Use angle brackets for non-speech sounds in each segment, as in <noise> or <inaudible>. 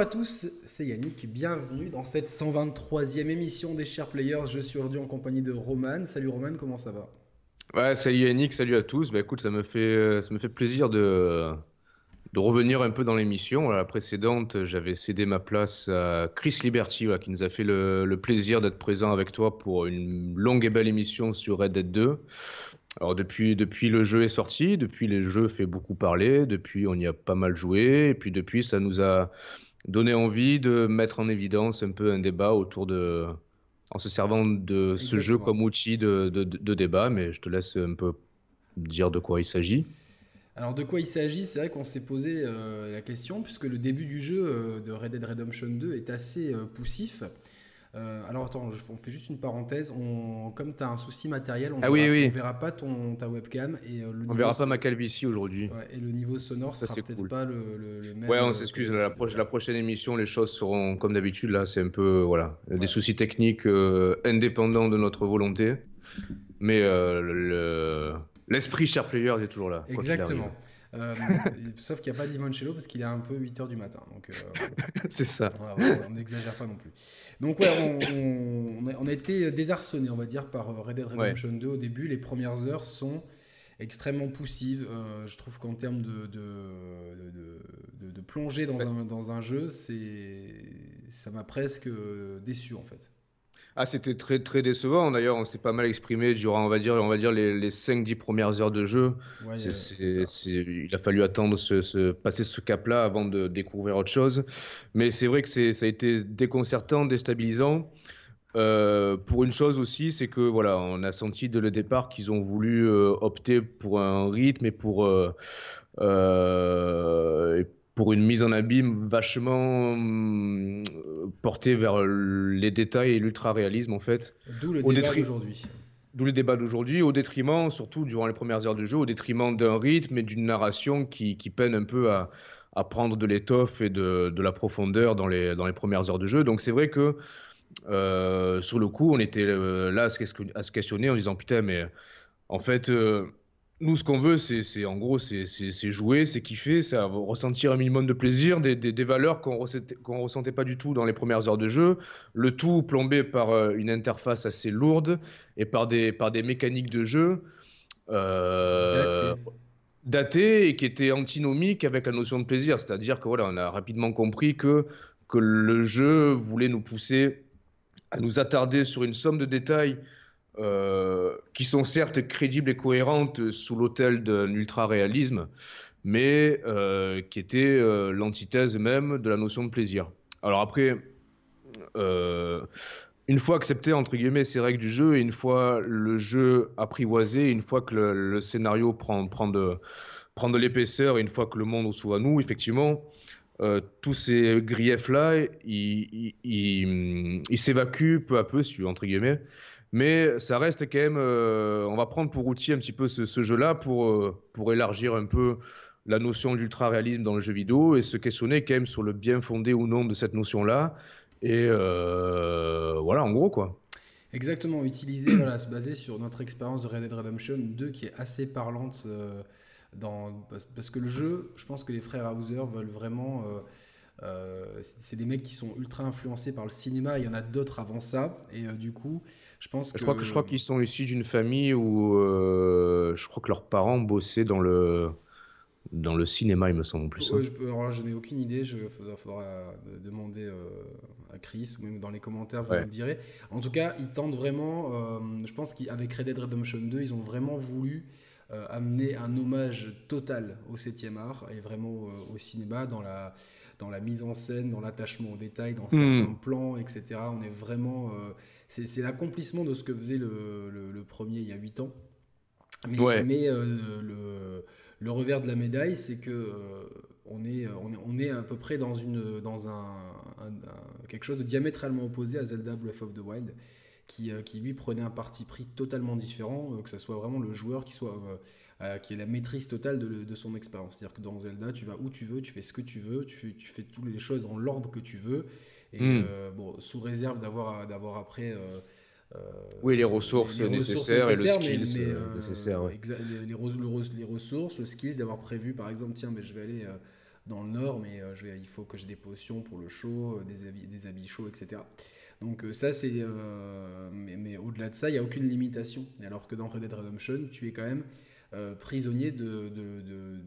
Bonjour à tous, c'est Yannick, bienvenue dans cette 123e émission des Chers Players. Je suis aujourd'hui en compagnie de Roman. Salut Roman, comment ça va? Ouais, salut Yannick, salut à tous. Bah écoute, ça me fait, ça me fait plaisir de, de revenir un peu dans l'émission. La précédente, j'avais cédé ma place à Chris Liberty, qui nous a fait le, le plaisir d'être présent avec toi pour une longue et belle émission sur Red Dead 2. Alors depuis, depuis le jeu est sorti, depuis le jeu fait beaucoup parler, depuis on y a pas mal joué, et puis depuis ça nous a donné envie de mettre en évidence un peu un débat autour de, en se servant de ce jeu comme outil de, de, de, débat, mais je te laisse un peu dire de quoi il s'agit. Alors de quoi il s'agit C'est vrai qu'on s'est posé euh, la question, puisque le début du jeu euh, de Red Dead Redemption 2 est assez euh, poussif. Euh, alors attends, on fait juste une parenthèse. On, comme tu as un souci matériel, on ah ne verra pas ton, ta webcam. Et, euh, on verra pas ma calvitie aujourd'hui. et le niveau sonore ça, sera peut-être pas le, même. Ouais, on euh, s'excuse. La, la, prochaine émission, les choses seront comme d'habitude. Là, c'est un peu voilà, des soucis techniques indépendants de notre volonté. Mais l'esprit cher player est toujours là. Exactement. Euh, <laughs> sauf qu'il n'y a pas de limoncello parce qu'il est un peu 8h du matin. Donc, euh, <laughs> c'est ça. on n'exagère pas non plus. Donc, ouais, on, on, a, été désarçonné, on va dire, par Red Dead Redemption 2 au début. Les premières heures sont extrêmement poussives. Euh, je trouve qu'en termes de, de, de, de, plongée dans, un, dans un jeu, ça m'a presque déçu en fait. Ah, c'était très très décevant. D'ailleurs, on s'est pas mal exprimé durant, on va dire, on va dire les, les 5-10 premières heures de jeu. il a fallu attendre ce, passer ce cap-là avant de découvrir autre chose. Mais c'est vrai que ça a été déconcertant, déstabilisant. Euh, pour une chose aussi, c'est que voilà, on a senti dès le départ qu'ils ont voulu euh, opter pour un rythme et pour euh, pour une mise en abîme vachement hum, portée vers les détails et l'ultra-réalisme en fait. D'où le débat d'aujourd'hui. D'où le débat d'aujourd'hui, au détriment, surtout durant les premières heures de jeu, au détriment d'un rythme et d'une narration qui, qui, peine un peu à, à prendre de l'étoffe et de, de, la profondeur dans les, dans les premières heures de jeu. Donc c'est vrai que euh, sur le coup, on était euh, là à se, questionner en disant putain, mais en fait, euh, nous, ce qu'on veut, c'est en gros, c'est jouer, c'est kiffer, c'est ressentir un minimum de plaisir, des, des, des valeurs qu'on ressentait, ressentait pas du tout dans les premières heures de jeu. Le tout plombé par euh, une interface assez lourde et par des, par des mécaniques de jeu euh, datées. et qui étaient antinomiques avec la notion de plaisir. C'est-à-dire que voilà, on a rapidement compris que, que le jeu voulait nous pousser à nous attarder sur une somme de détails euh, qui sont certes crédibles et cohérentes sous l'autel d'un ultra-réalisme, mais euh, qui étaient euh, l'antithèse même de la notion de plaisir. Alors après, une fois accepté entre guillemets ces règles du jeu et une fois le jeu apprivoisé, une fois que le, scénario prend, prend de, prend de l'épaisseur et une fois que le monde sous à nous, effectivement, tous ces griefs-là, ils, s'évacuent peu à peu, si entre guillemets, mais ça reste quand même, euh, on va prendre pour outil un petit peu ce, jeu-là pour, euh, pour élargir un peu la notion d'ultra-réalisme dans le jeu vidéo et se questionner quand même sur le bien fondé ou non de cette notion-là. Et euh, voilà, en gros, quoi. Exactement, utiliser, voilà, se baser sur notre expérience de Red Dead Redemption 2 qui est assez parlante parce, que le jeu, je pense que les frères Hauser veulent vraiment. c'est des mecs qui sont ultra influencés par le cinéma, il y en a d'autres avant ça, et du coup, je pense Je crois que je crois qu'ils sont issus d'une famille où euh, je crois que leurs parents bossaient dans le dans le cinéma, il me semble en plus. Hein. je, alors je n'ai aucune idée. Je faudra, demander euh, à Chris ou même dans les commentaires, vous me direz. En tout cas, ils tentent vraiment. Euh, je pense qu'avec Red Dead Redemption 2, ils ont vraiment voulu amener un hommage total au 7e art et vraiment au cinéma dans la dans la mise en scène, dans l'attachement aux détails, dans hmm. certains plans, etc. On est vraiment c'est l'accomplissement de ce que faisait le, premier il y a 8 ans. Mais, euh, le, revers de la médaille, c'est que euh, on, est, on, est, à peu près dans, une, dans un, quelque chose de diamétralement opposé à Zelda Breath of the Wild, qui, euh, qui lui prenait un parti pris totalement différent, que ce soit vraiment le joueur qui soit qui ait la maîtrise totale de, son expérience. C'est-à-dire que dans Zelda, tu vas où tu veux, tu fais ce que tu veux, tu, tu fais toutes les choses dans l'ordre que tu veux. Et hmm. euh, bon, sous réserve d'avoir d'avoir après. Euh, euh, oui, les ressources, nécessaires, et le skills nécessaire. Les, les, ressources, le skills, d'avoir prévu par exemple, tiens, mais je vais aller dans le nord, mais je vais, il faut que j'ai des potions pour le chaud, des habits, des habits chauds, etc. Donc ça, c'est... mais, mais au-delà de ça, il n'y a aucune limitation. Alors que dans Red Dead Redemption, tu es quand même euh, prisonnier de,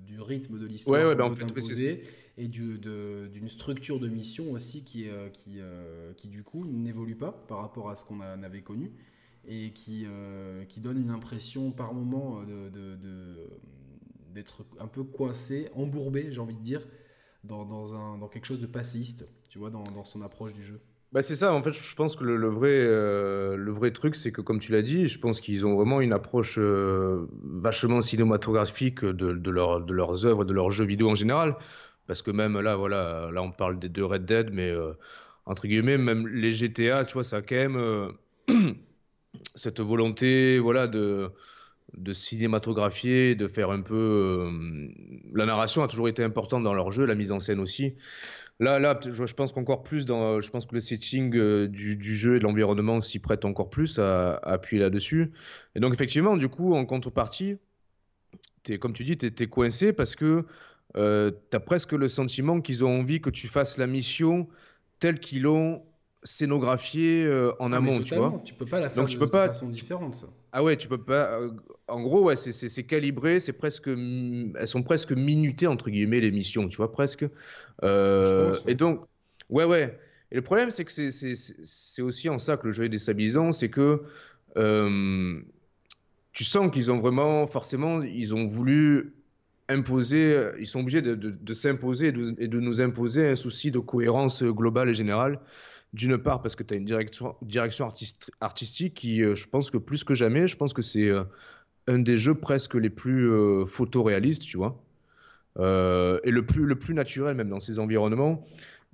du rythme de l'histoire ouais, ouais, ben et d'une structure de mission aussi qui, euh, qui, euh, qui du coup n'évolue pas par rapport à ce qu'on avait connu et qui, qui donne une impression par moment d'être un peu coincé, embourbé, j'ai envie de dire, dans, dans, un, dans quelque chose de passéiste, tu vois, dans, dans son approche du jeu. Bah c'est ça, en fait, je pense que le, vrai, euh, le vrai truc, c'est que, comme tu l'as dit, je pense qu'ils ont vraiment une approche euh, vachement cinématographique de, de, leur, de leurs œuvres, de leurs jeux vidéo en général. Parce que même là, voilà, là, on parle des deux Red Dead, mais euh, entre guillemets, même les GTA, tu vois, ça a quand même <clears throat> cette volonté, voilà, de, cinématographier, de faire un peu. la narration a toujours été importante dans leur jeu, la mise en scène aussi. Là, là, je pense qu'encore plus je pense que le setting euh, du, jeu et de l'environnement s'y prête encore plus à, appuyer là-dessus. Et donc effectivement, du coup, en contrepartie, es, comme tu dis, tu es, coincé parce que euh, tu as presque le sentiment qu'ils ont envie que tu fasses la mission telle qu'ils l'ont scénographiée euh, en amont, tu vois. Tu peux pas la faire de, peux pas... façon différente. Ah ouais, tu peux pas. en gros, ouais, c'est calibré, c'est presque, elles sont presque minutées entre guillemets les missions, tu vois, presque. Euh, et donc, ouais, ouais. Et le problème, c'est que c'est aussi en ça que le jeu est déstabilisant, c'est que euh, tu sens qu'ils ont vraiment, forcément, ils ont voulu imposer, ils sont obligés de, s'imposer et, de, nous imposer un souci de cohérence globale et générale. D'une part, parce que tu as une direction, direction artistique qui, euh, je pense que plus que jamais, je pense que c'est un des jeux presque les plus photoréalistes, tu vois. Euh, et le plus, le plus naturel même dans ces environnements.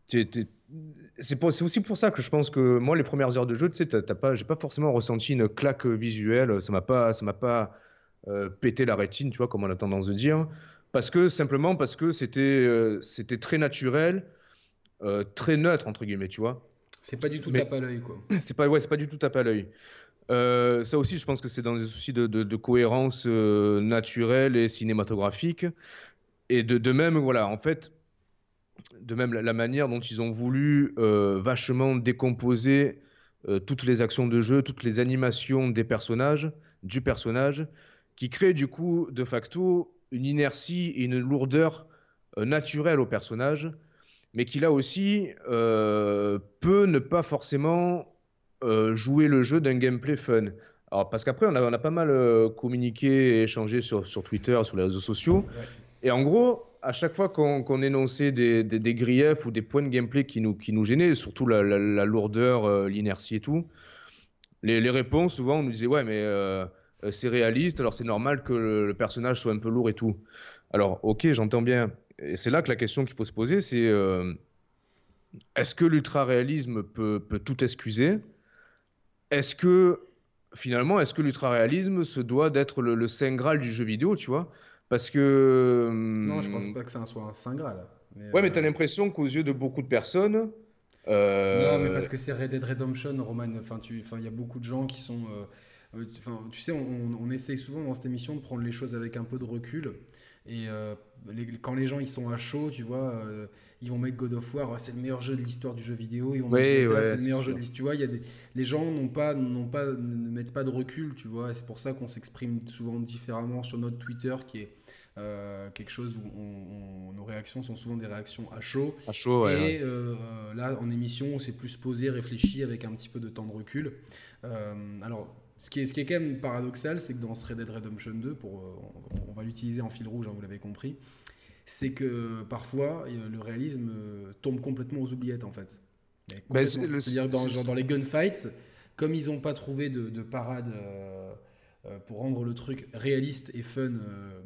C'est aussi pour ça que je pense que moi, les premières heures de jeu, tu sais, pas, j'ai pas forcément ressenti une claque visuelle. Ça m'a pas, ça m'a pas euh, pété la rétine, tu vois, comme on a tendance de dire. Parce que simplement parce que c'était, euh, c'était très naturel, très neutre entre guillemets, tu vois. C'est pas du tout tape à l'œil, quoi. <laughs> C'est pas, ouais, c'est pas du tout tape à l'œil. ça aussi, je pense que c'est dans des soucis de, de, de cohérence naturelle et cinématographique. Et de, même, voilà, en fait, de même la, manière dont ils ont voulu euh, vachement décomposer euh, toutes les actions de jeu, toutes les animations des personnages, du personnage, qui crée du coup de facto une inertie et une lourdeur euh, naturelle au personnage, mais qui là aussi peut ne pas forcément jouer le jeu d'un gameplay fun. Alors, parce qu'après, on a, on a, pas mal communiqué et échangé sur, sur Twitter, sur les réseaux sociaux. Et en gros, à chaque fois qu'on énonçait des, des, griefs ou des points de gameplay qui nous, qui nous gênaient, surtout la, la, lourdeur, euh, l'inertie et tout, les, les, réponses, souvent, on nous disait Ouais, mais euh, euh, c'est réaliste, alors c'est normal que le, personnage soit un peu lourd et tout. Alors, ok, j'entends bien. Et c'est là que la question qu'il faut se poser c'est est-ce que l'ultra-réalisme peut, peut tout excuser? Est-ce que, finalement, est-ce que l'ultra-réalisme se doit d'être le, le saint graal du jeu vidéo, tu vois? Parce que. Non, je pense hum, pas que ça soit un Saint Graal. Mais ouais, mais t'as euh, l'impression qu'aux yeux de beaucoup de personnes. Euh... Non, mais parce que c'est Red Dead Redemption, Roman. Enfin, il y a beaucoup de gens qui sont. Euh, euh, enfin, tu sais, on, on, essaye souvent dans cette émission de prendre les choses avec un peu de recul. Et quand les gens ils sont à chaud, tu vois, ils vont mettre God of War, c'est le meilleur jeu de l'histoire du jeu vidéo. Ils vont mettre c'est le meilleur jeu de l'histoire. Tu vois, y a des, les gens n'ont pas, n'ont pas, ne mettent pas de recul, tu vois. c'est pour ça qu'on s'exprime souvent différemment sur notre Twitter, qui est euh, quelque chose où nos réactions sont souvent des réactions à chaud. À chaud, ouais, Et euh, là, en émission, on s'est plus posé, réfléchi avec un petit peu de temps de recul. Euh, alors, ce qui, est, ce qui est quand même paradoxal, c'est que dans ce Red Dead Redemption 2, pour, on va l'utiliser en fil rouge, hein, vous l'avez compris, c'est que parfois le réalisme euh, tombe complètement aux oubliettes en fait. Bah, C'est-à-dire dans, dans les gunfights, comme ils n'ont pas trouvé de, parade euh, euh, pour rendre le truc réaliste et fun,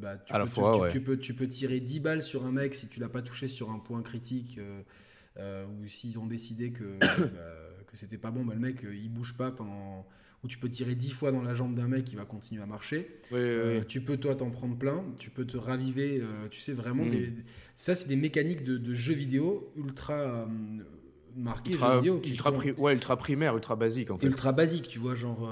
bah, tu, peux, tu, peux, tu, peux, tirer 10 balles sur un mec si tu l'as pas touché sur un point critique ou s'ils ont décidé que, <coughs> bah, que c'était pas bon, bah, le mec il bouge pas pendant où tu peux tirer 10 fois dans la jambe d'un mec qui va continuer à marcher. Euh, tu peux toi t'en prendre plein, tu peux te raviver, euh, tu sais vraiment. Mm. Ça, c'est des mécaniques de, jeux vidéo ultra euh, marquées, ultra, vidéo ultra, ouais, ultra primaire, ultra basique en fait. Ultra basique, tu vois, genre,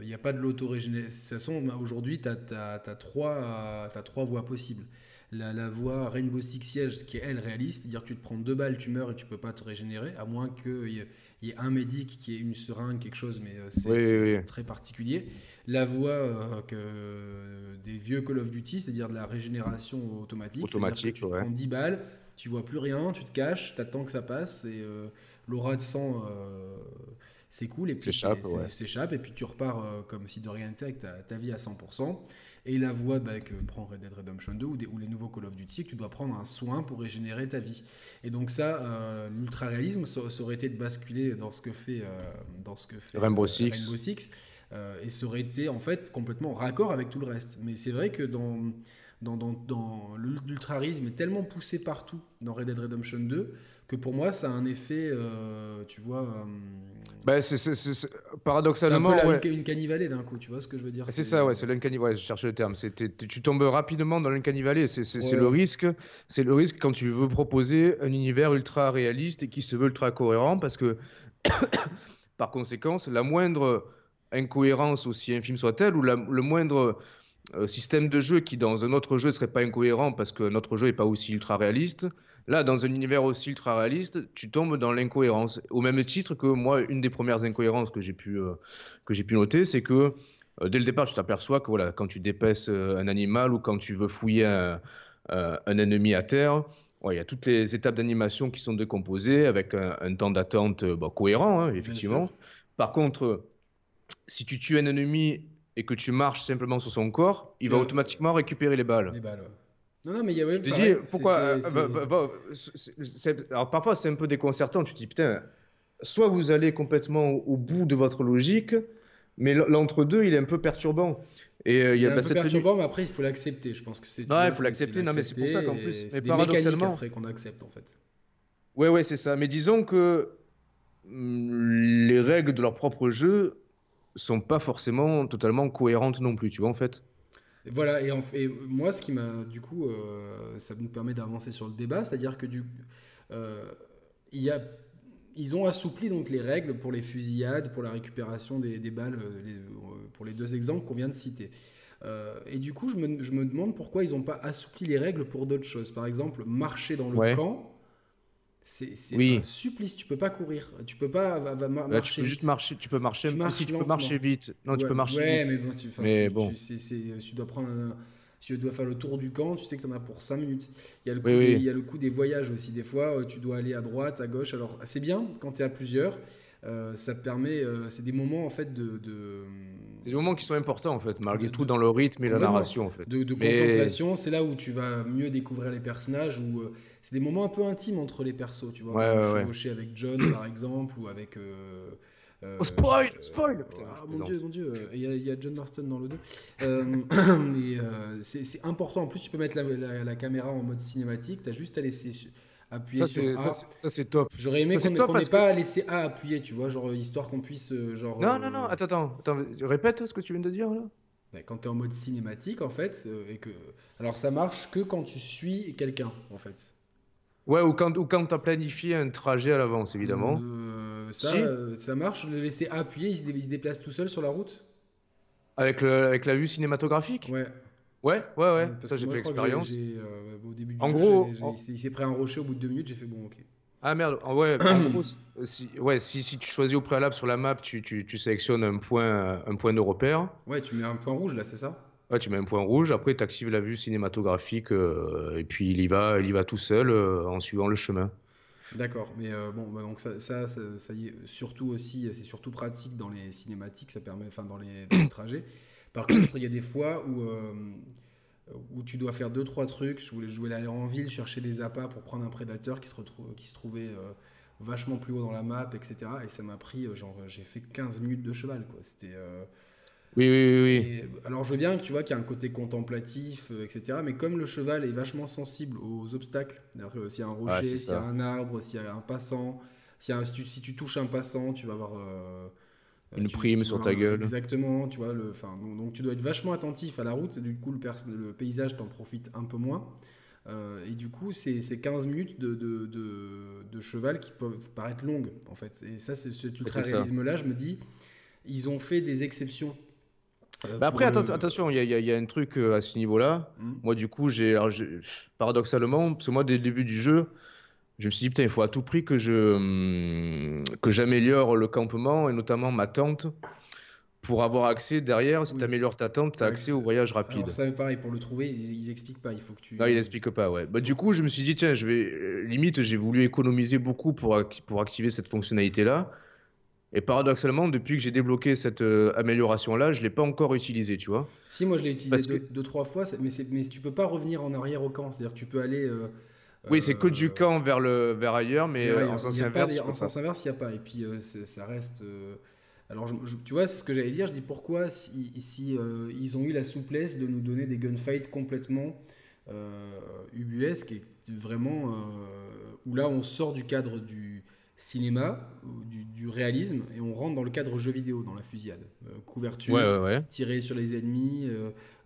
il n'y a pas de l'auto-régénération. Aujourd'hui, tu as, as, trois, as trois voies possibles. La, voie Rainbow Six Siege, qui est elle réaliste, c'est-à-dire que tu te prends deux balles, tu meurs et tu peux pas te régénérer, à moins qu'il y, y, ait un médic qui ait une seringue, quelque chose, mais euh, c'est très particulier. La voie euh, que, des vieux Call of Duty, c'est-à-dire de la régénération automatique. Automatique, tu prends 10 balles, tu vois plus rien, tu te caches, tu attends que ça passe et euh, l'aura de sang c'est cool et puis s'échappe et puis tu repars comme si de rien n'était avec ta, ta, vie à 100% et la voie bah, que prend Red Dead Redemption 2 ou, ou, les nouveaux Call of Duty, que tu dois prendre un soin pour régénérer ta vie. Et donc ça, euh, l'ultra-réalisme, ça, aurait été de basculer dans ce que fait, euh, dans ce que fait Rainbow Six. Rainbow Six et ça aurait été en fait complètement raccord avec tout le reste. Mais c'est vrai que dans, dans, dans, dans l'ultra-réalisme est tellement poussé partout dans Red Dead Redemption 2 que pour moi, ça a un effet, euh, tu vois. Euh, bah, c'est, paradoxalement. C'est un peu une canivalée d'un coup, tu vois ce que je veux dire C'est ça, ouais, c'est l'uncanny ouais, je cherchais le terme. tu tombes rapidement dans l'uncanny c'est, le risque. C'est le risque quand tu veux proposer un univers ultra réaliste et qui se veut ultra cohérent parce que, <coughs> par conséquent, la moindre incohérence, aussi infime soit-elle, ou le moindre euh, système de jeu qui, dans un autre jeu, serait pas incohérent parce que notre jeu n'est pas aussi ultra réaliste Là, dans un univers aussi ultra réaliste, tu tombes dans l'incohérence. Au même titre que moi, une des premières incohérences que j'ai pu, euh, que j'ai pu noter, c'est que euh, dès le départ, tu t'aperçois que voilà, quand tu dépèces euh, un animal ou quand tu veux fouiller un, un ennemi à terre, il y a toutes les étapes d'animation qui sont décomposées avec un, temps d'attente bah, cohérent, hein, effectivement. Par contre, si tu tues un ennemi et que tu marches simplement sur son corps, il va automatiquement récupérer les balles. Les balles non, non, mais il y a Je te dis, pourquoi. Euh, bah, bah, bah, alors parfois, c'est un peu déconcertant. Tu te dis, putain, soit vous allez complètement au, bout de votre logique, mais l'entre-deux, il est un peu perturbant. Et euh, il y a, un peu perturbant, mais après, il faut l'accepter. Je pense que c'est. Ouais, il faut l'accepter. Non, mais c'est pour ça qu'en plus, mais paradoxalement. après qu'on accepte, en fait. Ouais, ouais, c'est ça. Mais disons que mm, les règles de leur propre jeu sont pas forcément totalement cohérentes non plus, tu vois, en fait. Voilà, et, en, moi, ce qui m'a, du coup, euh, ça nous permet d'avancer sur le débat, c'est-à-dire que du, euh, il y a, ils ont assoupli donc les règles pour les fusillades, pour la récupération des, balles, euh, pour les deux exemples qu'on vient de citer. et du coup, je me, je me demande pourquoi ils n'ont pas assoupli les règles pour d'autres choses. Par exemple, marcher dans le camp c'est un supplice, tu peux pas courir, tu peux pas marcher. tu peux juste marcher, tu peux marcher, tu si tu peux marcher vite. Non, tu peux marcher vite. mais bon, tu, tu dois prendre tu dois faire le tour du camp, tu sais que tu en as pour 5 minutes. Il y, a le coup des, il y a le coup des voyages aussi, des fois, euh, tu dois aller à droite, à gauche. Alors, c'est bien quand tu es à plusieurs. Euh, ça permet, euh, c'est des moments en fait de. C'est des moments qui sont importants en fait, malgré tout dans le rythme et la narration en fait. De, contemplation, c'est là où tu vas mieux découvrir les personnages, où c'est des moments un peu intimes entre les persos, tu vois. Ouais, ouais, avec John, <clears throat> par exemple, ou avec. Euh, euh, oh, spoil Spoil ah, Mon dieu, mon dieu, il y, a, John Marston dans le 2. Euh, <laughs> mais c'est important. En plus, tu peux mettre la, caméra en mode cinématique. Tu as juste à laisser appuyer ça, sur A. Ça, c'est top. J'aurais aimé qu'on n'ait pas laissé A appuyer, tu vois, genre histoire qu'on puisse. genre, non, non, non, attends, attends, attends, répète ce que tu viens de dire là. Quand tu es en mode cinématique, en fait, et que. Alors, ça marche que quand tu suis quelqu'un, en fait. Ouais, ou quand, ou quand tu as planifié un trajet à l'avance, évidemment. Euh, ça, euh, ça marche, le laisser appuyer, il se, déplace tout seul sur la route avec, le, avec la vue cinématographique? Ouais. Ouais, ouais, ouais, ça j'ai fait l'expérience. Euh, au début du en gros, il s'est pris un rocher au bout de deux minutes, j'ai fait bon, ok. Ah merde, ouais, en <clears throat> gros, si, ouais, si, si, tu choisis au préalable sur la map, tu, tu, tu sélectionnes un point, un point de repère. Ouais, tu mets un point rouge là, c'est ça? Tu mets un point rouge, après tu actives la vue cinématographique euh, et puis il y va, il y va tout seul euh, en suivant le chemin. D'accord, mais euh, bon, bah, donc ça, ça, ça, y est, surtout aussi, c'est surtout pratique dans les cinématiques, ça permet, enfin dans les, <coughs> trajets. Par contre, il y a des fois où, où tu dois faire deux trois trucs. Je voulais, jouer aller en ville, chercher des appâts pour prendre un prédateur qui se, retrouve, qui se trouvait vachement plus haut dans la map, etc. Et ça m'a pris, genre, j'ai fait 15 minutes de cheval, quoi. C'était oui, oui, oui. alors, je veux bien que tu vois qu'il y a un côté contemplatif, euh, etc. Mais comme le cheval est vachement sensible aux obstacles, s'il y a un rocher, s'il y a un arbre, s'il y a un passant, si, si, tu, touches un passant, tu vas avoir. Euh, Une prime sur ta gueule. Exactement, tu vois. Le, donc, donc, tu dois être vachement attentif à la route. Du coup, le, le paysage t'en profite un peu moins. Euh, et du coup, c'est 15 minutes de, de, de, cheval qui peuvent paraître longues, en fait. Et ça, c'est cet ultra-réalisme-là, je me dis, ils ont fait des exceptions bah après, attention, il y, y, a un truc à ce niveau-là. Hmm. Moi, du coup, j'ai paradoxalement, parce que moi, dès le début du jeu, je me suis dit, putain, il faut à tout prix que je hum, que j'améliore le campement et notamment ma tente pour avoir accès derrière. Si tu améliores ta tente, tu as accès au voyage rapide. Alors ça, pareil, pour le trouver, ils, ils, expliquent pas. Il faut que tu. Non, ils expliquent pas, ouais. Bah, du coup, je me suis dit, tiens, je vais. Euh, limite, j'ai voulu économiser beaucoup pour, pour activer cette fonctionnalité-là. Et paradoxalement, depuis que j'ai débloqué cette euh, amélioration-là, je ne l'ai pas encore utilisée, tu vois. Si, moi je l'ai utilisé deux, trois fois, mais, mais tu peux pas revenir en arrière au camp. C'est-à-dire que tu peux aller. Euh, oui, c'est que du camp vers, le, vers ailleurs, mais euh, en sens inverse. en sens inverse, il n'y a pas. Et puis, euh, ça reste. Euh, alors, tu vois, c'est ce que j'allais dire. Je dis pourquoi, si, si ils ont eu la souplesse de nous donner des gunfights complètement ubuesques et vraiment. où là, on sort du cadre du cinéma, du, du, réalisme, et on rentre dans le cadre jeu vidéo, dans la fusillade. couverture, tirer sur les ennemis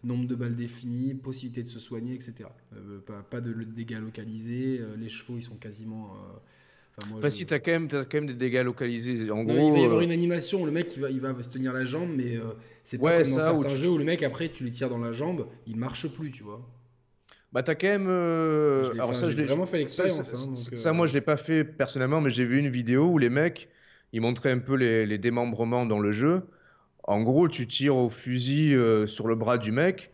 nombre de balles définies, possibilité de se soigner, etc. Euh, pas, de dégâts localisés, euh, les chevaux ils sont quasiment. Euh, moi, si t'as quand, même, as quand même des dégâts localisés. En gros, il va y avoir une animation, le mec il va, il va se tenir la jambe, mais c'est pas comme dans certains jeux où le mec après tu lui tires dans la jambe, il marche plus, tu vois. Bah t'as quand même. Alors ça, j'ai vraiment fait l'expérience. Ça, hein, ça, moi je l'ai pas fait personnellement, mais j'ai vu une vidéo où les mecs ils montraient un peu les, les démembrements dans le jeu. En gros, tu tires au fusil euh, sur le bras du mec,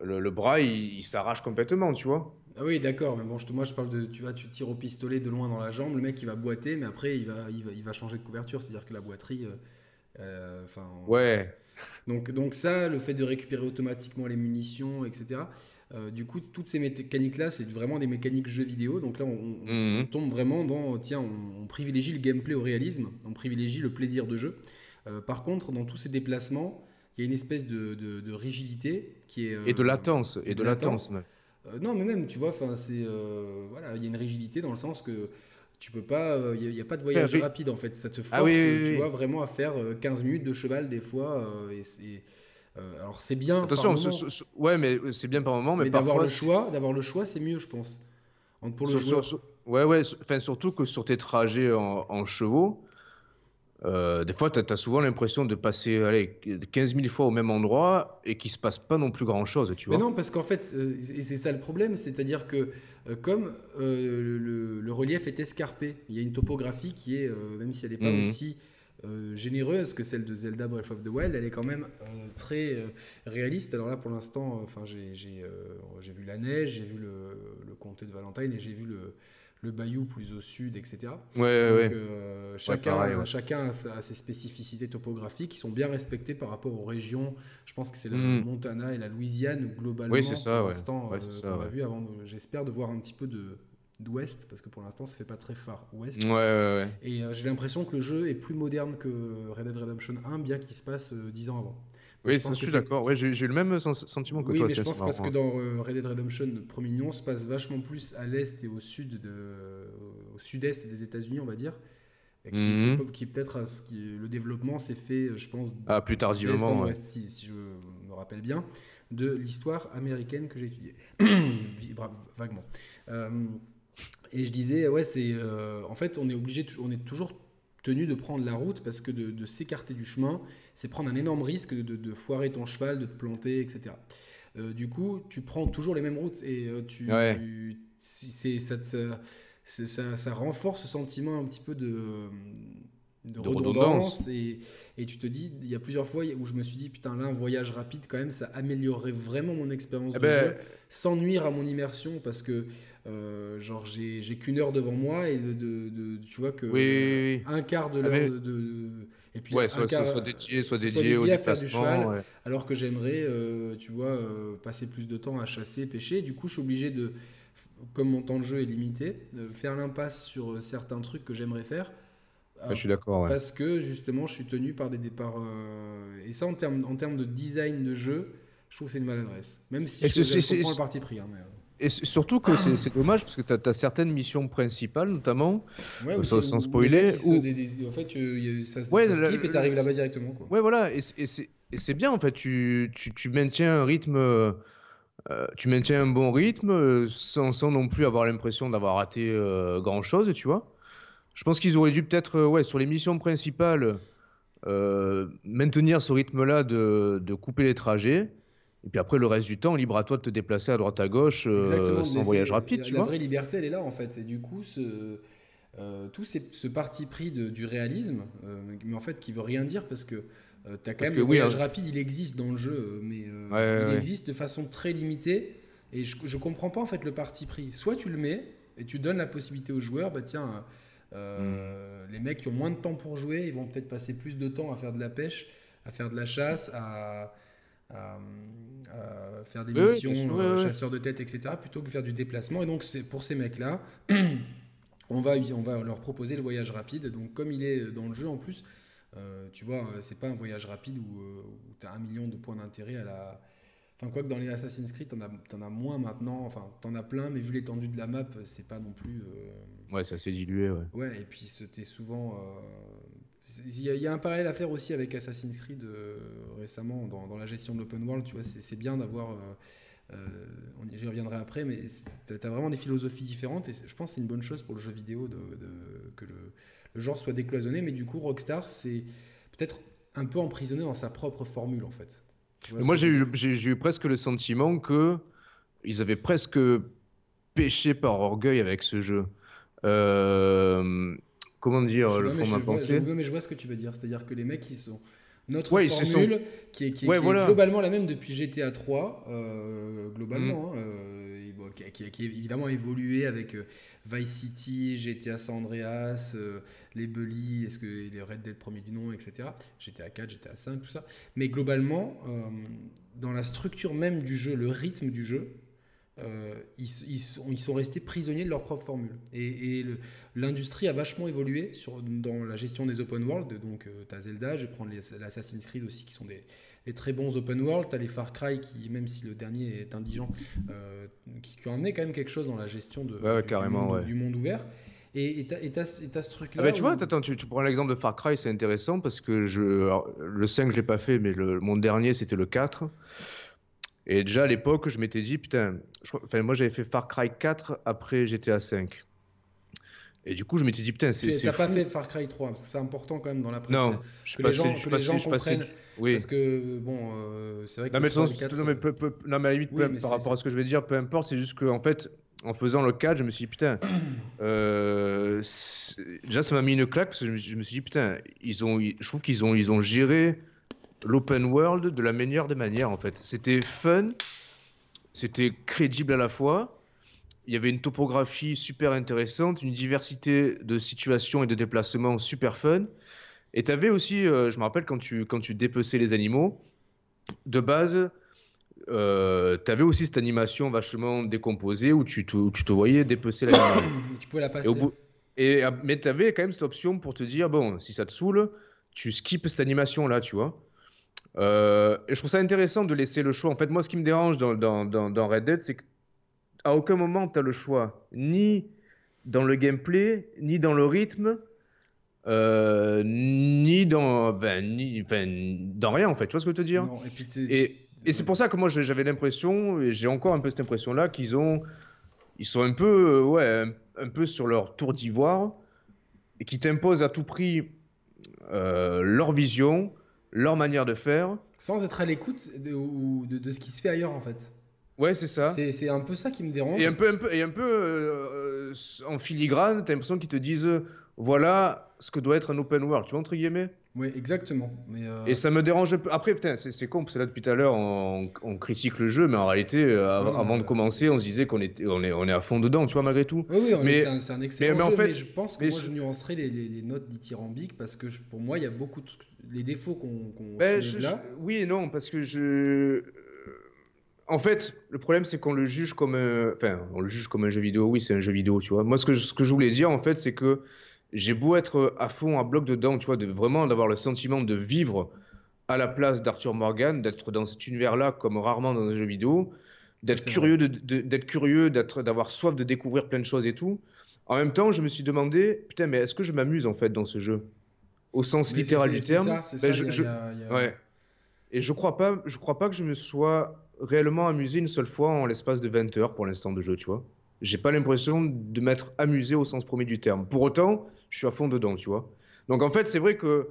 le, bras il, s'arrache complètement, tu vois. Ah oui, d'accord, mais bon, moi je parle de, tu vois, tu tires au pistolet de loin dans la jambe, le mec il va boiter, mais après il va, il va, changer de couverture, c'est-à-dire que la boiterie, euh, euh, enfin. ouais. Donc, donc ça, le fait de récupérer automatiquement les munitions, etc. du coup, toutes ces mécaniques-là, c'est vraiment des mécaniques jeux vidéo. Donc là, on, mhm. tombe vraiment dans, tiens, on, privilégie le gameplay au réalisme, on privilégie le plaisir de jeu. Euh, par contre, dans tous ces déplacements, il y a une espèce de, rigidité qui est. et de latence. Et de, latence. Euh, non, mais même, tu vois, c'est euh, voilà, il y a une rigidité dans le sens que tu peux pas, il n'y a, pas de voyage rapide en fait. Ça te ah force, tu vois, vraiment à faire 15 minutes de cheval des fois. et c'est. alors c'est bien. Attention, ouais, mais c'est bien par moment, mais, d'avoir le choix, d'avoir le choix, c'est mieux, je pense. Pour le ouais, ouais. Enfin, surtout que sur tes trajets en chevaux, euh, des fois, tu as, souvent l'impression de passer allez, 15 000 fois au même endroit et qu'il se passe pas non plus grand chose, tu vois. Mais non, parce qu'en fait, euh, et c'est ça le problème, c'est-à-dire que euh, comme le, relief est escarpé, il y a une topographie qui est, même si elle n'est pas mhm. aussi généreuse que celle de Zelda Breath of the Wild, elle est quand même très réaliste. Alors là, pour l'instant, enfin, j'ai vu la neige, j'ai vu le, le, comté de Valentine et j'ai vu le le bayou plus au sud, etc. Ouais, euh, chacun, chacun a, ses spécificités topographiques qui sont bien respectées par rapport aux régions. Je pense que c'est la hmm. Montana et la Louisiane globalement. Oui, c'est ça. Pour l'instant, euh, on a vu avant. J'espère de voir un petit peu de d'ouest parce que pour l'instant ça fait pas très phare ouest ouais, ouais, et euh, j'ai l'impression que le jeu est plus moderne que Red Dead Redemption 1 bien qu'il se passe dix ans avant oui, je, suis d'accord. Ouais, j'ai eu le même sentiment que oui, toi. mais je pense parce que dans euh, Red Dead Redemption, premier nom se passe vachement plus à l'est et au sud de, au sud-est des États-Unis, on va dire. qui, mhm. qui, peut-être le développement s'est fait, je pense, ah, plus tardivement, si, si, je me rappelle bien, de l'histoire américaine que j'ai étudiée, <clears throat> vaguement. Euh, et je disais, ouais, c'est, euh, en fait, on est obligé, on est toujours tenu de prendre la route parce que de, s'écarter du chemin, c'est prendre un énorme risque de, foirer ton cheval, de te planter, etc. Euh, du coup, tu prends toujours les mêmes routes et euh, tu, c'est, ça, ça, ça, renforce ce sentiment un petit peu de, de, redondance, Et, et, tu te dis, il y a plusieurs fois où je me suis dit, putain, là, un voyage rapide, quand même, ça améliorerait vraiment mon expérience eh de ben, jeu, sans nuire à mon immersion parce que euh, genre j'ai qu'une heure devant moi et de, tu vois que un quart de ah, l'heure de, et puis ouais, soit, soit, dédié soit dédié, au déplacement alors que j'aimerais euh, tu vois euh, passer plus de temps à chasser pêcher. Du coup je suis obligé de comme mon temps de jeu est limité de faire l'impasse sur certains trucs que j'aimerais faire. Je suis d'accord parce que justement je suis tenu par des départs et ça en termes en termes de design de jeu je trouve que c'est une maladresse. Même si je, je comprends le parti pris hein, et surtout que <clears throat> c'est dommage parce que tu as, certaines missions principales, notamment, ouais, sans, spoiler. Où... en fait, ça, ouais, ça skip et tu arrives là-bas directement. Quoi. Ouais, voilà. Et, c'est bien, en fait. Tu, tu, tu, maintiens un rythme. Euh, tu maintiens un bon rythme sans, sans non plus avoir l'impression d'avoir raté euh, grand chose, tu vois. Je pense qu'ils auraient dû peut-être, euh, ouais, sur les missions principales, maintenir ce rythme-là de, de, couper les trajets. Et puis après, le reste du temps, libre à toi de te déplacer à droite à gauche sans voyage rapide. La, tu la vraie liberté, elle est là en fait. Et du coup, ce, tout ce parti pris de, du réalisme, mais en fait qui veut rien dire parce que euh, as quand même le voyage hein. rapide, il existe dans le jeu, euh, mais euh, il existe de façon très limitée. Et je, je comprends pas en fait le parti pris. Soit tu le mets et tu donnes la possibilité aux joueurs, bah tiens, hmm. les mecs qui ont moins de temps pour jouer, ils vont peut-être passer plus de temps à faire de la pêche, à faire de la chasse, à, faire des missions, chasseurs de tête, etc., plutôt que faire du déplacement. Et donc c'est pour ces mecs-là, <clears throat> on va, on va leur proposer le voyage rapide. Donc comme il est dans le jeu en plus, euh, tu vois, euh, c'est pas un voyage rapide où, euh, tu as un million de points d'intérêt à la. Enfin, quoi que dans les Assassin's Creed, t'en as, en as moins maintenant. Enfin, t'en as plein, mais vu l'étendue de la map, c'est pas non plus. Ouais, c'est assez dilué, ouais. Ouais, et puis c'était souvent. Il y, a un parallèle à faire aussi avec Assassin's Creed récemment dans, dans, la gestion de l'open world. Tu vois, c'est bien d'avoir. J'y reviendrai après, mais tu as vraiment des philosophies différentes et je pense que c'est une bonne chose pour le jeu vidéo de, de que le le genre soit décloisonné, mais du coup, Rockstar, c'est peut-être un peu emprisonné dans sa propre formule, en fait. Moi, j'ai eu, eu, presque le sentiment que ils avaient presque péché par orgueil avec ce jeu. Euh, comment dire, le fond de pensée Mais je vois ce que tu veux dire. C'est-à-dire que les mecs, ils sont notre formule qui est, qui est, globalement la même depuis GTA 3, euh, globalement, mm. hein, euh, qui, qui, a évidemment évolué avec Vice City, GTA San Andreas, les Bully, est-ce que les Red Dead premier du nom, etc. À 4, j'étais à 5, tout ça. Mais globalement, euh, dans la structure même du jeu, le rythme du jeu, euh, ils, sont, ils, sont, restés prisonniers de leur propre formule. Et, l'industrie a vachement évolué sur, dans la gestion des open world. Donc, euh, tu as Zelda, je vais prendre l'Assassin's Creed aussi, qui sont des, très bons open world. Tu as les Far Cry, qui, même si le dernier est indigent, qui, qui, ont amené quand même quelque chose dans la gestion de, du, monde, ouvert. Et t'as ce truc-là. Ah bah, tu vois, attends, tu, prends l'exemple de Far Cry, c'est intéressant parce que je, le 5, je l'ai pas fait, mais le, mon dernier, c'était le 4. Et déjà à l'époque, je m'étais dit, putain, enfin, moi j'avais fait Far Cry 4 après GTA 5. Et du coup, je m'étais dit, putain, c'est. Tu n'as pas fait Far Cry 3, parce que c'est important quand même dans la presse. Non, je suis passé, je les gens comprennent. Oui. Parce que, bon, euh, c'est vrai que. Non, mais, 4, non, mais, peu, peu, non, mais à la limite, oui, par rapport à ce que je vais dire, peu importe, c'est juste que, en fait, en faisant le 4, je me suis dit, putain, <clears throat> euh, déjà ça m'a mis une claque parce que je me, suis dit, putain, ils ont, je trouve qu'ils ont, ils ont géré l'open world de la meilleure des manières en fait. C'était fun, c'était crédible à la fois, il y avait une topographie super intéressante, une diversité de situations et de déplacements super fun. Et tu avais aussi, euh, je me rappelle quand tu, quand tu dépeçais les animaux, de base, euh, tu avais aussi cette animation vachement décomposée où tu te, tu te voyais dépecer l'animal. <coughs> tu pouvais la passer. Et, mais tu avais quand même cette option pour te dire bon, si ça te saoule, tu skips cette animation là, tu vois. Euh, et je trouve ça intéressant de laisser le choix. En fait, moi, ce qui me dérange dans, dans, dans, Red Dead, c'est qu'à aucun moment tu as le choix, ni dans le gameplay, ni dans le rythme, euh, ni dans, ben, ni, dans rien en fait. Tu vois ce que je veux te dire? Et, puis et c'est pour ça que moi j'avais l'impression, et j'ai encore un peu cette impression-là, qu'ils ont, ils sont un peu, euh, ouais, un, peu sur leur tour d'ivoire et qui t'imposent à tout prix leur vision, leur manière de faire. Sans être à l'écoute de, de, ce qui se fait ailleurs en fait. Ouais, c'est ça. C'est un peu ça qui me dérange. Et un peu, un peu, et un peu euh, en filigrane, t'as l'impression qu'ils te disent voilà ce que doit être un open world, tu vois, entre guillemets? Oui, exactement. Mais euh, Et ça me dérange. Après, putain, c'est con, parce que là, depuis tout à l'heure, on, critique le jeu, mais en réalité, euh, avant de commencer, on se disait qu'on était, on est, on est à fond dedans, tu vois, malgré tout. Oui, oui, mais c'est un, excellent mais, jeu, en fait, mais je pense que moi, je nuancerai les, les, notes dithyrambiques, parce que pour moi, il y a beaucoup de. Les défauts qu'on qu ben, là. oui et non, parce que je. En fait, le problème, c'est qu'on le juge comme. Enfin, on le juge comme un jeu vidéo. Oui, c'est un jeu vidéo, tu vois. Moi, ce que, ce que je voulais dire, en fait, c'est que j'ai beau être à fond, à bloc dedans, tu vois, de vraiment d'avoir le sentiment de vivre à la place d'Arthur Morgan, d'être dans cet univers-là comme rarement dans un jeu vidéo, d'être curieux, d'être curieux, d'être, d'avoir soif de découvrir plein de choses et tout. En même temps, je me suis demandé, putain, mais est-ce que je m'amuse en fait dans ce jeu? Au sens littéral du terme. Ouais. Et je crois pas, je crois pas que je me sois réellement amusé une seule fois en l'espace de 20 heures pour l'instant de jeu, tu vois. J'ai pas l'impression de m'être amusé au sens premier du terme. Pour autant, je suis à fond dedans, tu vois. Donc en fait, c'est vrai que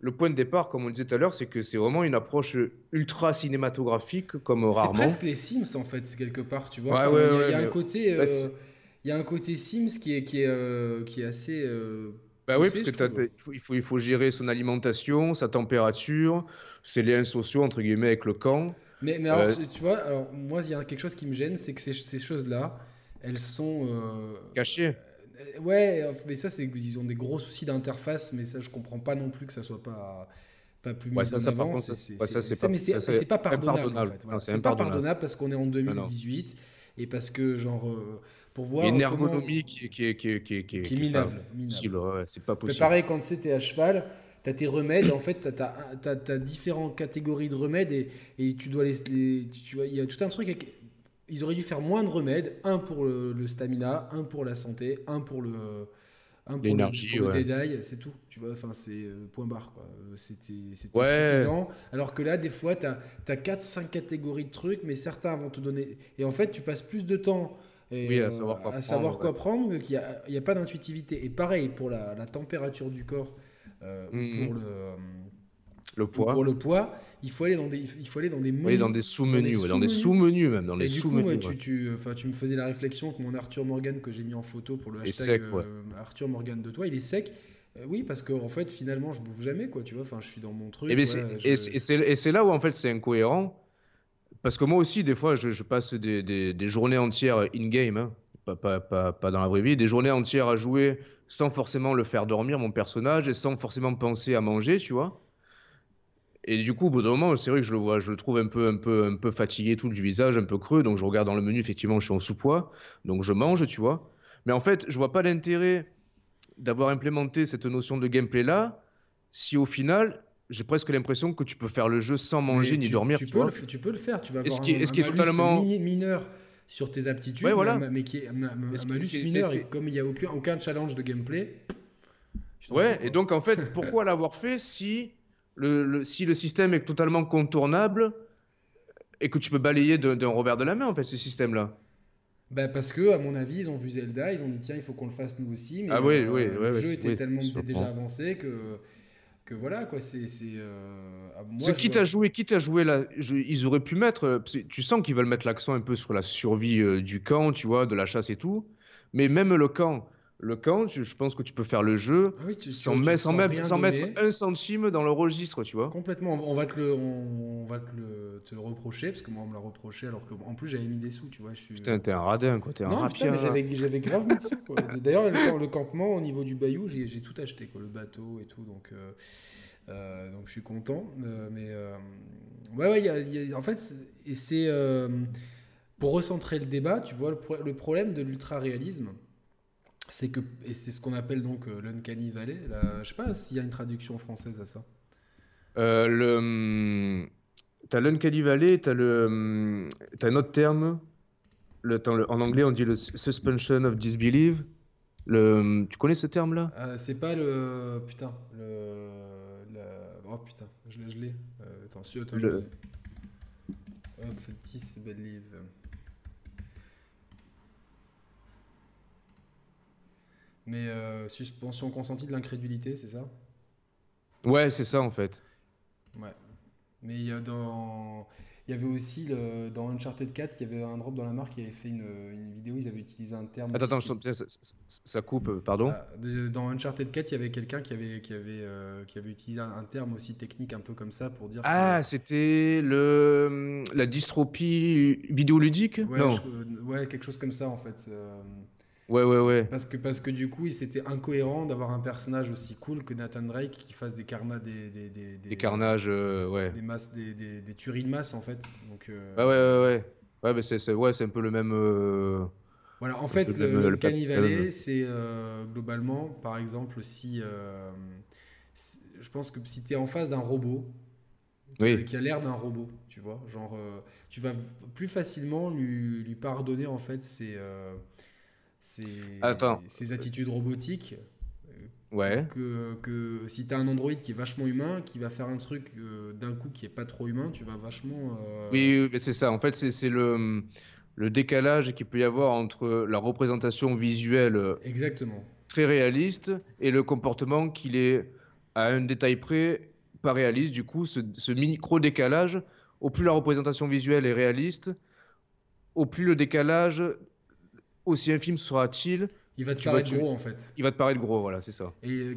le point de départ, comme on disait tout à l'heure, c'est que c'est vraiment une approche ultra cinématographique, comme rarement. C'est presque les Sims, en fait, quelque part, tu vois. il y a, un côté... Euh, il y a un côté Sims qui est, qui est, euh, qui est assez... Euh, bah oui, parce que il, faut, il faut gérer son alimentation, sa température, ses liens sociaux, entre guillemets, avec le camp. Mais, mais alors, tu vois, alors, moi, il y a quelque chose qui me gêne, c'est que ces, ces choses-là, elles sont... Cachées Ouais, mais ça, c'est ils ont des gros soucis d'interface, mais ça, je comprends pas non plus que ça soit pas pas plus ouais, ça, ça, contre, c'est pas, pas pardonnable. En fait. c'est pas pardonnable parce qu'on est en 2018 et parce que genre euh, pour voir une ergonomie qui, qui, qui, qui, qui, qui est minable. c'est pas possible. Mais pareil, quand es à cheval, tu as tes remèdes, en fait, tu as, différentes catégories de remèdes et, et tu dois les, tu vois, il y a tout un truc avec, ils auraient dû faire moins de remèdes, un pour le, stamina, un pour la santé, un pour le un pour le, c'est tout. Tu vois, enfin c'est euh, point barre quoi. C'était suffisant. Alors que là, des fois, tu as, as 4-5 catégories de trucs, mais certains vont te donner. Et en fait, tu passes plus de temps et, à savoir quoi à prendre, savoir quoi prendre qu'il n'y a, a, pas d'intuitivité. Et pareil pour la, la température du corps, euh, mm-hmm. pour le, le poids. Pour le poids il faut aller dans des, il faut aller dans des menus. dans des sous-menus, dans des sous-menus même, dans les sous-menus. tu, tu, tu, me faisais la réflexion que mon Arthur Morgan que j'ai mis en photo pour le hashtag euh, Arthur Morgan de toi, il est sec. Euh, oui, parce qu'en en fait, finalement, je bouffe jamais, quoi. Tu vois, enfin, je suis dans mon truc. Et, c'est là où en fait c'est incohérent, parce que moi aussi, des fois, je, passe des, des, journées entières in-game, hein. pas, pas, pas, pas, dans la vraie vie, des journées entières à jouer sans forcément le faire dormir mon personnage et sans forcément penser à manger, tu vois. Et du coup, au bout d'un moment, c'est vrai que je le vois, je le trouve un peu, un peu, un peu fatigué, tout du visage, un peu creux. Donc je regarde dans le menu, effectivement, je suis en sous-poids, donc je mange, tu vois. Mais en fait, je vois pas l'intérêt d'avoir implémenté cette notion de gameplay là, si au final, j'ai presque l'impression que tu peux faire le jeu sans manger ni dormir. Tu, tu, peux vois. Le, tu peux le faire, tu vas avoir un, qui, est, qui est totalement mineur sur tes aptitudes, voilà. mais qui est un, malus mineur. Et comme il n'y a aucun, aucun challenge de gameplay. Ouais, et donc en fait, pourquoi l'avoir fait si le, si le système est totalement contournable et que tu peux balayer d'un revers de la main, en fait, ce système-là bah parce que, à mon avis, ils ont vu Zelda, ils ont dit tiens, il faut qu'on le fasse nous aussi. Mais ah oui, euh, oui, le jeu était tellement déjà avancé que, que voilà, quoi. C'est. Euh, quitte, à jouer, quitte à jouer là, ils auraient pu mettre. Tu sens qu'ils veulent mettre l'accent un peu sur la survie euh, du camp, tu vois, de la chasse et tout. Mais même le camp, le camp, je, pense que tu peux faire le jeu ah sans, sans, même, sans mettre un centime dans le registre, tu vois. Complètement, on va te le, on, va te le, te le reprocher, parce que moi on me l'a reproché, alors qu'en plus j'avais mis des sous, tu vois. Je suis... Putain, t'es un radin, quoi, t'es un rapide. j'avais grave mis sous, quoi. <laughs> D'ailleurs, le, le, campement au niveau du bayou, j'ai tout acheté, quoi, le bateau et tout, donc, euh, euh, donc je suis content. Euh, mais ouais, ouais, y a, en fait, et c'est pour recentrer le débat, tu vois, le, le problème de l'ultra-réalisme c'est que et c'est ce qu'on appelle donc euh, l'uncanny valley. Là, je sais pas s'il y a une traduction française à ça. Euh, le hum, t'as l'uncanny valley, t'as le hum, t'as un autre terme. Le, en anglais, on dit le suspension of disbelief. Le, hum, tu connais ce terme-là? Euh, C'est pas le putain le, oh putain je, l'ai. Euh, attends, attends, le... Of disbelief. Mais euh, suspension consentie de l'incrédulité, c'est ça? Ouais, c'est ça en fait. Ouais. Mais il y, a dans... il y avait aussi le... dans Uncharted 4, il y avait un drop dans la marque qui avait fait une, une vidéo, ils avaient utilisé un terme. Attends, attends, ça, ça, coupe, euh, pardon ah, Dans Uncharted 4, il y avait quelqu'un qui avait, qui, avait, euh, qui avait utilisé un, terme aussi technique un peu comme ça pour dire. Ah, c'était le... la dystropie vidéoludique? Ouais, Non. ouais, quelque chose comme ça en fait. Ouais, ouais, ouais. Parce que, parce que du coup, c'était incohérent d'avoir un personnage aussi cool que Nathan Drake qui fasse des carnages, des, des, des, des, carnages, euh, ouais. Des, masses, des, des, des, tueries de masse en fait. Donc, euh... ouais, ouais, ouais, ouais. Ouais, mais c'est ouais, un peu le même. Euh... Voilà, en fait, le, le, c'est euh, globalement, par exemple, si. Je pense que si tu es en face d'un robot, qui, qui a l'air d'un robot, tu vois, genre, tu vas plus facilement lui, lui pardonner en fait ses ces, attitudes robotiques. Euh, ouais. Que, que si tu as un Android qui est vachement humain, qui va faire un truc euh, d'un coup qui est pas trop humain, tu vas vachement. Euh, oui, c'est ça. En fait, c'est le, le décalage qu'il peut y avoir entre la représentation visuelle Exactement. très réaliste et le comportement qu'il est à un détail près pas réaliste, du coup, ce, ce micro-décalage, au plus la représentation visuelle est réaliste, au plus le décalage, aussi infime sera-t-il, il va te paraître gros en fait. Il va te paraître gros, voilà, c'est ça. Et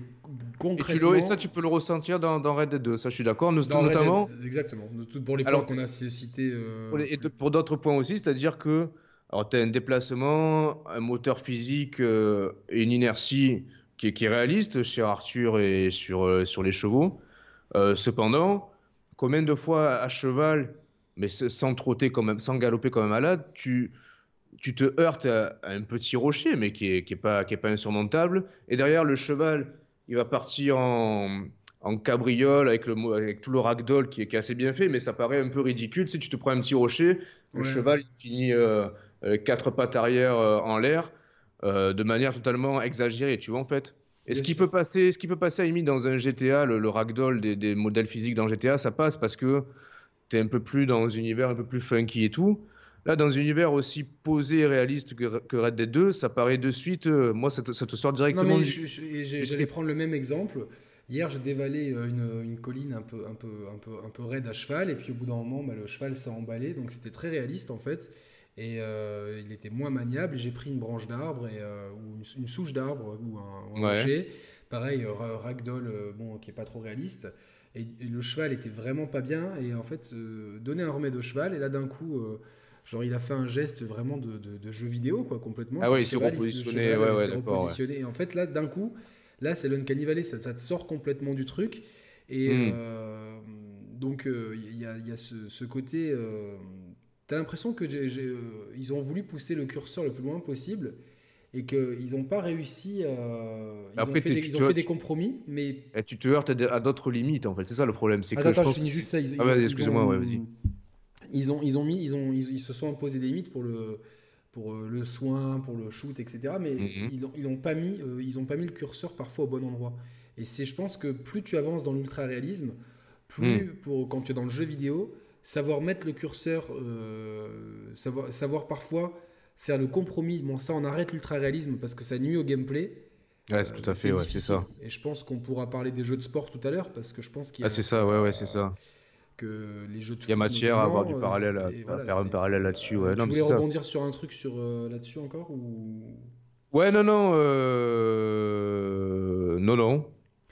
concrètement. Et, ça, tu peux le ressentir dans, Red Dead 2, ça je suis d'accord. Notamment. exactement. Pour les points qu'on a cités. Euh, et pour d'autres points aussi, c'est-à-dire que. Alors, tu as un déplacement, un moteur physique euh, et une inertie qui est, qui est, réaliste chez Arthur et sur, euh, sur les chevaux. cependant, combien de fois à cheval, mais sans trotter, quand même, sans galoper comme un malade, tu tu te heurtes à, un petit rocher, mais qui n'est qui est pas, pas insurmontable. Et derrière, le cheval, il va partir en, en cabriole avec, le, avec tout le ragdoll qui est, qui est, assez bien fait, mais ça paraît un peu ridicule. Si tu te prends un petit rocher, le cheval il finit euh, euh, quatre pattes arrière euh, en l'air de manière totalement exagérée, tu vois, en fait. Et ce qui, peut passer, ce qui peut passer à limite dans un GTA, le, ragdoll des, des, modèles physiques dans GTA, ça passe parce que tu es un peu plus dans un univers un peu plus funky et tout. Là, dans un univers aussi posé et réaliste que, Red Dead 2, ça paraît de suite, euh, moi, ça te, sort directement. Non, mais j'allais prendre le même exemple. Hier, j'ai dévalé euh, une, colline un peu, un, peu, un, peu, un peu raide à cheval, et puis au bout d'un moment, bah, le cheval s'est emballé, donc c'était très réaliste en fait. Et euh, il était moins maniable. J'ai pris une branche d'arbre et, ou une, souche d'arbre ou un, rocher. Pareil, ragdoll, bon, qui est pas trop réaliste. Et, le cheval était vraiment pas bien. Et en fait, donner un remède au cheval, et là d'un coup Genre, il a fait un geste vraiment de, de, jeu vidéo, quoi, complètement. Ah ouais, il s'est repositionné. Ouais, ouais, repositionné. Et en fait, là, d'un coup, là, c'est l'Uncanny Valley, ça, ça, te sort complètement du truc. Et hmm. euh, donc, euh, il y, a, y, a, ce, ce côté. Euh, T'as l'impression que ils ont voulu pousser le curseur le plus loin possible et qu'ils n'ont pas réussi à. Ils Après, ont fait, des, ils ont fait des compromis, mais. Et tu te heurtes à d'autres limites, en fait. C'est ça le problème. C'est que attends, je, finis juste ça. Ils, ah, excuse-moi, ouais, vas-y ils ont, ils ont mis, ils ont, ils, se sont imposés des limites pour le, pour euh, le soin, pour le shoot, etc. Mais mhm. ils, ils ont pas mis, euh, ils ont pas mis le curseur parfois au bon endroit. Et c'est, je pense que plus tu avances dans l'ultra réalisme, plus mhm. pour quand tu es dans le jeu vidéo, savoir mettre le curseur, euh, savoir, savoir parfois faire le compromis. Bon, ça, on arrête l'ultra réalisme parce que ça nuit au gameplay. Ouais, c'est tout à fait, ouais, c'est ça. Et je pense qu'on pourra parler des jeux de sport tout à l'heure parce que je pense qu'il y a. Ah, c'est ça, ouais, ouais, c'est ça que les jeux de Il y a matière à avoir du parallèle, à, faire un parallèle là-dessus. Ouais. Tu voulais rebondir sur un truc sur euh, là-dessus encore ou? Ouais, non, non, euh... non, non.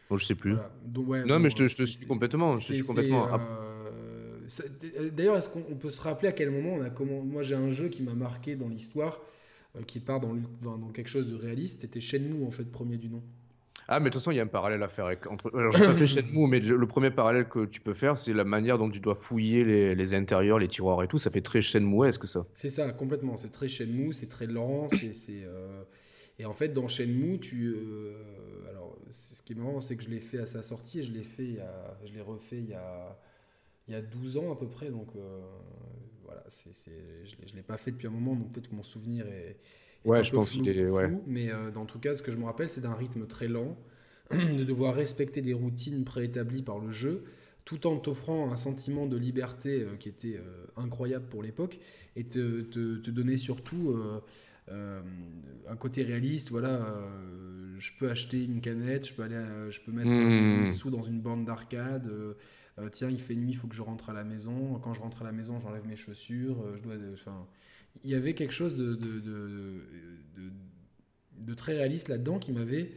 Bon, je sais plus. non, mais je te, je te suis complètement. Je suis complètement. Euh, d'ailleurs, est-ce qu'on peut se rappeler à quel moment on a comment Moi, j'ai un jeu qui m'a marqué dans l'histoire, euh, qui part dans, dans, dans, quelque chose de réaliste. C'était Shenmue en fait, premier du nom. Ah, mais de toute façon, il y a un parallèle à faire avec, entre. Alors, j'ai pas fait Shenmue, mais le premier parallèle que tu peux faire, c'est la manière dont tu dois fouiller les, les, intérieurs, les tiroirs et tout. Ça fait très Shenmue, est-ce que ça? C'est ça, complètement. C'est très Shenmue, c'est très lent. c'est, euh, Et en fait, dans Shenmue, tu. Euh, alors, ce qui est marrant, c'est que je l'ai fait à sa sortie et je l'ai fait, je l'ai refait il y a, il y a 12 ans à peu près. Donc, euh, voilà, c'est, je ne l'ai pas fait depuis un moment, donc peut-être que mon souvenir est Ouais, je pense qu'il est. Ouais. mais euh, dans tout cas, ce que je me rappelle, c'est d'un rythme très lent, <clears throat> de devoir respecter des routines préétablies par le jeu, tout en t'offrant un sentiment de liberté euh, qui était euh, incroyable pour l'époque, et te, te, te, donner surtout un côté réaliste. Voilà, je peux acheter une canette, je peux, aller, je peux mettre mmh. des sous dans une borne d'arcade. tiens, il fait nuit, il faut que je rentre à la maison. Quand je rentre à la maison, j'enlève mes chaussures. je dois, enfin, il y avait quelque chose de, de, de, de très réaliste là-dedans qui m'avait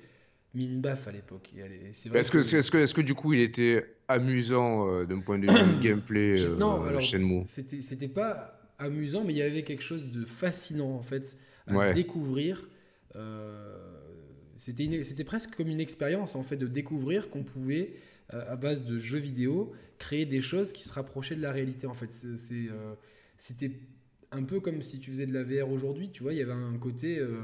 mis une baffe à l'époque. Est-ce que, est-ce que, est que, du coup il était amusant euh, d'un point de vue <coughs> gameplay euh, Non, alors c'était, pas amusant, mais il y avait quelque chose de fascinant en fait à découvrir. Euh, c'était, presque comme une expérience en fait de découvrir qu'on pouvait à base de jeux vidéo créer des choses qui se rapprochaient de la réalité en fait. C'était un peu comme si tu faisais de la VR aujourd'hui, tu vois, il y avait un côté. Euh,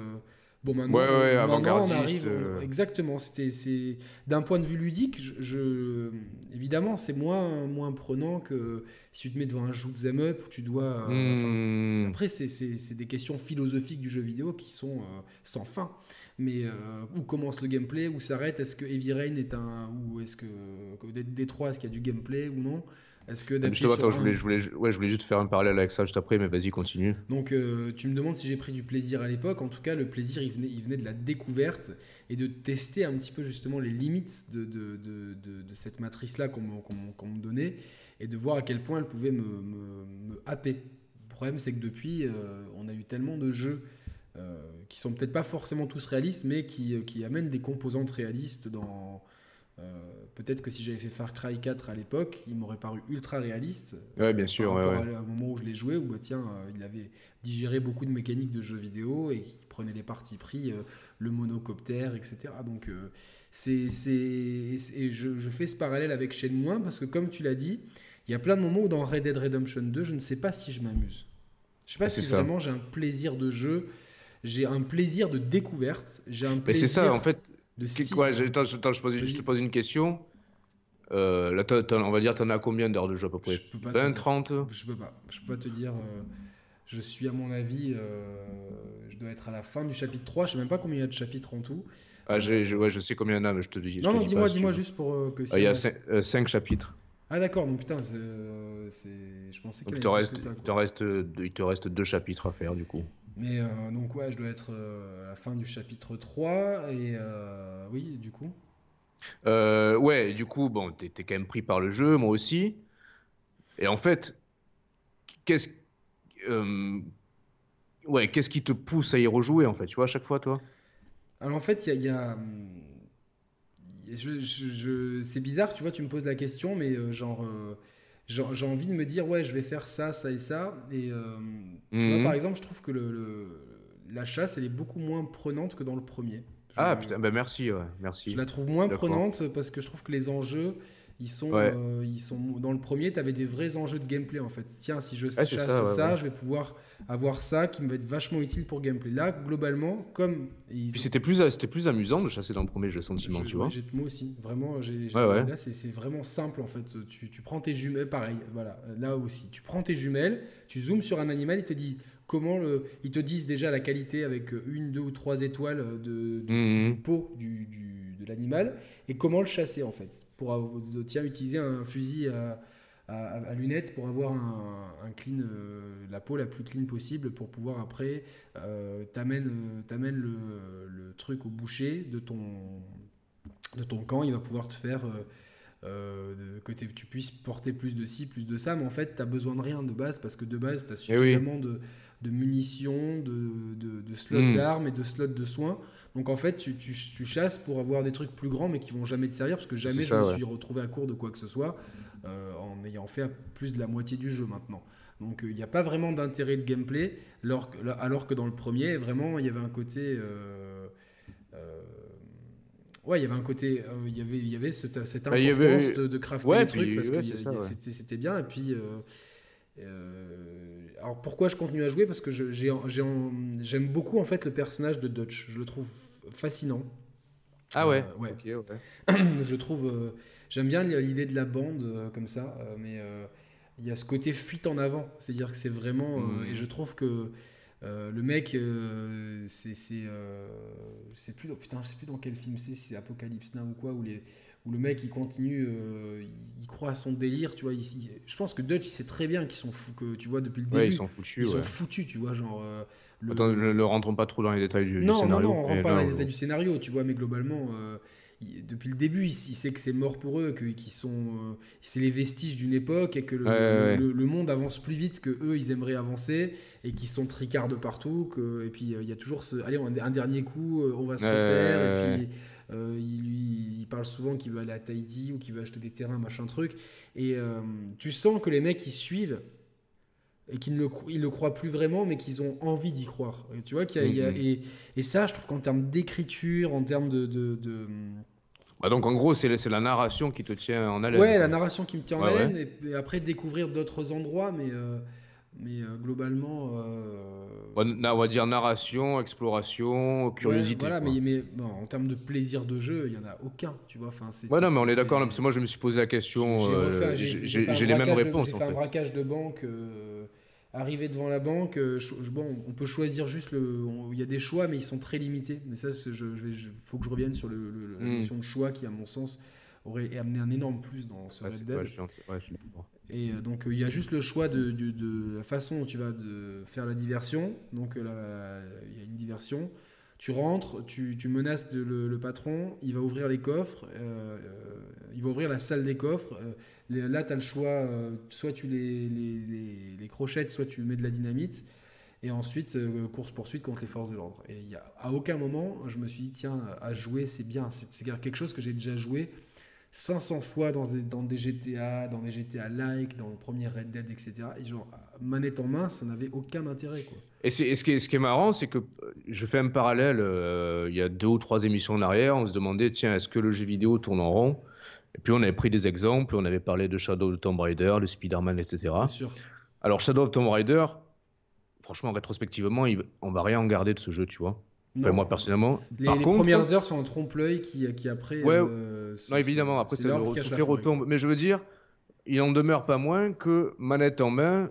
bon, maintenant, on arrive. Euh. exactement, c'était, c'est d'un point de vue ludique, je, évidemment, c'est moins, moins prenant que si tu te mets devant un shoot'em up où tu dois. Euh, hmm. après, c'est, c'est, des questions philosophiques du jeu vidéo qui sont sans fin. Mais où commence le gameplay, où s'arrête Est-ce que Heavy Rain est un. Ou est-ce que. Détroit, est-ce qu'il y a du gameplay ou non? Est-ce que attends, je, voulais, je, voulais, ouais, je voulais juste faire un parallèle avec ça juste après, mais vas-y, continue. Donc, euh, tu me demandes si j'ai pris du plaisir à l'époque. En tout cas, le plaisir, il venait, il venait de la découverte et de tester un petit peu justement les limites de, de, de, de cette matrice-là qu'on me donnait et de voir à quel point elle pouvait me, me, me happer. Le problème, c'est que depuis, euh, on a eu tellement de jeux euh, qui sont peut-être pas forcément tous réalistes, mais qui, qui amènent des composantes réalistes dans euh, peut-être que si j'avais fait Far Cry 4 à l'époque, il m'aurait paru ultra réaliste. Ouais, bien sûr. Ouais, Au moment où je l'ai joué, où bah, tiens, euh, il avait digéré beaucoup de mécaniques de jeux vidéo et il prenait les parties pris, euh, le monocoptère, etc. Donc, c'est, c'est, je, je, fais ce parallèle avec Shenmue parce que, comme tu l'as dit, il y a plein de moments où dans Red Dead Redemption 2, je ne sais pas si je m'amuse. Je sais pas si vraiment j'ai un plaisir de jeu, j'ai un plaisir de découverte, j'ai un plaisir. Mais c'est ça, en fait Quoi, je, attends, je, te pose une question. Euh, là, on va dire, tu en as combien d'heures de jeu à peu près? 20, 30 Je peux pas. Je peux pas te dire. Euh, je suis, à mon avis, euh, je dois être à la fin du chapitre 3. Je sais même pas combien il y a de chapitres en tout. Ah, je, ouais, je sais combien il y en a, mais je te dis. Non, non, dis-moi, dis-moi juste pour que. Ah, il y a 5 chapitres. Ah, d'accord, donc putain, je pensais qu'il il te reste, ça, il, te reste, il te reste deux chapitres à faire du coup. Mais euh, donc, ouais, je dois être euh, à la fin du chapitre 3. Et euh, oui, du coup? Ouais, du coup, bon, t'es quand même pris par le jeu, moi aussi. Et en fait, qu'est-ce ouais, qu'est-ce qui te pousse à y rejouer, en fait, tu vois, à chaque fois, toi? Alors, en fait, il y a. je, c'est bizarre, tu vois, tu me poses la question, mais genre j'ai envie de me dire, ouais, je vais faire ça, ça et ça. Et euh, mhm. par exemple, je trouve que le, la chasse, elle est beaucoup moins prenante que dans le premier. ah, putain, bah merci, ouais, merci. Je la trouve moins prenante parce que je trouve que les enjeux, ils sont, euh, ils sont dans le premier, tu avais des vrais enjeux de gameplay en fait. Tiens, si je chasse ça, je vais pouvoir avoir ça qui me va être vachement utile pour gameplay. Là, globalement, comme. Puis c'était plus, c'était plus amusant de chasser dans le premier, j'ai le sentiment, tu vois. Moi aussi, vraiment, là, c'est vraiment simple en fait. Tu, tu, prends tes jumelles, pareil, voilà, là aussi. Tu prends tes jumelles, tu zoomes sur un animal, il te dit comment le. Ils te disent déjà la qualité avec une, deux ou trois étoiles de, mhm. peau du, du, de l'animal et comment le chasser en fait. Pour tiens, utiliser un fusil à à, lunettes pour avoir un, clean, euh, la peau la plus clean possible pour pouvoir après euh, t'amènes euh, le, le, truc au boucher de ton, de ton camp, il va pouvoir te faire que tu puisses porter plus de ci, plus de ça, mais en fait tu as besoin de rien de base parce que de base tu as eh suffisamment de, de, munitions, de, de, slots hmm. d'armes et de slots de soins. Donc en fait, tu, tu, chasses pour avoir des trucs plus grands mais qui vont jamais te servir parce que jamais je me suis retrouvé à court de quoi que ce soit. Euh, en ayant fait plus de la moitié du jeu maintenant. Donc euh, il n'y a pas vraiment d'intérêt de gameplay, alors, alors, que dans le premier, vraiment, il y avait un côté... Euh, ouais, il y avait un côté, il y avait, il y avait cette, cette bah, importance de, de, crafter ouais, trucs parce que c'était bien. Et puis, alors pourquoi je continue à jouer? Parce que j'aime beaucoup en fait le personnage de Dutch. Je le trouve fascinant. Ah ouais. ouais. <clears throat> je trouve J'aime bien l'idée de la bande euh, comme ça, euh, mais euh, il y a ce côté fuite en avant. C'est-à-dire que c'est vraiment. Mmh. Et je trouve que le mec, c'est. c'est plus. Putain, je sais plus dans quel film c'est, c'est Apocalypse Now ou quoi, où, les, où le mec il continue, il croit à son délire, tu vois. je pense que Dutch il sait très bien qu'ils sont fous, que tu vois, depuis le début. ils sont foutus. Ils sont foutus, tu vois, genre. Le... Attends, ne, rentrons pas trop dans les détails du, non, scénario. Non, non, on rentre pas dans les détails du scénario, tu vois, mais globalement depuis le début, il, sait que c'est mort pour eux, que sont, euh, c'est les vestiges d'une époque et que le, monde avance plus vite que eux ils aimeraient avancer et qu'ils sont tricards de partout. Que, et puis euh, il y a toujours ce, allez, un, dernier coup, euh, on va se refaire. et puis il, il, parle souvent qu'il veut aller à Tahiti ou qu'il veut acheter des terrains, machin truc. Et tu sens que les mecs ils suivent et qu'ils ne le, ils le croient plus vraiment, mais qu'ils ont envie d'y croire. Et tu vois qu'il y a, mm-hmm. et, et, ça, je trouve qu'en termes d'écriture, en termes de, de, bah donc en gros, c'est la narration qui te tient en haleine. Ouais, la narration qui me tient en haleine, et, après découvrir d'autres endroits, mais, euh, mais euh, globalement. Euh... On va dire narration, exploration, curiosité. voilà, mais, mais bon, en termes de plaisir de jeu, il n'y en a aucun, tu vois. Enfin, ouais, non, mais on est d'accord, parce que moi je me suis posé la question, j'ai les mêmes réponses. J'ai fait, un braquage de banque euh, arriver devant la banque, euh, bon, on peut choisir juste le. Il y a des choix, mais ils sont très limités. Mais ça, il faut que je revienne sur le, la hmm. notion de choix qui, à mon sens, aurait amené un énorme plus dans ce Red Dead. Et donc il y a juste le choix de, la façon dont tu vas faire la diversion. Donc il y a une diversion. Tu rentres, tu, menaces le, patron, il va ouvrir les coffres, il va ouvrir la salle des coffres. là, tu as le choix, soit tu les, crochettes, soit tu mets de la dynamite. Et ensuite, euh, course-poursuite contre les forces de l'ordre. Et à aucun moment, je me suis dit, tiens, à jouer, c'est bien. C'est quelque chose que j'ai déjà joué 500 fois dans des, dans des GTA, dans des GTA like, dans le premier Red Dead, etc. Et genre, manette en main, ça n'avait aucun intérêt. Quoi. Et, ce, qui est, ce qui est marrant, c'est que je fais un parallèle. Euh, il y a deux ou trois émissions en arrière, on se demandait, tiens, est-ce que le jeu vidéo tourne en rond? Et puis on avait pris des exemples, on avait parlé de Shadow of Tomb Raider, de Spider-Man, etc. Bien sûr. Alors Shadow of Tomb Raider, franchement, rétrospectivement, on va rien en garder de ce jeu, tu vois. Moi, personnellement. Les, premières heures sont un trompe-l'œil qui, qui, après. Ouais, euh, non, évidemment, après, c'est le retombe. Mais je veux dire, il en demeure pas moins que, manette en main,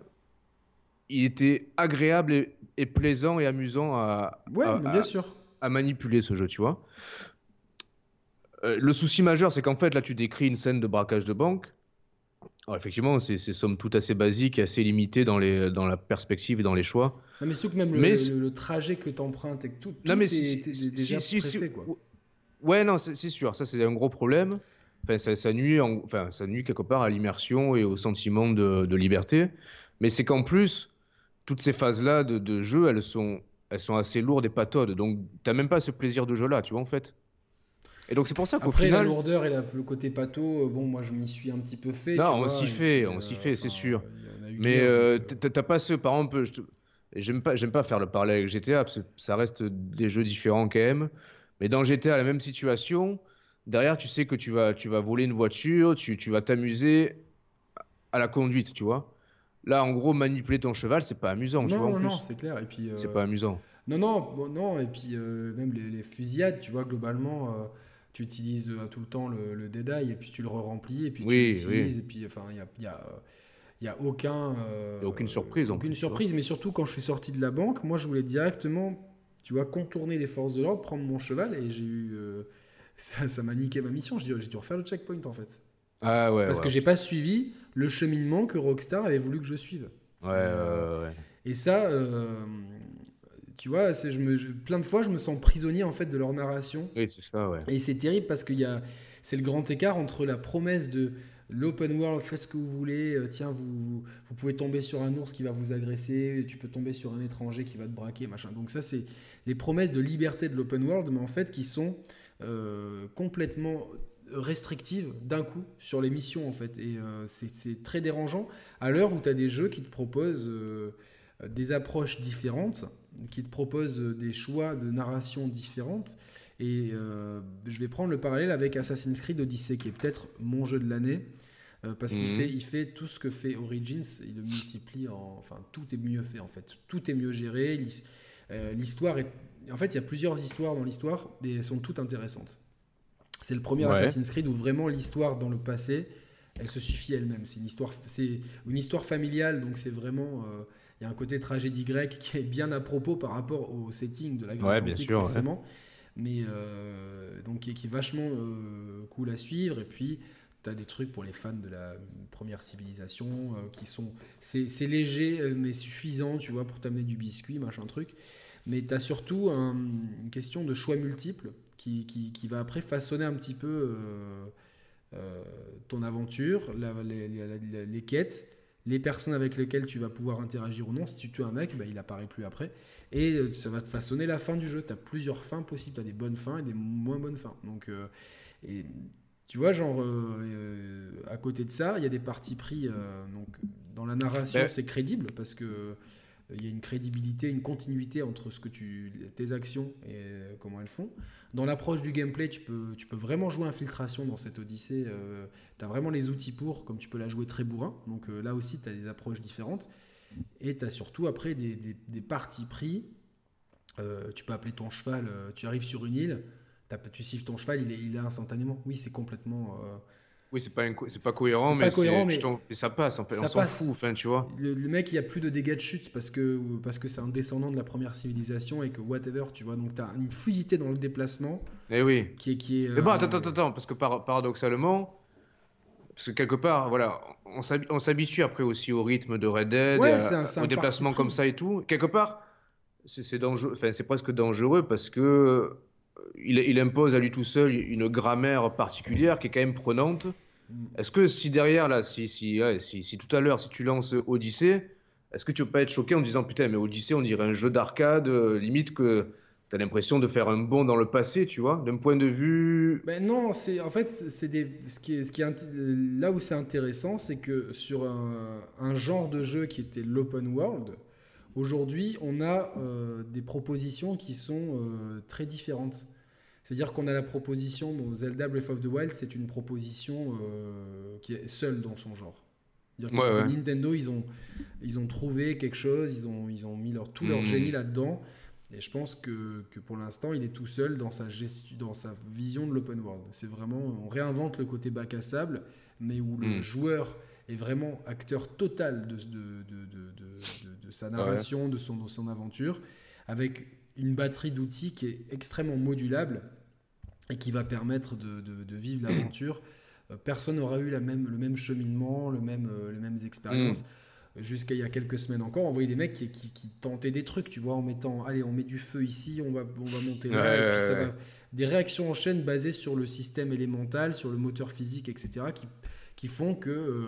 il était agréable et, plaisant et amusant à, bien sûr. à manipuler ce jeu, tu vois. Euh, le souci majeur, c'est qu'en fait, là, tu décris une scène de braquage de banque effectivement, c'est somme toute assez basique et assez limité dans, les, dans la perspective et dans les choix. Non, mais surtout que même le, trajet que tu empruntes et que tout, tout non, mais est, déjà préfait, quoi. Ouais, non, c'est sûr. Ça, c'est un gros problème. Enfin, ça, ça nuit enfin, ça nuit quelque part à l'immersion et au sentiment de, de liberté. Mais c'est qu'en plus, toutes ces phases-là de, de, jeu, elles sont, elles sont assez lourdes et pataudes. Donc, tu n'as même pas ce plaisir de jeu-là, tu vois, en fait. Et donc c'est pour ça qu'au Après, final... la lourdeur et le côté pato, euh, bon, moi je m'y suis un petit peu fait. Non, on s'y fait, on s'y fait, c'est sûr. Mais euh, t'as pas ce, par exemple, j'aime pas, j'aime pas faire le parallèle avec GTA parce que ça reste des jeux différents quand même. Mais dans GTA, la même situation, derrière, tu sais que tu vas, tu vas voler une voiture, tu, tu vas t'amuser à la conduite, tu vois. Là, en gros, manipuler ton cheval, c'est pas amusant. Non, tu vois, non, non, c'est clair. Et puis. C'est pas amusant. Non, non, non. Et puis même les, les, fusillades, tu vois, globalement tu utilises euh, tout le temps le, le et puis tu le remplis et puis tu l'utilises et puis enfin il y a, y a il y a aucun euh, aucune surprise aucune surprise. Mais surtout quand je suis sorti de la banque moi je voulais directement tu vois contourner les forces de l'ordre prendre mon cheval et j'ai eu euh, <laughs> ça m'a niqué ma mission. J'ai dû, dû, refaire le checkpoint en fait. Ah ouais parce que j'ai pas suivi le cheminement que Rockstar avait voulu que je suive. Ouais, ouais, et ça tu vois, je me, plein de fois, je me sens prisonnier en fait de leur narration. Oui, c'est ça, ouais. Et c'est terrible parce qu'il y a, c'est le grand écart entre la promesse de l'open world, faites ce que vous voulez, euh, tiens, vous, vous pouvez tomber sur un ours qui va vous agresser, tu peux tomber sur un étranger qui va te braquer, machin. Donc ça, c'est les promesses de liberté de l'open world, mais en fait qui sont euh, complètement restrictives d'un coup sur les missions en fait. Et euh, c'est très dérangeant à l'heure où tu as des jeux qui te proposent des approches différentes qui te propose des choix de narration différentes. Et euh, je vais prendre le parallèle avec Assassin's Creed Odyssey, qui est peut-être mon jeu de l'année. Euh, parce qu'il mhm. fait, il fait tout ce que fait Origins, il le multiplie en. Enfin, tout est mieux fait en fait. Tout est mieux géré. Euh, l'histoire est. En fait, il y a plusieurs histoires dans l'histoire, mais elles sont toutes intéressantes. C'est le premier Assassin's Creed où vraiment l'histoire dans le passé, elle se suffit elle-même. C'est une histoire, c'est une histoire familiale, donc c'est vraiment il y a un côté tragédie grecque qui est bien à propos par rapport au setting de la Grèce antique, forcément. Mais euh, donc qui est, vachement euh, cool à suivre. Et puis, tu as des trucs pour les fans de la première civilisation euh, qui sont. C'est léger, mais suffisant, tu vois, pour t'amener du biscuit, machin truc. Mais tu as surtout une question de choix multiples qui, qui, qui, va après façonner un petit peu ton aventure, les, les, les, quêtes les personnes avec lesquelles tu vas pouvoir interagir ou non. Si tu tues un mec, bah, il apparaît plus après. Et euh, ça va te façonner la fin du jeu. Tu as plusieurs fins possibles. Tu as des bonnes fins et des moins bonnes fins. Donc, euh, et, tu vois, genre, euh, à côté de ça, il y a des parties pris. donc, dans la narration, c'est crédible parce que il y a une crédibilité, une continuité entre ce que tu, tes actions et comment elles font. Dans l'approche du gameplay, tu peux, tu peux vraiment jouer infiltration dans cette Odyssée. Euh, tu as vraiment les outils pour, comme tu peux la jouer très bourrin. Donc euh, là aussi, tu as des approches différentes. Et tu as surtout après des, des, parties pris. Euh, tu peux appeler ton cheval, tu arrives sur une île, tu siffles ton cheval, il est instantanément. Oui, c'est complètement Oui, c'est pas, c'est pas cohérent, mais, cohérent mais... ça passe, en fait. on s'en fout, enfin, tu vois. Le, mec, il y a plus de dégâts de chute parce que parce que c'est un descendant de la première civilisation et que whatever, tu vois. Donc, tu as une fluidité dans le déplacement. Et eh oui. Qui est. Qui est mais bon, attends, attends, attends, parce que paradoxalement, parce que quelque part, voilà, on s'habitue après aussi au rythme de Red Dead, au déplacement comme ça et tout. Quelque part, c'est dangereux, enfin, c'est presque dangereux parce que il, impose à lui tout seul une grammaire particulière qui est quand même prenante. Mm. Est-ce que si derrière, là, si, si, si, tout à l'heure, si tu lances Odyssée, est-ce que tu peux pas être choqué en disant putain, mais Odyssée, on dirait un jeu d'arcade, euh, limite que tu as l'impression de faire un bond dans le passé, tu vois, d'un point de vue. Ben non, c'est en fait, c'est des... ce qui est, ce qui est là où c'est intéressant, c'est que sur un, genre de jeu qui était l'open world, aujourd'hui, on a euh, des propositions qui sont euh, très différentes. C'est-à-dire qu'on a la proposition, bon, Zelda Breath of the Wild, c'est une proposition euh, qui est seule dans son genre. Nintendo, ils ont, ils ont trouvé quelque chose, ils ont, ils ont mis leur, tout leur hmm. génie là-dedans. Et je pense que, que pour l'instant, il est tout seul dans sa, gestion, dans sa vision de l'open world. C'est vraiment, on réinvente le côté bac à sable, mais où le hmm. joueur est vraiment acteur total de, de, de, de sa narration, de, son, de son aventure, avec une batterie d'outils qui est extrêmement modulable et qui va permettre de, vivre <clears throat> l'aventure. Euh, personne n'aura eu la même, le même cheminement, le même, euh, les mêmes expériences. Mm. Jusqu'à il y a quelques semaines encore, on voyait des mecs qui, qui, tentaient des trucs, tu vois, en mettant, allez, on met du feu ici, on va, on va monter là, et puis ça va... Des réactions en chaîne basées sur le système élémental, sur le moteur physique, etc., qui, qui font que euh,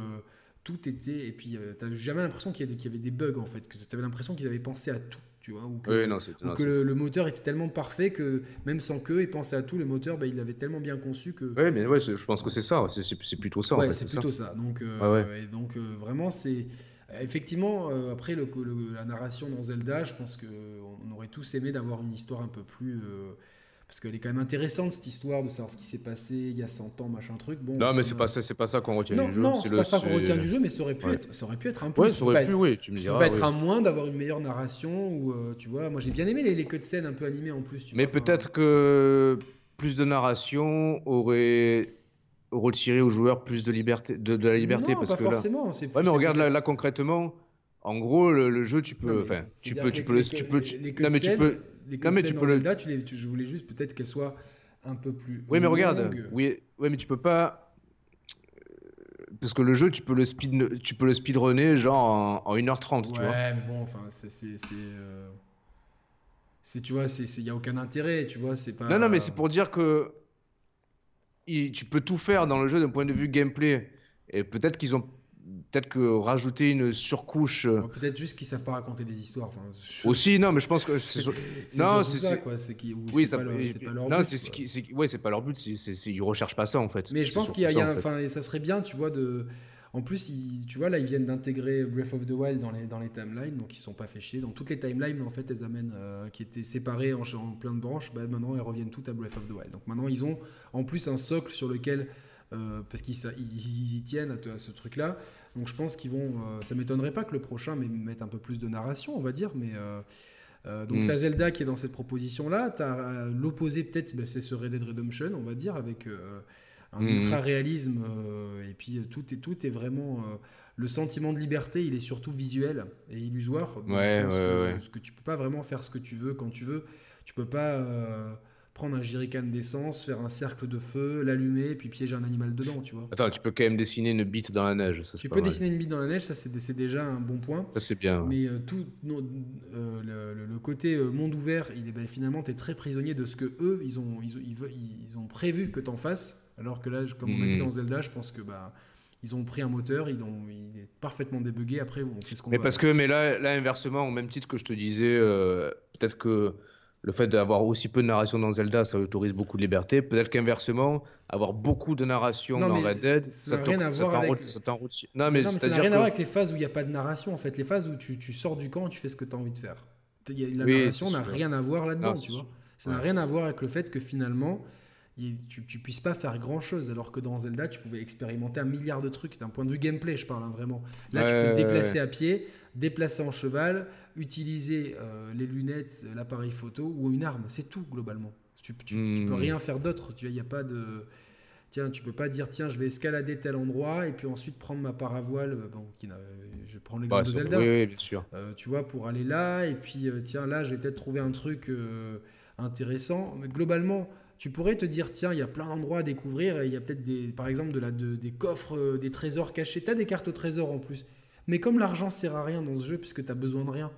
tout était. Et puis, tu n'avais jamais l'impression qu'il y, avait des bugs, en fait, que tu avais l'impression qu'ils avaient pensé à tout ou que, le, moteur était tellement parfait que même sans que et penser à tout, le moteur, bah, il avait tellement bien conçu que. Oui, mais ouais, je pense que c'est ça, c'est plutôt ça. Ouais, c'est plutôt ça. Donc, euh, et donc euh, vraiment, c'est. Effectivement, euh, après le, la narration dans Zelda, je pense qu'on aurait tous aimé d'avoir une histoire un peu plus parce qu'elle est quand même intéressante cette histoire de savoir ce qui s'est passé il y a 100 ans, machin truc. Bon, non, mais c'est pas ça, c'est pas ça qu'on retient du jeu. Non, c'est pas ça qu'on retient du jeu, mais ça aurait pu être, ça aurait pu être un peu. Ouais, ça aurait pu, oui, tu me diras. Ça aurait pu être un moins d'avoir une meilleure narration ou euh, tu vois, moi j'ai bien aimé les, les cutscenes un peu animées en plus. mais peut-être que plus de narration aurait retiré aux joueurs plus de liberté, de, la liberté non, parce pas que forcément. Là... Ouais, mais regarde là, concrètement. En gros, le, jeu, tu peux, enfin, tu peux, tu peux, tu peux, non mais tu peux, non mais tu peux le. Les, je voulais juste peut-être qu'elle soit un peu plus. Oui, mais regarde, oui, oui, mais tu peux pas. Parce que le jeu, tu peux le speed, tu peux le speedrunner genre en, 1h30, tu vois. Ouais, mais bon, enfin, c'est. Euh, c'est, tu vois, il n'y a aucun intérêt, tu vois, c'est pas. Non, non, mais c'est pour dire que. tu peux tout faire dans le jeu d'un point de vue gameplay. Et peut-être qu'ils ont peut-être que rajouter une surcouche. Euh, peut-être juste qu'ils savent pas raconter des histoires. Enfin, Aussi, non, mais je pense que c'est non, c'est ça quoi. C'est qui, oui, ça, pas, leur, pas leur non, c'est ce ouais, c'est pas leur but. C'est, ils recherchent pas ça en fait. Mais je pense qu'il y a, enfin, ça serait bien, tu vois, de. En plus, tu vois, là, ils viennent d'intégrer Breath of the Wild dans les, dans les timelines, donc ils sont pas fait chier. Dans toutes les timelines, en fait, elles amènent, euh, qui étaient séparées en, en, plein de branches, bah, maintenant, elles reviennent toutes à Breath of the Wild. Donc maintenant, ils ont en plus un socle sur lequel, euh, parce qu'ils y tiennent à ce truc-là, donc je pense qu'ils vont. Euh, ça m'étonnerait pas que le prochain mette un peu plus de narration, on va dire, mais. Euh, euh, donc, mm. tu as Zelda qui est dans cette proposition-là. Tu as l'opposé, peut-être, bah, c'est ce Red Dead Redemption, on va dire, avec un mm. ultra-réalisme. et puis, tout est, tout est vraiment. le sentiment de liberté, il est surtout visuel et illusoire. ouais, ouais, que, ouais. Parce que tu peux pas vraiment faire ce que tu veux quand tu veux. Tu peux pas prendre un jerrycan d'essence, faire un cercle de feu, l'allumer, puis piéger un animal dedans, tu vois. Attends, tu peux quand même dessiner une bite dans la neige. Ça, tu peux dessiner une bite dans la neige, ça c'est déjà un bon point. Ça c'est bien. Mais euh, tout euh, le, côté euh, monde ouvert, il est, ben, finalement, tu es très prisonnier de ce que eux, ils ont, ils, ils, ont prévu que tu en fasses. Alors que là, comme on a dit hmm. dans Zelda, je pense que bah, ils ont pris un moteur, ils ont, il est parfaitement débugué. Après, on fait ce qu'on Mais parce que, mais là, là, inversement, au même titre que je te disais, peut-être que le fait d'avoir aussi peu de narration dans Zelda, ça autorise beaucoup de liberté. Peut-être qu'inversement, avoir beaucoup de narration dans Red Dead, ça n'a rien à voir avec... Non, mais, ça n'a rien à voir avec les phases où il n'y a pas de narration. En fait, les phases où tu, sors du camp, tu fais ce que tu as envie de faire. La narration n'a rien à voir là-dedans, tu vois. Ça n'a rien à voir avec le fait que finalement, tu, tu puisses pas faire grand chose alors que dans Zelda tu pouvais expérimenter un milliard de trucs d'un point de vue gameplay je parle hein, vraiment là tu peux te déplacer à pied déplacer en cheval utiliser euh, les lunettes l'appareil photo ou une arme c'est tout globalement tu, tu, peux hmm. rien faire d'autre il y a pas de tiens, tu peux pas dire, tiens, je vais escalader tel endroit et puis ensuite prendre ma paravoile. Euh, bon, qui je prends l'exemple de Zelda. Oui, bien sûr. Euh, tu vois, pour aller là et puis euh, tiens, là, je vais peut-être trouver un truc intéressant. Mais globalement, tu pourrais te dire, tiens, il y a plein d'endroits à découvrir et il y a peut-être des, par exemple, de la, des coffres, des trésors cachés. Tu as des cartes au trésor en plus. Mais comme l'argent sert à rien dans ce jeu puisque tu as besoin de rien.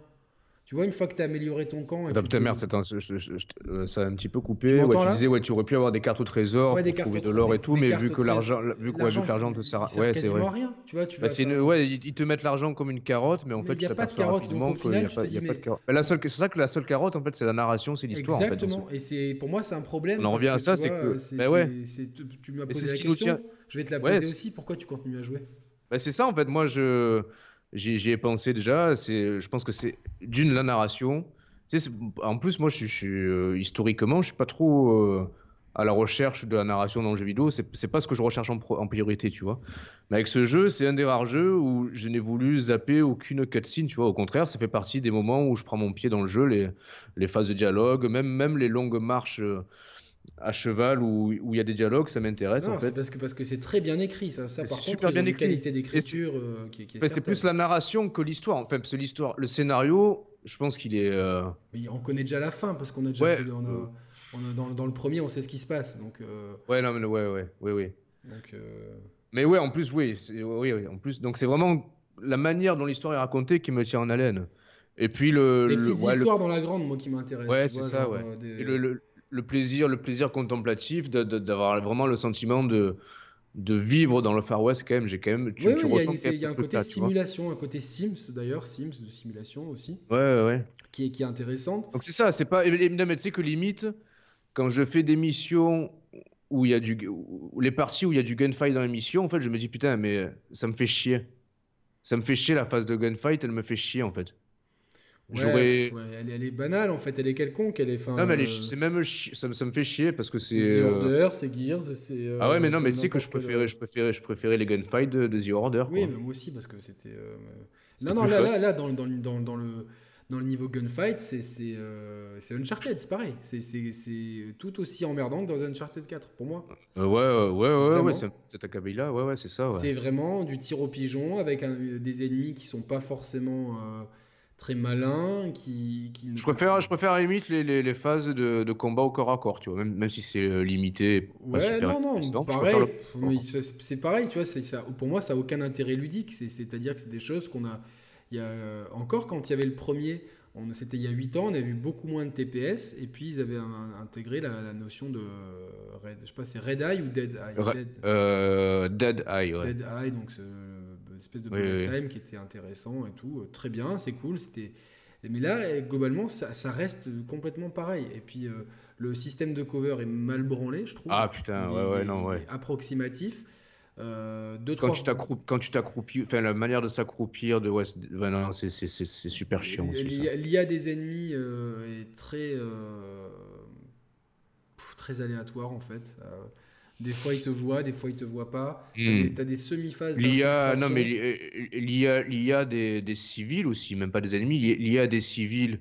Tu vois, une fois que tu as amélioré ton camp. Et putain, merde, euh, ça a un petit peu coupé. Tu, ouais, tu disais, ouais, tu aurais pu avoir des cartes au trésor pour trouver de l'or et tout, mais vu que l'argent vu que l'argent te sert, ouais, c'est vrai. rien. Tu vois, tu bah, ouais, ils te mettent l'argent comme une carotte, mais en fait, tu t'aperçois rapidement qu'il n'y a pas de carotte. C'est ça que la seule carotte, en fait, c'est la narration, c'est l'histoire. Exactement. Et c'est pour moi, c'est un problème. On en revient à ça, c'est que. Bah ouais. Tu m'as posé la question. Je vais te la poser aussi. Pourquoi tu continues à jouer? Bah, C'est ça, en fait. Moi, je j'y ai pensé déjà. Je pense que c'est d'une la narration. En plus, moi, je, suis euh, historiquement, je suis pas trop euh, à la recherche de la narration dans le jeu vidéo. C'est pas ce que je recherche en, priorité, tu vois. Mais avec ce jeu, c'est un des rares jeux où je n'ai voulu zapper aucune cutscene, tu vois. Au contraire, ça fait partie des moments où je prends mon pied dans le jeu, les, les phases de dialogue, même, même les longues marches. Euh, à cheval où il y a des dialogues, ça m'intéresse en fait. Parce que parce que c'est très bien écrit, ça. ça c'est super bien écrit. qualité d'écriture qui, qui, est. c'est plus la narration que l'histoire. Enfin, parce l'histoire, le scénario, je pense qu'il est. Euh, on connaît déjà la fin parce qu'on a déjà fait, on a, dans, le premier, on sait ce qui se passe. Donc. Euh, ouais, non, mais ouais, ouais, ouais, ouais. Donc. Euh, mais ouais, en plus, oui, oui, oui, en plus, donc c'est vraiment la manière dont l'histoire est racontée qui me tient en haleine. Et puis le. Les petites histoires dans la grande, moi, qui m'intéressent. Ouais, c'est ça, ouais. Et le, le, plaisir, le plaisir contemplatif, d'avoir vraiment le sentiment de de vivre dans le Far West quand même. J'ai quand même. Tu, oui, il y, a un côté simulation, un côté Sims d'ailleurs, Sims de simulation aussi. Ouais, ouais. ouais. Qui est qui est intéressante. Donc c'est ça, c'est pas. Mais tu sais que limite, quand je fais des missions où il y a du, les parties où il y a du gunfight dans les missions, en fait, je me dis putain, mais ça me fait chier. Ça me fait chier la phase de gunfight, elle me fait chier en fait. Ouais, elle, est banale en fait, elle est quelconque. Elle est, fin, non, mais euh, c'est même ça, ça, me fait chier parce que c'est. The euh, Order, c'est Gears, c'est. Euh, ah ouais, mais non, mais tu sais que je préférais, je préférais, je préférais les gunfights de, The Order. Oui, mais moi aussi parce que c'était. Non, non, là, là, là, dans, dans, dans, dans le dans le niveau gunfight, c'est euh, Uncharted, c'est pareil. C'est tout aussi emmerdant que dans Uncharted 4, pour moi. ouais, ouais, ouais, ouais, ouais c'est acabit-là, ouais, ouais, c'est ça. Ouais. C'est vraiment du tir au pigeon avec des ennemis qui sont pas forcément très malin, qui, Je préfère, je préfère à la limite les, les, les phases de, de, combat au corps à corps, tu vois, même, même si c'est euh, limité. Ouais, non, non, pareil. C'est pareil, tu vois, ça, pour moi, ça n'a aucun intérêt ludique. C'est-à-dire que c'est des choses qu'on a. Il y a, encore quand il y avait le premier, c'était il y a 8 ans, on a vu beaucoup moins de TPS, et puis ils avaient intégré la, notion de, Red, je sais pas, c'est Red Eye ou Dead Eye? Dead, euh, Dead Eye, ouais. Dead Eye, donc une espèce de bullet time qui était intéressant et tout. Euh, très bien, c'est cool. C'était mais là, globalement, ça, reste complètement pareil. Et puis, euh, le système de cover est mal branlé, je trouve. Ah putain, ouais, ouais, non, ouais. Approximatif. Euh, deux, quand, tu quand tu t'accroupis, enfin la manière de s'accroupir, de ouais, c'est super chiant. L'IA des ennemis est très très aléatoire en fait. Des fois, il te voit, des fois, il te voit pas. Tu as, des, semi-phases. L'IA, non, mais l'IA des, des civils aussi, même pas des ennemis. L'IA des civils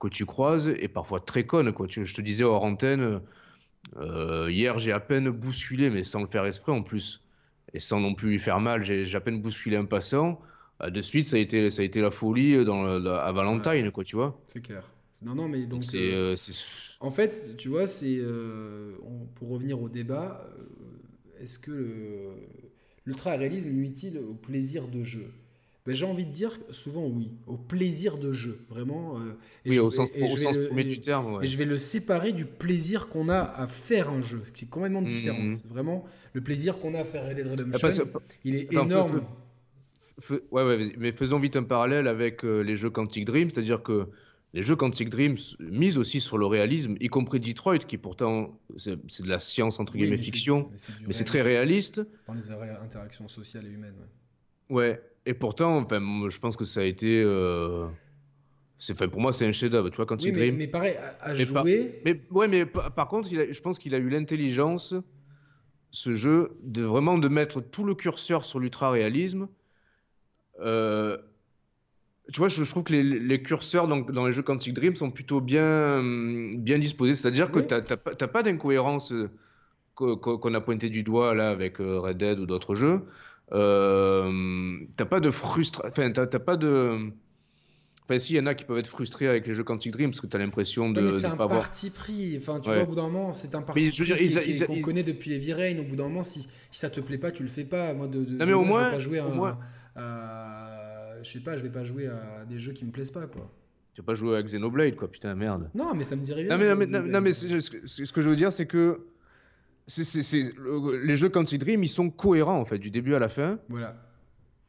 que tu croises est parfois très conne. Quoi. je te disais hors antenne, euh, hier, j'ai à peine bousculé, mais sans le faire exprès en plus, et sans non plus lui faire mal, j'ai à peine bousculé un passant. Bah, de suite, ça a été, ça a été la folie dans à Valentine, quoi, tu vois. C'est clair. Non, non, mais donc. C'est. Euh, en fait, tu vois, c'est euh, pour revenir au débat, euh, est-ce que l'ultra-réalisme nuit-il au plaisir de jeu? Ben, J'ai envie de dire souvent oui, au plaisir de jeu, vraiment. oui, au sens, premier du terme. Et je vais le séparer du plaisir qu'on a à faire un jeu, qui est complètement mmh, différent. Mmh. Vraiment, le plaisir qu'on a à faire Red Dead Redemption, il est énorme. ouais, ouais, mais faisons vite un parallèle avec les jeux Quantic Dream, c'est-à-dire que les jeux Quantic Dream misent aussi sur le réalisme, y compris Detroit, qui pourtant c'est de la science entre guillemets fiction, mais c'est très réaliste. Dans les interactions sociales et humaines. Ouais. ouais. Et pourtant, enfin, je pense que ça a été. Euh... Enfin, pour moi, c'est un chef-d'œuvre, tu vois, Quantic oui, Dream. Mais, pareil, à, jouer. mais ouais, mais par, contre, je pense qu'il a eu l'intelligence, ce jeu, de vraiment de mettre tout le curseur sur l'ultra réalisme. Euh, tu vois, je, trouve que les, curseurs dans, dans, les jeux Quantic Dream sont plutôt bien, bien disposés. C'est-à-dire que tu n'as pas d'incohérence qu'on a pointé du doigt là avec Red Dead ou d'autres jeux, t'as pas de frustration, enfin t'as pas de Enfin, si, il y en a qui peuvent être frustrés avec les jeux Quantic Dream parce que tu as l'impression de. mais c'est un parti pris. Enfin, tu vois, au bout d'un moment, c'est un parti pris qu'on connaît depuis Heavy Rain. Au bout d'un moment, si, si ça te plaît pas, tu le fais pas. Moi, de, non, mais au moins. Pas jouer à, Je sais pas, je vais pas jouer à des jeux qui me plaisent pas, quoi. Tu vas pas jouer à Xenoblade, quoi, putain, merde. Non, mais ça me dirait bien. Non, mais, non, mais, ce que je veux dire, c'est que. les jeux Quantic Dream, ils sont cohérents, en fait, du début à la fin. Voilà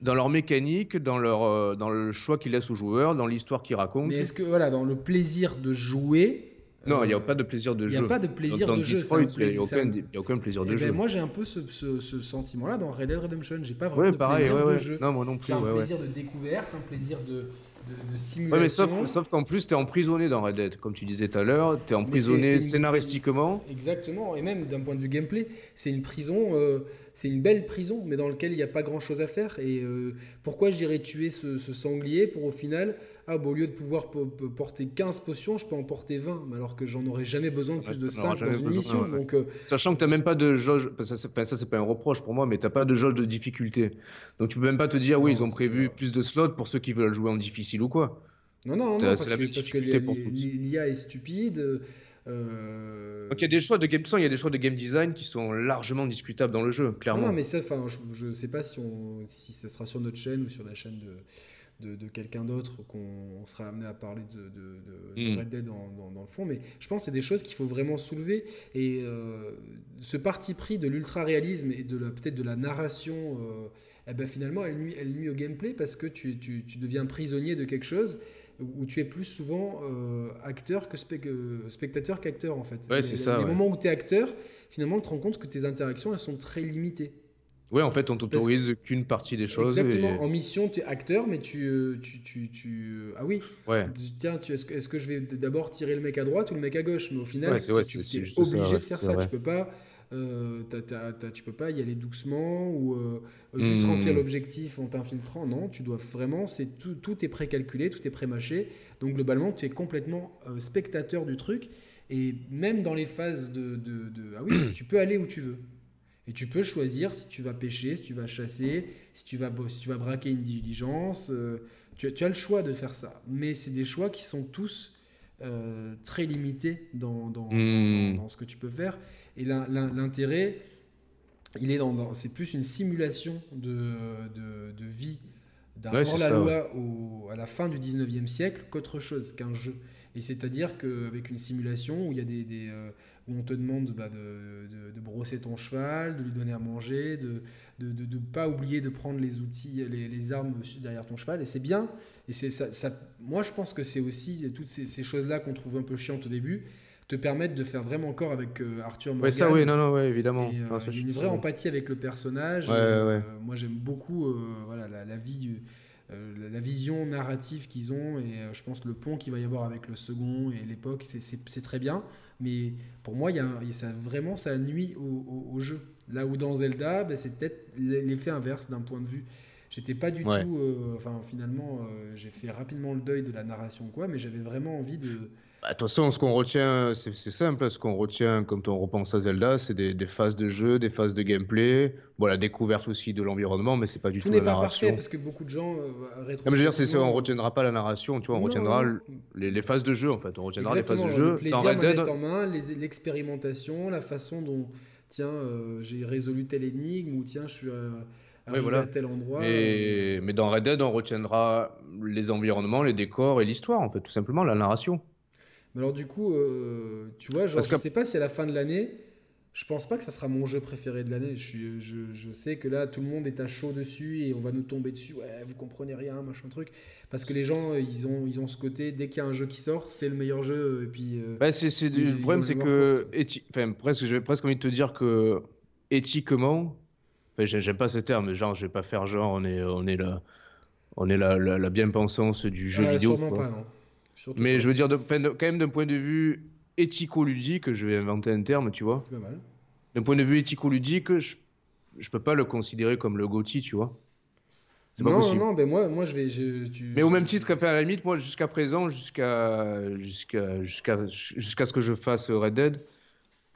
dans leur mécanique, dans, leur, euh, dans le choix qu'ils laissent aux joueurs, dans l'histoire qu'ils racontent. Mais est-ce que, voilà, dans le plaisir de jouer. Non, il n'y a pas de plaisir de jeu. Il n'y a pas de plaisir de jeu. Il n'y a, aucun plaisir de eh jeu. Ben, moi, j'ai un peu ce, ce, sentiment-là dans Red Dead Redemption. J'ai pas vraiment de plaisir de jeu. Non, moi non plus. Un plaisir de découverte, un plaisir de, de, simulation. mais sauf, sauf qu'en plus, tu es emprisonné dans Red Dead. Comme tu disais tout à l'heure, tu es emprisonné scénaristiquement. Exactement. Et même d'un point de vue gameplay, c'est une prison. Euh, c'est une belle prison, mais dans laquelle il n'y a pas grand chose à faire. Et euh, pourquoi je dirais tuer ce, sanglier pour au final, ah, bah, au lieu de pouvoir porter 15 potions, je peux en porter 20, alors que j'en aurais jamais besoin de plus de 5 dans une mission. Donc, euh, Sachant que tu n'as même pas de jauge, ça, ça c'est pas un reproche pour moi, mais tu n'as pas de jauge de difficulté. Donc tu peux même pas te dire, oui, ils ont prévu plus de slots pour ceux qui veulent jouer en difficile ou quoi. Non, non, non, parce, que, parce que l'IA est stupide. Euh, Donc il y a des choix de game il y a des choix de game design qui sont largement discutables dans le jeu, clairement. Non, mais ça, enfin, je, ne sais pas si on, si ça sera sur notre chaîne ou sur la chaîne de, de, quelqu'un d'autre qu'on sera amené à parler de, de hmm. Red Dead dans, dans, le fond, mais je pense que c'est des choses qu'il faut vraiment soulever et euh, ce parti pris de l'ultra réalisme et de peut-être de la narration. Euh, eh ben finalement, elle nuit, elle nuit au gameplay parce que tu, tu, tu deviens prisonnier de quelque chose où tu es plus souvent euh, acteur que spectateur qu'acteur en fait. Ouais, c'est ça. Les moments où tu es acteur, finalement, tu te rends compte que tes interactions elles sont très limitées. Ouais, en fait, on t'autorise qu'une partie des choses. Exactement. En mission, tu es acteur, mais tu, euh, tu, tu, tu... Euh, ah oui. Ouais. Tiens, est-ce que, est que je vais d'abord tirer le mec à droite ou le mec à gauche? Mais au final, tu, es obligé de faire ça. Tu peux pas euh, tu peux pas y aller doucement ou euh, juste hmm. remplir l'objectif en t'infiltrant. Non, tu dois vraiment, c'est tout, tout est précalculé, tout est prémâché. Donc globalement, tu es complètement euh, spectateur du truc. Et même dans les phases de, de, Ah oui, <clears throat> tu peux aller où tu veux. Et tu peux choisir si tu vas pêcher, si tu vas chasser, si tu vas, si tu vas braquer une diligence. Euh, tu, tu, as le choix de faire ça. Mais c'est des choix qui sont tous très limités dans, dans, hmm. dans, ce que tu peux faire. Et l'intérêt, il est dans, c'est plus une simulation de, de, vie d'un hors-la-loi à la fin du 19e siècle qu'autre chose, qu'un jeu. Et c'est-à-dire qu'avec une simulation où, il y a des, euh, où on te demande bah, de, de, brosser ton cheval, de lui donner à manger, de ne pas oublier de prendre les outils, les, les armes derrière ton cheval, et c'est bien. Et c'est ça, ça, moi, je pense que c'est aussi toutes ces, ces choses-là qu'on trouve un peu chiantes au début, te permettre de faire vraiment encore avec euh, Arthur Morgan. Oui, ça, oui, non, non, ouais, évidemment. Euh, il y a une vraie empathie avec le personnage. Euh, moi, j'aime beaucoup voilà, la, vie, la, vision narrative qu'ils ont, et je pense le pont qu'il va y avoir avec le second et l'époque, c'est très bien. Mais pour moi, y a, ça, vraiment, ça nuit au, jeu. Là où dans Zelda, ben, c'est peut-être l'effet inverse d'un point de vue. J'étais pas du tout. Enfin, finalement, j'ai fait rapidement le deuil de la narration, quoi, mais j'avais vraiment envie de de toute façon, ce qu'on retient, c'est simple. Ce qu'on retient quand on repense à Zelda, c'est des, phases de jeu, des phases de gameplay, bon, la découverte aussi de l'environnement, mais c'est pas du tout, la narration. Tout n'est pas parfait parce que beaucoup de gens euh, je veux dire, on retiendra pas la narration, tu vois, on retiendra Les, phases de jeu en fait. On retiendra les phases de jeu. Le plaisir Red Dead. en main, l'expérimentation, la façon dont tiens, euh, j'ai résolu telle énigme ou tiens, je suis euh, arrivé à tel endroit. Mais dans Red Dead, on retiendra les environnements, les décors et l'histoire en fait, tout simplement la narration alors du coup, euh, tu vois, genre, je ne sais pas si à la fin de l'année, je pense pas que ça sera mon jeu préféré de l'année. Je, je, je, sais que là, tout le monde est à chaud dessus et on va nous tomber dessus. Ouais, vous comprenez rien, machin truc. Parce que les gens, ils ont, ils ont ce côté, dès qu'il y a un jeu qui sort, c'est le meilleur jeu. Et puis, euh, bah, c'est, le problème, c'est que, enfin, presque, j'ai presque envie de te dire que éthiquement, enfin, j'aime pas ce terme, genre, je vais pas faire genre, on est, on est la, on est la, la, bien-pensance du jeu vidéo. Sûrement pas, non. Mais je veux dire, de, quand même d'un point de vue éthico-ludique, je vais inventer un terme, tu vois. D'un point de vue éthico-ludique, je, je peux pas le considérer comme le GOTY, tu vois. Non, non, non, ben moi, moi je vais. mais au même titre qu'à à la limite, moi jusqu'à présent, jusqu'à jusqu'à jusqu'à jusqu'à ce que je fasse Red Dead,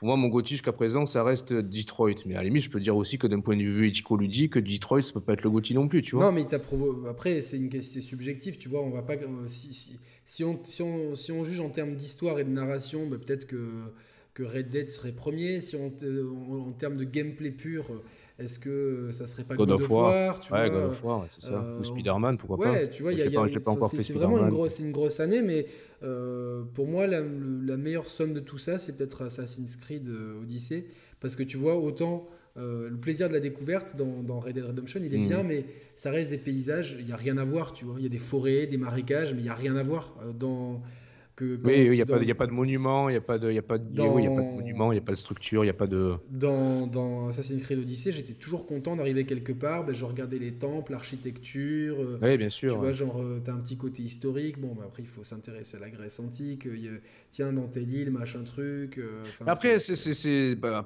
pour moi, mon Gotti jusqu'à présent, ça reste Detroit. Mais à la limite, je peux dire aussi que d'un point de vue éthico-ludique, Detroit, ça peut pas être le Gotti non plus, tu vois. Non, mais après, c'est une question subjective, tu vois. On va pas. Euh, si, si, si, on, si, on, si, on, juge en termes d'histoire et de narration, bah, peut-être que, que Red Dead serait premier. Si on, en, en termes de gameplay pur est-ce que ça serait pas God, of War, tu ouais, God of War, c'est ça. Euh, Ou Spider-Man, pourquoi pas Ouais, tu vois, il y a, pas, pas encore fait C'est vraiment une grosse, une grosse année, mais euh, pour moi, la, meilleure somme de tout ça, c'est peut-être Assassin's Creed euh, Odyssey, parce que tu vois, autant le plaisir de la découverte dans, dans Red Dead Redemption, il est mm. bien, mais ça reste des paysages, il n'y a rien à voir, tu vois. Il y a des forêts, des marécages, mais il n'y a rien à voir dans oui, il n'y a, a, pas de monument, il n'y a pas de, y a pas de, a pas de monument, il n'y a pas de structure, il n'y a pas de. Dans, dans Assassin's Creed Odyssey, j'étais toujours content d'arriver quelque part. Ben, je regardais les temples, l'architecture. Euh, oui, bien sûr. Tu vois, genre, euh, tu as un petit côté historique. Bon, ben, après, il faut s'intéresser à la Grèce antique. tiens, dans telle île, machin truc. Euh, après, c'est bah,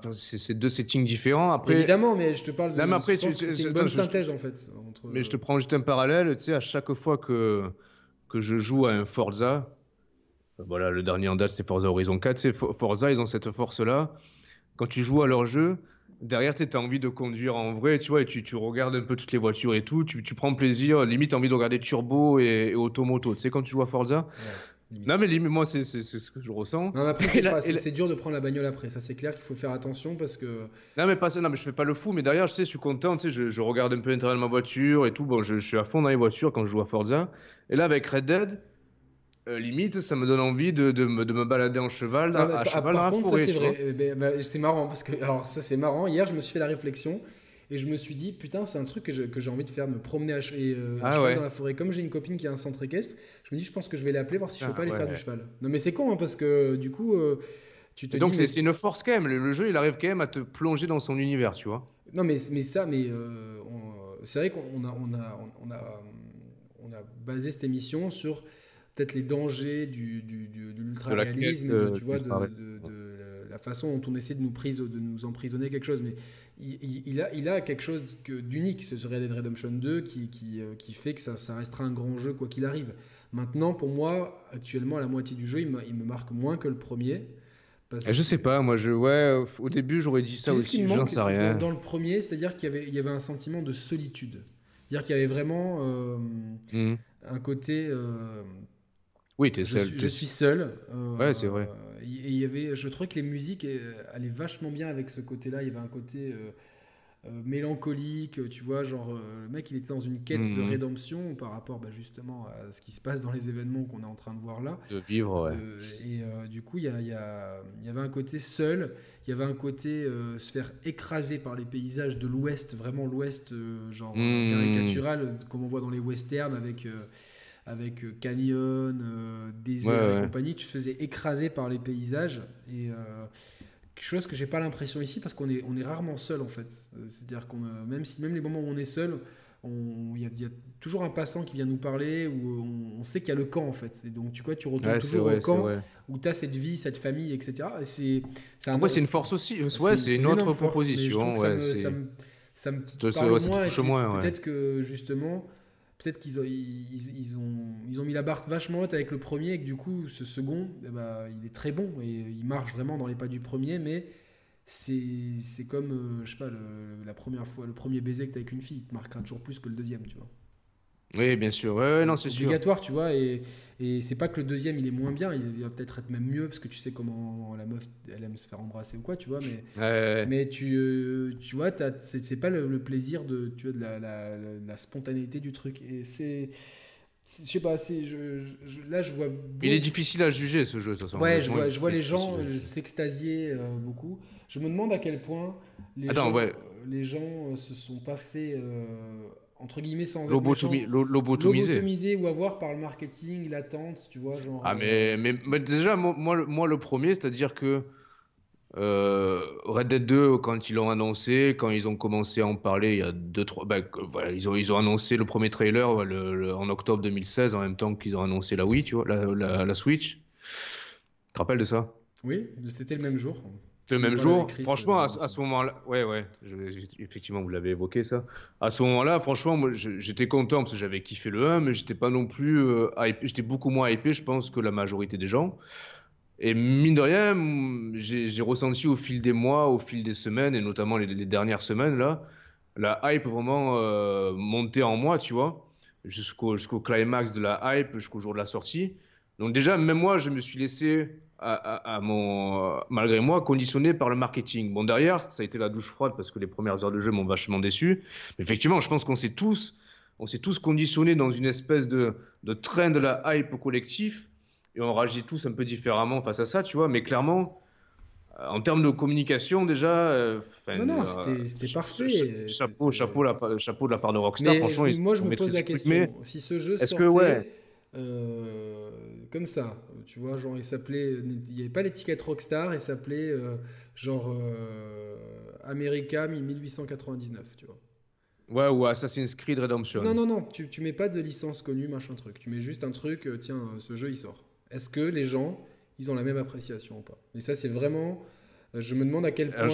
deux settings différents. Après... Évidemment, mais je te parle de. Non, après, c'est une bonne synthèse, en fait. Mais je te prends juste un parallèle. Tu sais, à chaque fois que, que je joue à un Forza voilà, le dernier en date, c'est Forza Horizon 4. C'est Forza, ils ont cette force-là. Quand tu joues à leur jeu, derrière, tu as envie de conduire en vrai, tu vois, et tu, tu, regardes un peu toutes les voitures et tout. Tu, tu prends plaisir, limite, tu as envie de regarder Turbo et, Automoto. Tu sais, quand tu joues à Forza Non, mais limite, moi, c'est ce que je ressens. Non, après, c'est dur de prendre la bagnole après. Ça, c'est clair qu'il faut faire attention parce que. Non, mais pas ça. Non, mais je fais pas le fou. Mais derrière, je sais, je suis content. Tu sais, je, je regarde un peu l'intérieur de ma voiture et tout. Bon, je, je suis à fond dans les voitures quand je joue à Forza. Et là, avec Red Dead. Euh, limite, ça me donne envie de, de, me, de me, balader en cheval, à, cheval par contre, ça c'est vrai. Eh ben, bah, c'est marrant parce que alors ça c'est marrant. Hier, je me suis fait la réflexion et je me suis dit putain, c'est un truc que, j'ai envie de faire, me promener à, euh, ah cheval dans la forêt. Comme j'ai une copine qui a un centre équestre, je me dis je pense que je vais l'appeler voir si je peux ah pas aller faire du cheval. Non mais c'est con hein, parce que du coup. Euh, tu te donc c'est une force quand même. Le, jeu, il arrive quand même à te plonger dans son univers, tu vois. Non mais, mais ça, mais c'est vrai qu'on a, on a, on a, on a basé cette émission sur peut-être les dangers du, du, de l'ultra-réalisme, tu vois, de, la façon dont on essaie de nous, prise, de nous emprisonner quelque chose. Mais il, a, il a quelque chose d'unique, ce Red Dead Redemption 2, qui, qui, euh, qui fait que ça, ça, restera un grand jeu quoi qu'il arrive. Maintenant, pour moi, actuellement, la moitié du jeu, il, il me marque moins que le premier. Parce je sais pas, moi, je, ouais, au début, j'aurais dit ça aussi, j'en sais rien. Dans, le premier, c'est-à-dire qu'il y avait, il y avait un sentiment de solitude. C'est-à-dire qu'il y avait vraiment euh, mmh. un côté... Euh, oui, tu es seul. Je, suis seul. Euh, ouais, c'est vrai. Et il y avait, je trouvais que les musiques euh, allaient vachement bien avec ce côté-là. Il y avait un côté euh, mélancolique, tu vois, genre le mec il était dans une quête de mhm. rédemption par rapport bah, justement à ce qui se passe dans les événements qu'on est en train de voir là. De vivre, ouais. et du coup, il y, y, y, avait un côté seul, il y avait un côté se faire écraser par les paysages de l'Ouest, vraiment l'Ouest, genre mhm. caricatural, comme on voit dans les westerns avec avec euh, Canyon, euh, Désert et compagnie, tu te faisais écraser par les paysages. Et euh, quelque chose que j'ai pas l'impression ici parce qu'on est, on est rarement seul en fait. C'est-à-dire qu'on même si même les moments où on est seul, il y, a toujours un passant qui vient nous parler ou on, sait qu'il y a le camp en fait. Et donc tu vois, tu retournes toujours au camp où tu as cette vie, cette famille, etc. Et c'est, c'est un, c'est une force aussi. Ouais, c'est, une, autre proposition. Ouais, ça me, ça me, ça me parle moins. Peut-être que justement peut-être qu'ils ont, ils, ont, ils ont mis la barre vachement haute avec le premier et que du coup, ce second, eh ben, il est très bon et il marche vraiment dans les pas du premier, mais c'est comme, euh, je sais pas, la première fois, le premier baiser que tu avec une fille, il te marquera toujours plus que le deuxième, tu vois. Oui, bien sûr. Ouais, non, c'est obligatoire, tu vois. Et, et c'est pas que le deuxième il est moins bien, il va peut-être être même mieux parce que tu sais comment la meuf elle aime se faire embrasser ou quoi, tu vois. Mais, mais tu, euh, tu vois, c'est pas le, plaisir de, tu vois, de la, la, la, spontanéité du truc. Et c'est. Je sais pas, je, je, là je vois. Il est difficile à juger ce jeu, de toute façon. Ouais, je vois, je vois les gens s'extasier euh, beaucoup. Je me demande à quel point les gens, les gens euh, se sont pas fait entre guillemets sans lobotomiser ou avoir par le marketing l'attente tu vois genre ah mais, mais, déjà moi, moi, le premier c'est à dire que euh, Red Dead 2 quand ils l'ont annoncé quand ils ont commencé à en parler il y a deux trois bah, voilà, ils ont ils ont annoncé le premier trailer en octobre 2016 en même temps qu'ils ont annoncé la Wii tu vois la, la Switch. Tu te rappelles de ça? Oui c'était le même jour le même jour. Franchement, à, ce moment-là, ouais, ouais, effectivement, vous l'avez évoqué ça. À ce moment-là, franchement, moi, j'étais content parce que j'avais kiffé le 1, mais j'étais pas non plus euh, J'étais beaucoup moins hypé, je pense, que la majorité des gens. Et mine de rien, j'ai ressenti au fil des mois, au fil des semaines, et notamment les, dernières semaines, là, la hype vraiment euh, monter en moi, tu vois, jusqu'au jusqu'au climax de la hype, jusqu'au jour de la sortie. Donc déjà, même moi, je me suis laissé, à, mon, malgré moi, conditionné par le marketing. Bon, derrière, ça a été la douche froide parce que les premières heures de jeu m'ont vachement déçu. Mais effectivement, je pense qu'on s'est tous, on s'est tous conditionnés dans une espèce de, de train de la hype collectif et on réagit tous un peu différemment face à ça, tu vois. Mais clairement, euh, en termes de communication, déjà. Euh, non, non, euh, c'était parfait. Chapeau, chapeau, la, chapeau de la part de Rockstar. franchement, moi, je me pose la question. si ce jeu sortait que, ouais. Comme ça, tu vois, genre, il s'appelait. Il n'y avait pas l'étiquette Rockstar, il s'appelait genre America 1899, tu vois. Ouais, ou Assassin's Creed Redemption. Non, non, non, tu, tu mets pas de licence connue, machin truc. Tu mets juste un truc, tiens, ce jeu il sort. Est-ce que les gens, ils ont la même appréciation ou pas? Et ça, c'est vraiment. Euh, je me demande à quel point.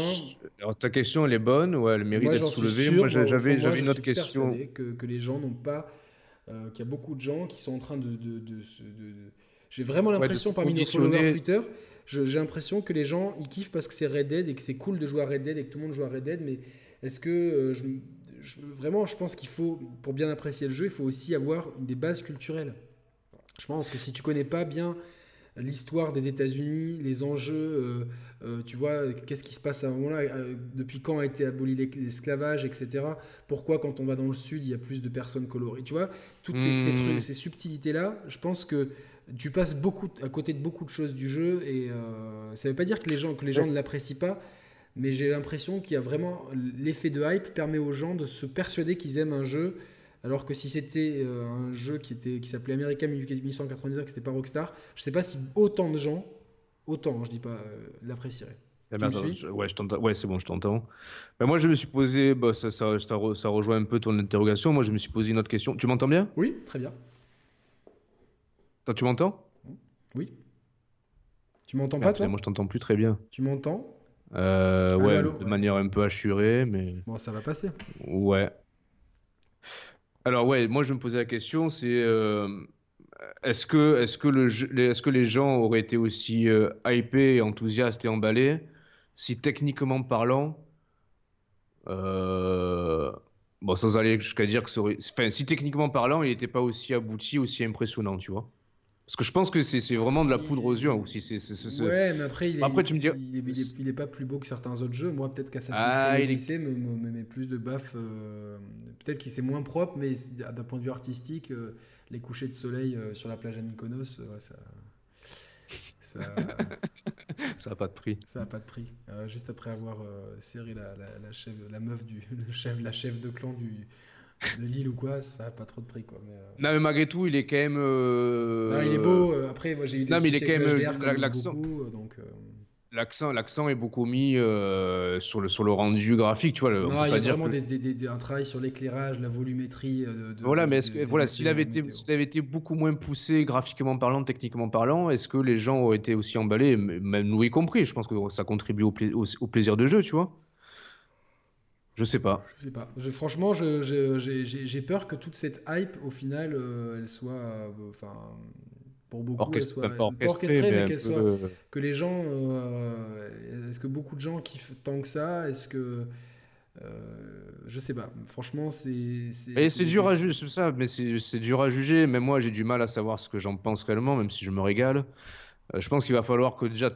Alors, ta question, elle est bonne, ou elle mérite d'être soulevée. moi, j'avais, j'avais une autre question. Que, que les gens n'ont pas. Euh, qu'il y a beaucoup de gens qui sont en train de. de, de, J'ai vraiment l'impression, parmi nos followers Twitter, j'ai l'impression que les gens, ils kiffent parce que c'est Red Dead et que c'est cool de jouer à Red Dead et que tout le monde joue à Red Dead, mais est-ce que. Euh, je, vraiment, je pense qu'il faut, pour bien apprécier le jeu, il faut aussi avoir des bases culturelles. Je pense que si tu connais pas bien l'histoire des États-Unis, les enjeux, euh, euh, tu vois, qu'est-ce qui se passe à un moment-là, euh, depuis quand a été aboli l'esclavage, etc. Pourquoi quand on va dans le sud, il y a plus de personnes colorées, tu vois, toutes ces, mmh. ces, subtilités-là, je pense que tu passes beaucoup à côté de beaucoup de choses du jeu et ça ne veut pas dire que les gens que les gens ne l'apprécient pas, mais j'ai l'impression qu'il y a vraiment l'effet de hype permet aux gens de se persuader qu'ils aiment un jeu alors que si c'était euh, un jeu qui, était, qui s'appelait America 1899, que c'était pas Rockstar, je sais pas si autant de gens, autant, hein, je dis pas, euh, l'apprécieraient. Eh ben, ouais, ouais c'est bon, je t'entends. Ben, moi, je me suis posé, bah, ça, ça, ça, rejoint un peu ton interrogation. Moi, je me suis posé une autre question. Tu m'entends bien? Oui, très bien. Toi, tu m'entends? Oui. Tu m'entends pas, toi? Moi, je t'entends plus très bien. Tu m'entends? Euh, Ouais, de manière un peu assurée, mais. Bon, ça va passer. Ouais. Alors ouais, moi je me posais la question, c'est euh, est-ce que, est-ce que, le, est-ce que les gens auraient été aussi euh, hypés, enthousiastes et emballés si techniquement parlant, euh, bon sans aller jusqu'à dire que ça aurait, enfin si techniquement parlant il n'était pas aussi abouti, aussi impressionnant, tu vois? Parce que je pense que c'est vraiment de la poudre aux yeux. Hein, aussi. Ouais, mais après, il est, après, tu me dis... il, est, pas plus beau que certains autres jeux. Moi, peut-être qu'Assassin's ah, Creed Odyssey me, me, met plus de baf. Euh, peut-être qu'il c'est moins propre, mais d'un point de vue artistique, euh, les couchers de soleil euh, sur la plage à Mykonos, ça. Ça <laughs> n'a pas de prix. Ça n'a pas de prix. juste après avoir serré la, la, la, chef, la meuf du le chef, la chef de clan du, de Lille ou quoi, ça n'a pas trop de prix. Quoi. Mais, euh, Non, mais malgré tout, il est quand même. Euh, non, il est beau. Euh, après, moi j'ai eu des Non, mais il est quand même. L'accent. L'accent, l'accent est beaucoup mis sur, le, sur le rendu graphique, tu vois. non, il y a vraiment des, des, un travail sur l'éclairage, la volumétrie. De, voilà, mais est-ce que, voilà, s'il avait, été, s'il avait été beaucoup moins poussé graphiquement parlant, techniquement parlant, est-ce que les gens auraient été aussi emballés, même nous y compris Je pense que ça contribue au, au plaisir de jeu, tu vois. Je sais pas. Je sais pas. franchement, j'ai peur que toute cette hype, au final, euh, elle soit, euh, enfin, pour beaucoup, elle soit orchestrée, mais, qu'elle soit, que les gens, euh, est-ce que beaucoup de gens kiffent tant que ça? Est-ce que je sais pas. Franchement, c'est. C'est dur à juger, ça, mais c'est dur à juger. Même moi, j'ai du mal à savoir ce que j'en pense réellement, même si je me régale. je pense qu'il va falloir que déjà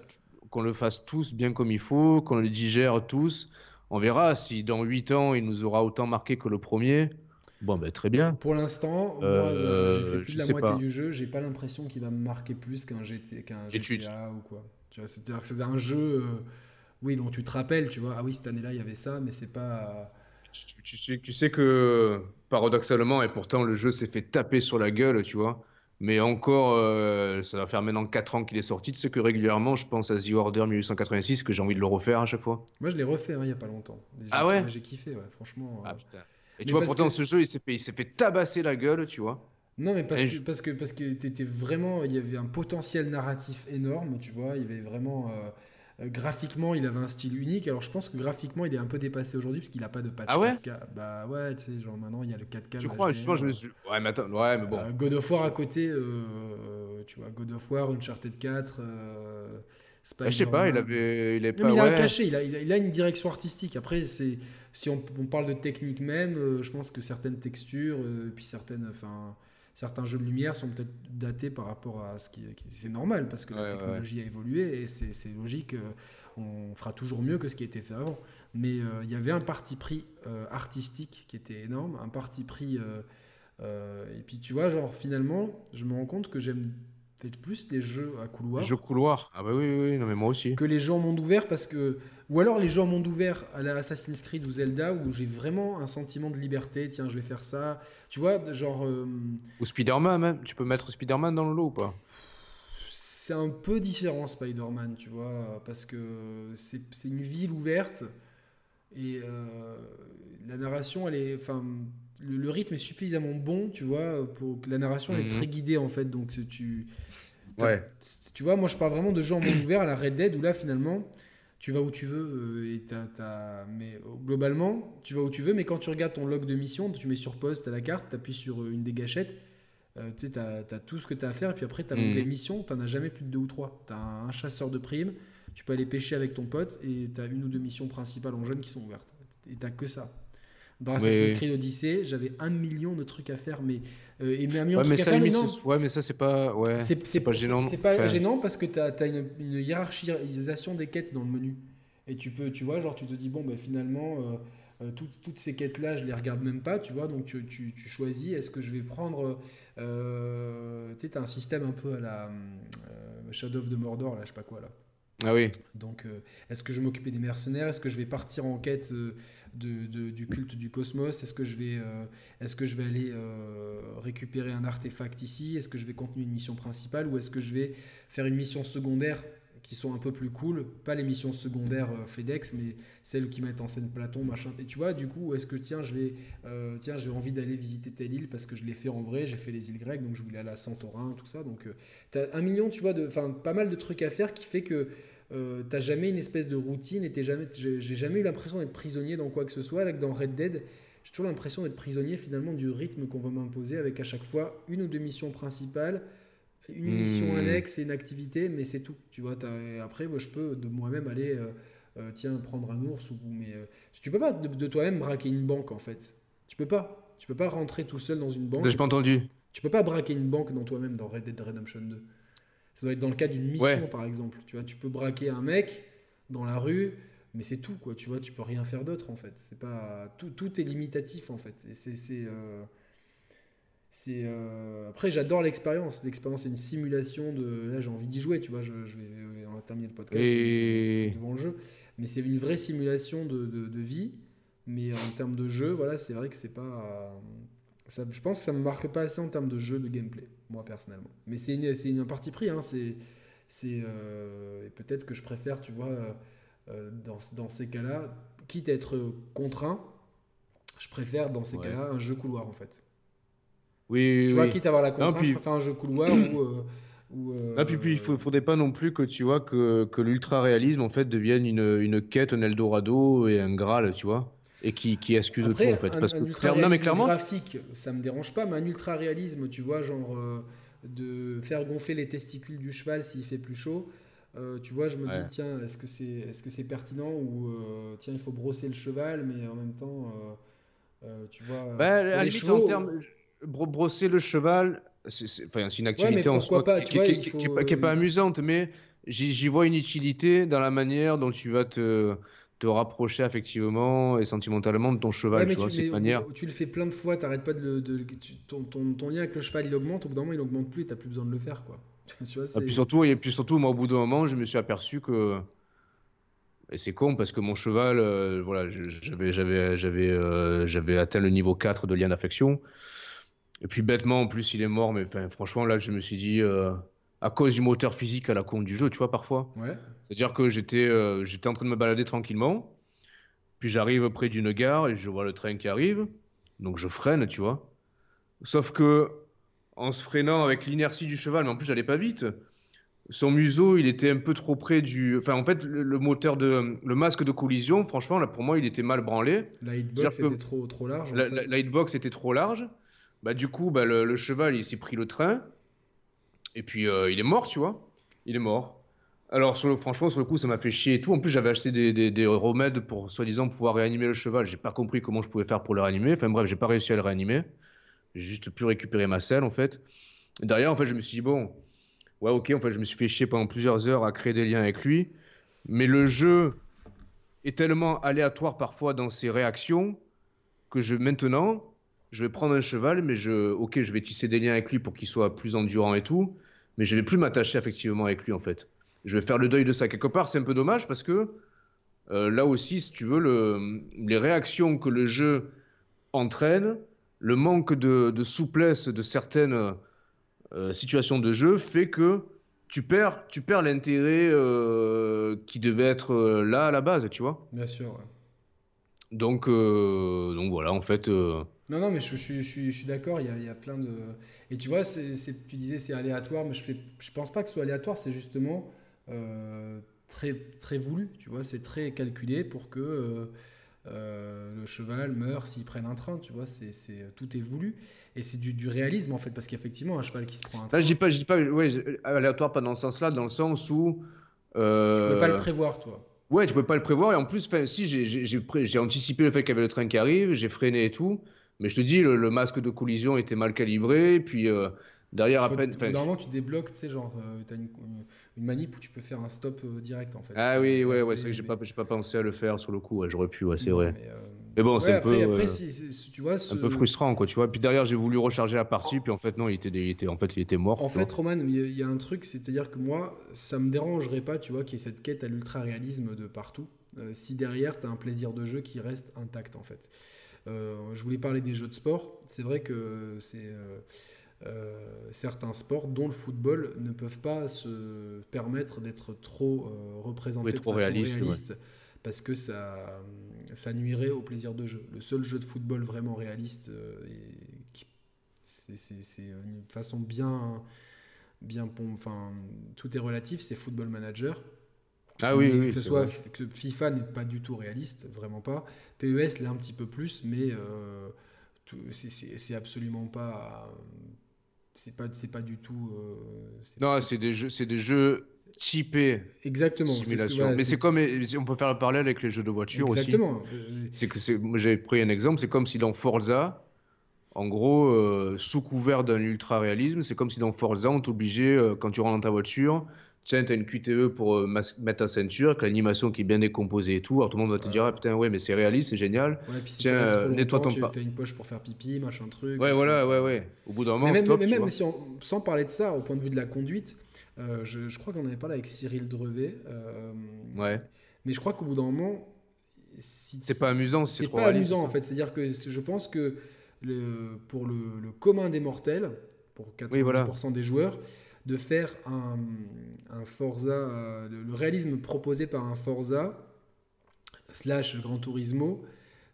qu'on le fasse tous bien comme il faut, qu'on le digère tous on verra si dans 8 ans il nous aura autant marqué que le premier. Bon, ben très bien. Pour l'instant, euh, j'ai fait plus de la moitié du jeu. J'ai pas l'impression qu'il va me marquer plus qu'un GTA, GTA ou quoi. C'est-à-dire que c'est un jeu, euh, oui, dont tu te rappelles, tu vois. Ah oui, cette année-là, il y avait ça, mais c'est pas. Tu, tu sais que paradoxalement, et pourtant le jeu s'est fait taper sur la gueule, tu vois. Mais encore, euh, ça va faire maintenant 4 ans qu'il est sorti. Tu sais que régulièrement, je pense à The Order 1886, que j'ai envie de le refaire à chaque fois. Moi, je l'ai refait hein, il n'y a pas longtemps. ah ouais? J'ai kiffé, ouais, franchement. Ah, putain. Et tu vois, pourtant, ce jeu, il s'est fait, fait, tabasser la gueule, tu vois. Non, mais parce que, parce que, parce que t'étais vraiment. Il y avait un potentiel narratif énorme, tu vois. Il y avait vraiment. Euh, euh, graphiquement, il avait un style unique. Alors, je pense que graphiquement, il est un peu dépassé aujourd'hui parce qu'il n'a pas de patch ah ouais? 4K. Bah ouais, tu sais, genre maintenant, il y a le 4K. Je crois, justement, je me suis. Ouais, mais attends, ouais, mais bon. Euh, God of War à côté, euh, tu vois, God of War, Uncharted 4. Bah, je sais pas, il avait, il est pas. il a un cachet, il a, il a, une direction artistique. Après, c'est si on, on, parle de technique même, je pense que certaines textures, puis certaines, enfin, certains jeux de lumière sont peut-être datés par rapport à ce qui, c'est normal parce que la technologie a évolué et c'est logique. Euh, on fera toujours mieux que ce qui a été fait avant. Mais euh, il y avait un parti pris euh, artistique qui était énorme, un parti pris. et puis tu vois, genre finalement, je me rends compte que j'aime peut-être plus les jeux à couloir. Les jeux couloir, ah bah oui, oui, non mais moi aussi. Que les jeux en monde ouvert parce que ou alors les jeux en monde ouvert à la Assassin's Creed ou Zelda où j'ai vraiment un sentiment de liberté. Tiens, je vais faire ça. Tu vois, genre. Euh, ou Spider-Man, même. Tu peux mettre Spider-Man dans le lot ou pas? C'est un peu différent, Spider-Man, tu vois, parce que c'est une ville ouverte et euh, la narration, elle est. Enfin, le, rythme est suffisamment bon, tu vois, pour que la narration elle est mhm. très guidée en fait. Donc tu. Ouais. Tu vois, moi je parle vraiment de jeux en monde ouvert à la Red Dead où là finalement tu vas où tu veux euh, et mais euh, globalement tu vas où tu veux mais quand tu regardes ton log de mission tu mets sur poste à la carte tu appuies sur euh, une des gâchettes tu sais tu as, tout ce que tu as à faire et puis après tu as mmh. les missions tu as jamais plus de deux ou trois. Tu as un, chasseur de primes tu peux aller pêcher avec ton pote et tu as une ou deux missions principales en jeune qui sont ouvertes. Et tu que ça. Dans Assassin's Creed Odyssey j'avais un million de trucs à faire mais euh, et ouais, mais ça, ouais, mais ça, c'est pas, ouais, c'est pas gênant. C'est pas gênant parce que tu as, une, hiérarchisation des quêtes dans le menu. Et tu peux, tu vois, genre, tu te dis, bon, ben, finalement, euh, euh, toutes, toutes, ces quêtes-là, je les regarde même pas, tu vois, donc tu, tu, tu choisis, est-ce que je vais prendre. tu sais, tu as un système un peu à la Shadow of the Mordor, là, je sais pas quoi, là. Ah oui. Donc, est-ce que je vais m'occuper des mercenaires? Est-ce que je vais partir en quête du culte du cosmos Est-ce que je vais, euh, est-ce que je vais aller euh, récupérer un artefact ici? Est-ce que je vais continuer une mission principale? Ou est-ce que je vais faire une mission secondaire qui sont un peu plus cool? Pas les missions secondaires euh, FedEx, mais celles qui mettent en scène Platon, machin. Et tu vois, du coup, est-ce que tiens, je vais, j'ai envie d'aller visiter telle île parce que je l'ai fait en vrai, j'ai fait les îles grecques, donc je voulais aller à Santorin, tout ça. Donc, tu as un million, tu vois, de, enfin, pas mal de trucs à faire qui fait que euh, t'as jamais une espèce de routine et jamais, j'ai jamais eu l'impression d'être prisonnier dans quoi que ce soit. Là, dans Red Dead, j'ai toujours l'impression d'être prisonnier finalement du rythme qu'on va m'imposer avec à chaque fois une ou deux missions principales, une hmm. mission annexe et une activité, mais c'est tout. Tu vois, après, moi, je peux de moi-même aller, euh, euh, tiens, prendre un ours ou mais tu peux pas de, toi-même braquer une banque en fait. Tu peux pas. Tu peux pas rentrer tout seul dans une banque. J'ai pas entendu. Tu peux pas braquer une banque dans toi-même dans Red Dead Redemption 2. Ça doit être dans le cas d'une mission, par exemple. Tu vois, tu peux braquer un mec dans la rue, mais c'est tout, quoi. Tu vois, tu peux rien faire d'autre, en fait. C'est pas tout, tout est limitatif, en fait. Et c'est, c'est, euh, euh, Après, j'adore l'expérience. L'expérience, c'est une simulation de. Là, j'ai envie d'y jouer, tu vois. Je, vais, on va terminer le podcast. Et... devant le jeu, mais c'est une vraie simulation de, de, vie. Mais en termes de jeu, voilà, c'est vrai que c'est pas. Ça, je pense que ça me marque pas assez en termes de jeu, de gameplay moi personnellement. Mais c'est une, c'est une partie pris, hein, c'est, c'est, euh, peut-être que je préfère, tu vois, euh, euh, dans, dans, ces cas-là, quitte à être contraint, je préfère dans ces cas-là un jeu couloir en fait. Oui, tu vois, quitte à avoir la contrainte, je préfère un jeu couloir ou. Ou ah, puis, puis il ne faudrait pas non plus que tu vois que, que l'ultra-réalisme en fait devienne une, une quête, un Eldorado et un Graal, tu vois et qui, qui excuse Après, tout en fait. Un, parce que mais clairement, graphique, ça me dérange pas, mais un ultra réalisme, tu vois, genre euh, de faire gonfler les testicules du cheval s'il fait plus chaud. Euh, tu vois, je me dis, tiens, est-ce que c'est est -ce c'est pertinent ou euh, tiens, il faut brosser le cheval, mais en même temps, tu vois. Bah, à limite, en termes, brosser le cheval, c'est une activité en soi qui n'est pas amusante, mais j'y vois une utilité dans la manière dont tu vas te te rapprocher affectivement et sentimentalement de ton cheval, tu vois, cette manière. Tu le fais plein de fois, t'arrêtes pas de, de ton, ton, lien avec le cheval il augmente, au bout d'un moment il augmente plus, t'as plus besoin de le faire, quoi. <laughs> tu vois, et puis surtout, et puis surtout, moi au bout d'un moment, je me suis aperçu que et c'est con parce que mon cheval, euh, voilà, j'avais j'avais j'avais euh, j'avais atteint le niveau 4 de lien d'affection. Et puis bêtement, en plus, il est mort. Mais franchement, là, je me suis dit, euh, à cause du moteur physique à la con du jeu, tu vois, parfois. Ouais. C'est-à-dire que j'étais euh, j'étais en train de me balader tranquillement, puis j'arrive près d'une gare et je vois le train qui arrive, donc je freine, tu vois. Sauf que en se freinant avec l'inertie du cheval, mais en plus j'allais pas vite, son museau il était un peu trop près du. Enfin, en fait, le, moteur de. Le masque de collision, franchement, là pour moi il était mal branlé. La hitbox était trop, trop large. La, hitbox était trop large. Bah, du coup, bah, le cheval il s'est pris le train. Et puis il est mort, tu vois. Il est mort. Alors, franchement, sur le coup, ça m'a fait chier et tout. En plus, j'avais acheté des, des, remèdes pour soi-disant pouvoir réanimer le cheval. J'ai pas compris comment je pouvais faire pour le réanimer. Enfin, bref, j'ai pas réussi à le réanimer. J'ai juste pu récupérer ma selle, en fait. derrière, en fait, je me suis dit, bon, ouais, ok, en fait, je me suis fait chier pendant plusieurs heures à créer des liens avec lui. Mais le jeu est tellement aléatoire parfois dans ses réactions que je, maintenant, je vais prendre un cheval, mais je, ok, je vais tisser des liens avec lui pour qu'il soit plus endurant et tout. Mais je vais plus m'attacher effectivement avec lui, en fait je vais faire le deuil de ça. Quelque part, c'est un peu dommage parce que euh, là aussi, si tu veux, le, les réactions que le jeu entraîne, le manque de, souplesse de certaines euh, situations de jeu fait que tu perds, tu perds l'intérêt euh, qui devait être là à la base, tu vois. Bien sûr. Donc, donc voilà, en fait. Non, non, mais je, je, je, suis d'accord. Il, y, a, plein de. Et tu vois, tu disais c'est aléatoire, mais je ne je pense pas que ce soit aléatoire. C'est justement euh, très, très voulu, tu vois, c'est très calculé pour que euh, euh, le cheval meure s'il prenne un train, tu vois, c'est, tout est voulu. Et c'est du, du, réalisme en fait, parce qu'effectivement, un cheval qui se prend un train. je dis pas, je dis pas ouais, aléatoire, pas dans ce sens-là, dans le sens où. Tu peux pas le prévoir, toi. Ouais, tu peux pas le prévoir. Et en plus, si j'ai anticipé le fait qu'il y avait le train qui arrive, j'ai freiné et tout. Mais je te dis, le, masque de collision était mal calibré. Puis derrière, à peine. Normalement, tu débloques, tu sais, genre, tu as une, une manip où tu peux faire un stop euh, direct en fait. Ah oui, ouais, ouais, c'est vrai que j'ai pas, pas pensé à le faire sur le coup, j'aurais pu, ouais, c'est vrai. Euh, mais, bon, c'est un peu, après, tu vois, un peu frustrant, quoi, tu vois. Puis derrière, j'ai voulu recharger la partie, puis en fait, non, il était, il était, en fait, il était mort. En fait, Roman, il y, a un truc, c'est-à-dire que moi, ça me dérangerait pas, tu vois, qu'il y ait cette quête à l'ultra-réalisme de partout, euh, si derrière, tu as un plaisir de jeu qui reste intact, en fait. Je voulais parler des jeux de sport. C'est vrai que c'est euh, certains sports, dont le football, ne peuvent pas se permettre d'être trop euh, représentés de façon réaliste, parce que ça, ça nuirait au plaisir de jeu. Le seul jeu de football vraiment réaliste, euh, c'est une façon bien, bien, enfin, tout est relatif, c'est Football Manager. Ah oui, que ce soit que FIFA n'est pas du tout réaliste, vraiment pas. PES l'est un petit peu plus, mais c'est absolument pas c'est pas c'est pas du tout euh, non c'est des jeux c'est des jeux typés exactement simulation mais c'est comme on peut faire le parallèle avec les jeux de voiture exactement. aussi c'est que c'est j'ai pris un exemple c'est comme si dans Forza en gros euh, sous couvert d'un ultra réalisme c'est comme si dans Forza on t'obligeait euh, quand tu rentres dans ta voiture tiens, t'as une QTE pour euh, mettre ta ceinture, que l'animation qui est bien décomposée et tout. Alors tout le monde va te dire, ah putain, ouais, mais c'est réaliste, c'est génial. Ouais, puis si tiens, euh, nettoie ton pas. T'as une poche pour faire pipi, machin truc. Ouais, voilà, ouais, ouais. Au bout d'un moment, mais stop. Mais même si on, sans parler de ça, au point de vue de la conduite, euh, je, je, crois qu'on avait parlé avec Cyril Drevet. ouais. Mais je crois qu'au bout d'un moment. Si, c'est pas amusant, c'est pas amusant en fait. C'est-à-dire que je pense que le, pour le, le commun des mortels, pour 90% des joueurs, de faire un, Forza, euh, le, réalisme proposé par un Forza slash Gran Turismo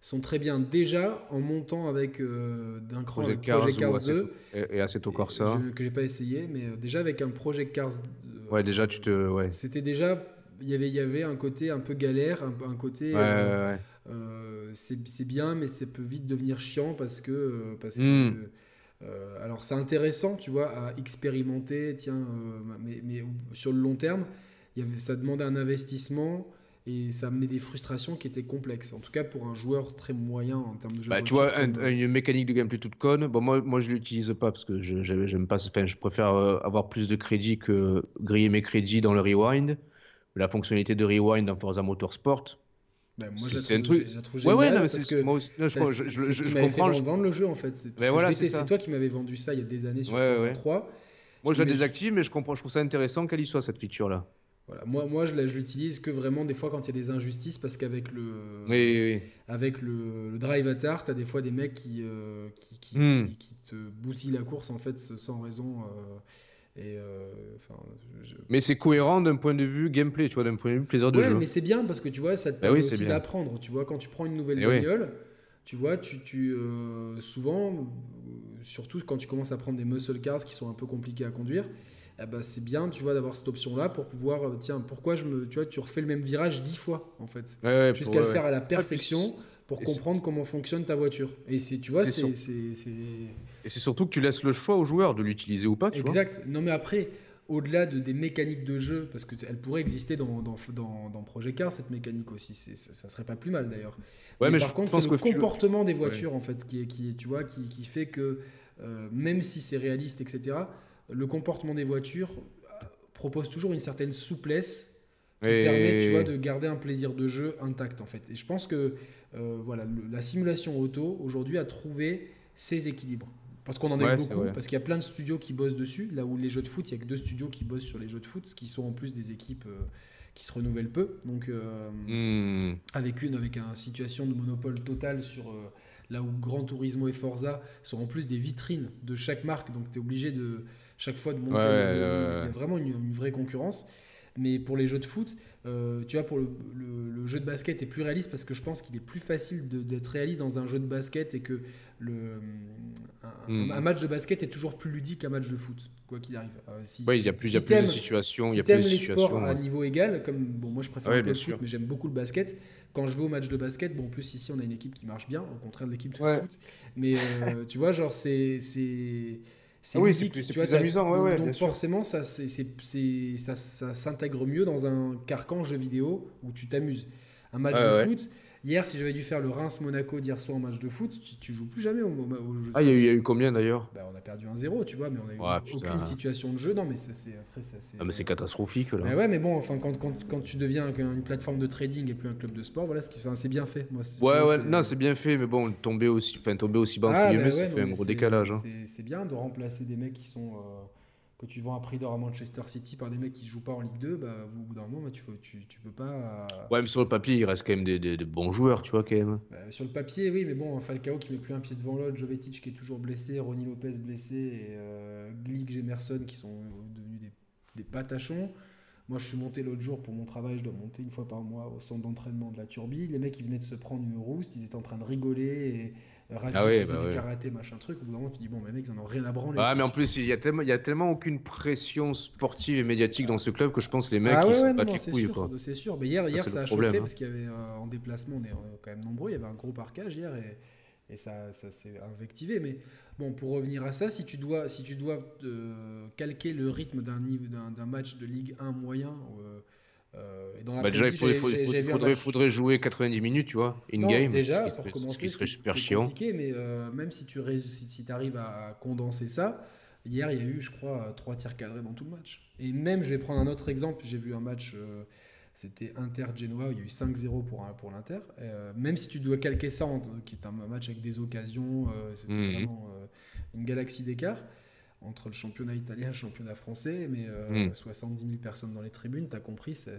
sont très bien déjà en montant avec euh, d'un cran Project Cars, Project Cars 2 et, Assetto Corsa. que j'ai pas essayé mais euh, déjà avec un Project Cars ouais déjà tu te ouais. c'était déjà il y avait il y avait un côté un peu galère un, côté ouais, c'est bien mais ça peut vite devenir chiant parce que parce que hmm. Euh, alors c'est intéressant, tu vois, à expérimenter, tiens, euh, mais, sur le long terme, y avait, ça demandait un investissement et ça amenait des frustrations qui étaient complexes. En tout cas pour un joueur très moyen en termes de jeu. Bah, tu vois, une mécanique de gameplay toute conne. Bon, moi, moi je l'utilise pas parce que je j'aime pas. Enfin, je préfère euh, avoir plus de crédits que griller mes crédits dans le rewind. La fonctionnalité de rewind dans Forza Motorsport, ben, moi, c'est un truc. ouais, ouais, non, parce que moi aussi, je, je, je, je, comprends. Fait vendre le jeu en fait. C'est ben voilà, toi qui m'avais vendu ça il y a des années sur ouais, 3. Moi, je la désactive, mais je comprends. Je trouve ça intéressant qu'elle y soit cette feature là. Voilà. Moi, moi, je l'utilise que vraiment des fois quand il y a des injustices, parce qu'avec le, oui, oui. avec le, le drive à tard, t'as des fois des mecs qui, euh, qui, qui, hmm. qui, te bousillent la course en fait sans raison. Euh, euh, mais c'est cohérent d'un point de vue gameplay, tu vois, d'un point de vue plaisir de ouais, jeu. mais c'est bien parce que tu vois, ça te ben permet aussi d'apprendre. Tu vois, quand tu prends une nouvelle eh bagnole, tu vois, tu, tu euh, souvent, surtout quand tu commences à prendre des muscle cars qui sont un peu compliqués à conduire, eh ben, c'est bien, tu vois, d'avoir cette option-là pour pouvoir, euh, tiens, pourquoi je me, tu vois, tu refais le même virage dix fois, en fait, jusqu'à le faire à la perfection pour comprendre comment fonctionne ta voiture. Et c'est, tu vois, c'est, et c'est surtout que tu laisses le choix au joueur de l'utiliser ou pas, tu exact. Non, mais après, au-delà de, des mécaniques de jeu, parce qu'elle pourrait exister dans, dans, dans, Projet Car, cette mécanique aussi, ça, serait pas plus mal d'ailleurs. Ouais, mais, par contre, c'est le comportement des voitures, en fait, qui, qui, tu vois, qui, qui fait que, euh, même si c'est réaliste, etc., le comportement des voitures euh, propose toujours une certaine souplesse qui permet tu vois, de garder un plaisir de jeu intact en fait. Et je pense que euh, voilà, la simulation auto aujourd'hui a trouvé ses équilibres. Parce qu'on en a eu beaucoup, parce qu'il y a plein de studios qui bossent dessus. Là où les jeux de foot, il n'y a que deux studios qui bossent sur les jeux de foot, qui sont en plus des équipes euh, qui se renouvellent peu. Donc, hmm. avec une, avec une situation de monopole total sur là où Gran Turismo et Forza sont en plus des vitrines de chaque marque. Donc, tu es obligé de chaque fois de monter. il y a vraiment une, vraie concurrence. Mais pour les jeux de foot, euh, tu vois, pour le, jeu de basket est plus réaliste parce que je pense qu'il est plus facile d'être réaliste dans un jeu de basket et que le, un, hmm. match de basket est toujours plus ludique qu'un match de foot, quoi qu'il arrive. Euh, si, oui, il y a plus, il y a plus de situations. Si il y a plus les sports à niveau égal, comme bon, moi je préfère le foot, mais j'aime beaucoup le basket. Quand je vais au match de basket, bon, en plus ici on a une équipe qui marche bien, au contraire de l'équipe de foot. Mais euh, tu vois, genre c'est c'est ah oui, c'est plus, plus amusant. Ouais, donc, forcément, ça, ça, ça s'intègre mieux dans un carcan jeu vidéo où tu t'amuses. Un match de foot, Hier, si j'avais dû faire le Reims-Monaco d'hier soir en match de foot, tu, tu joues plus jamais au, au jeu. Ah, il y, a eu combien d'ailleurs bah, On a perdu 1-0, tu vois, mais on a eu aucune situation de jeu. Non, mais c'est après ça. Ah, mais c'est catastrophique là. Mais ouais, mais bon, enfin, quand, quand, quand, tu deviens une plateforme de trading et plus un club de sport, voilà, c'est bien fait. Moi, ouais, ouais, non, c'est bien fait, mais bon, tomber aussi, enfin, tomber aussi bas, ah, bah ça fait un gros décalage. Hein. C'est bien de remplacer des mecs qui sont. Euh, que tu vends à prix d'or à Manchester City par des mecs qui ne jouent pas en Ligue 2, bah, au bout d'un moment, bah, tu, tu, tu, peux pas. Ouais, mais sur le papier, il reste quand même des, des, bons joueurs, tu vois, quand même. Bah, sur le papier, oui, mais bon, Falcao qui met plus un pied devant l'autre, Jovetic qui est toujours blessé, Ronnie Lopez blessé, et euh, Glick, Gemerson qui sont devenus des, des patachons. Moi, je suis monté l'autre jour pour mon travail, je dois monter une fois par mois au centre d'entraînement de la Turbie. Les mecs, ils venaient de se prendre une rouste, ils étaient en train de rigoler et ah oui, bah du karaté, machin truc. Au bout d'un moment, tu dis, bon, mais mec, ils en ont rien à branler. Ah, mais en plus, il y, a tellement, il y a tellement aucune pression sportive et médiatique dans ce club que je pense les mecs, ah, ils ouais, pas les couilles. C'est sûr, mais hier, hier ça, a chauffé hein. parce qu'il y avait euh, en déplacement, on est euh, quand même nombreux, il y avait un gros parcage hier et, et ça, ça s'est invectivé. Mais bon, pour revenir à ça, si tu dois, si tu dois euh, calquer le rythme d'un match de Ligue 1 moyen, euh, dans bah déjà, il faudrait, faudrait, jouer 90 minutes, tu vois, in-game. Déjà, ce pour commencer, ce qui serait super chiant. Mais euh, même si tu si, arrives à condenser ça, hier, il y a eu, je crois, trois tirs cadrés dans tout le match. Et même, je vais prendre un autre exemple. J'ai vu un match, euh, c'était Inter-Genoa, il y a eu 5-0 pour, pour l'Inter. même si tu dois calquer ça, qui est un match avec des occasions, c'était mhm. vraiment une galaxie d'écart entre le championnat italien et le championnat français, mais 70 euh, 000 hmm. personnes dans les tribunes, tu as compris, ça,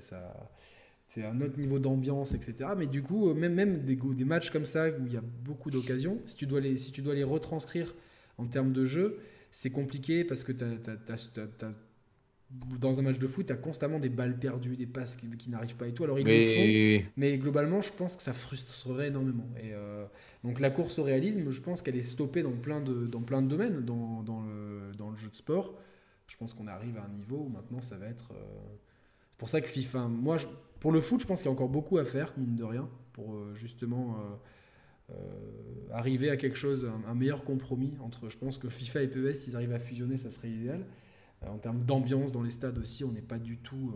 c'est un autre niveau d'ambiance, etc. Mais du coup, euh, même, même des, des matchs comme ça où il y a beaucoup d'occasions, si, tu dois les, si tu dois les retranscrire en termes de jeu, c'est compliqué parce que tu as, dans un match de foot, tu as constamment des balles perdues, des passes qui, qui n'arrivent pas et tout. Alors ils le font, mais globalement, je pense que ça frustrerait énormément. Et, euh, donc la course au réalisme, je pense qu'elle est stoppée dans plein de, dans plein de domaines, dans, dans, le, dans le jeu de sport. Je pense qu'on arrive à un niveau où maintenant ça va être... Euh, c'est pour ça que FIFA... Moi, pour le foot, je pense qu'il y a encore beaucoup à faire, mine de rien, pour euh, justement arriver à quelque chose, un, meilleur compromis entre... Je pense que FIFA et PES, s'ils arrivent à fusionner, ça serait idéal. En termes d'ambiance dans les stades aussi, on n'est pas du tout...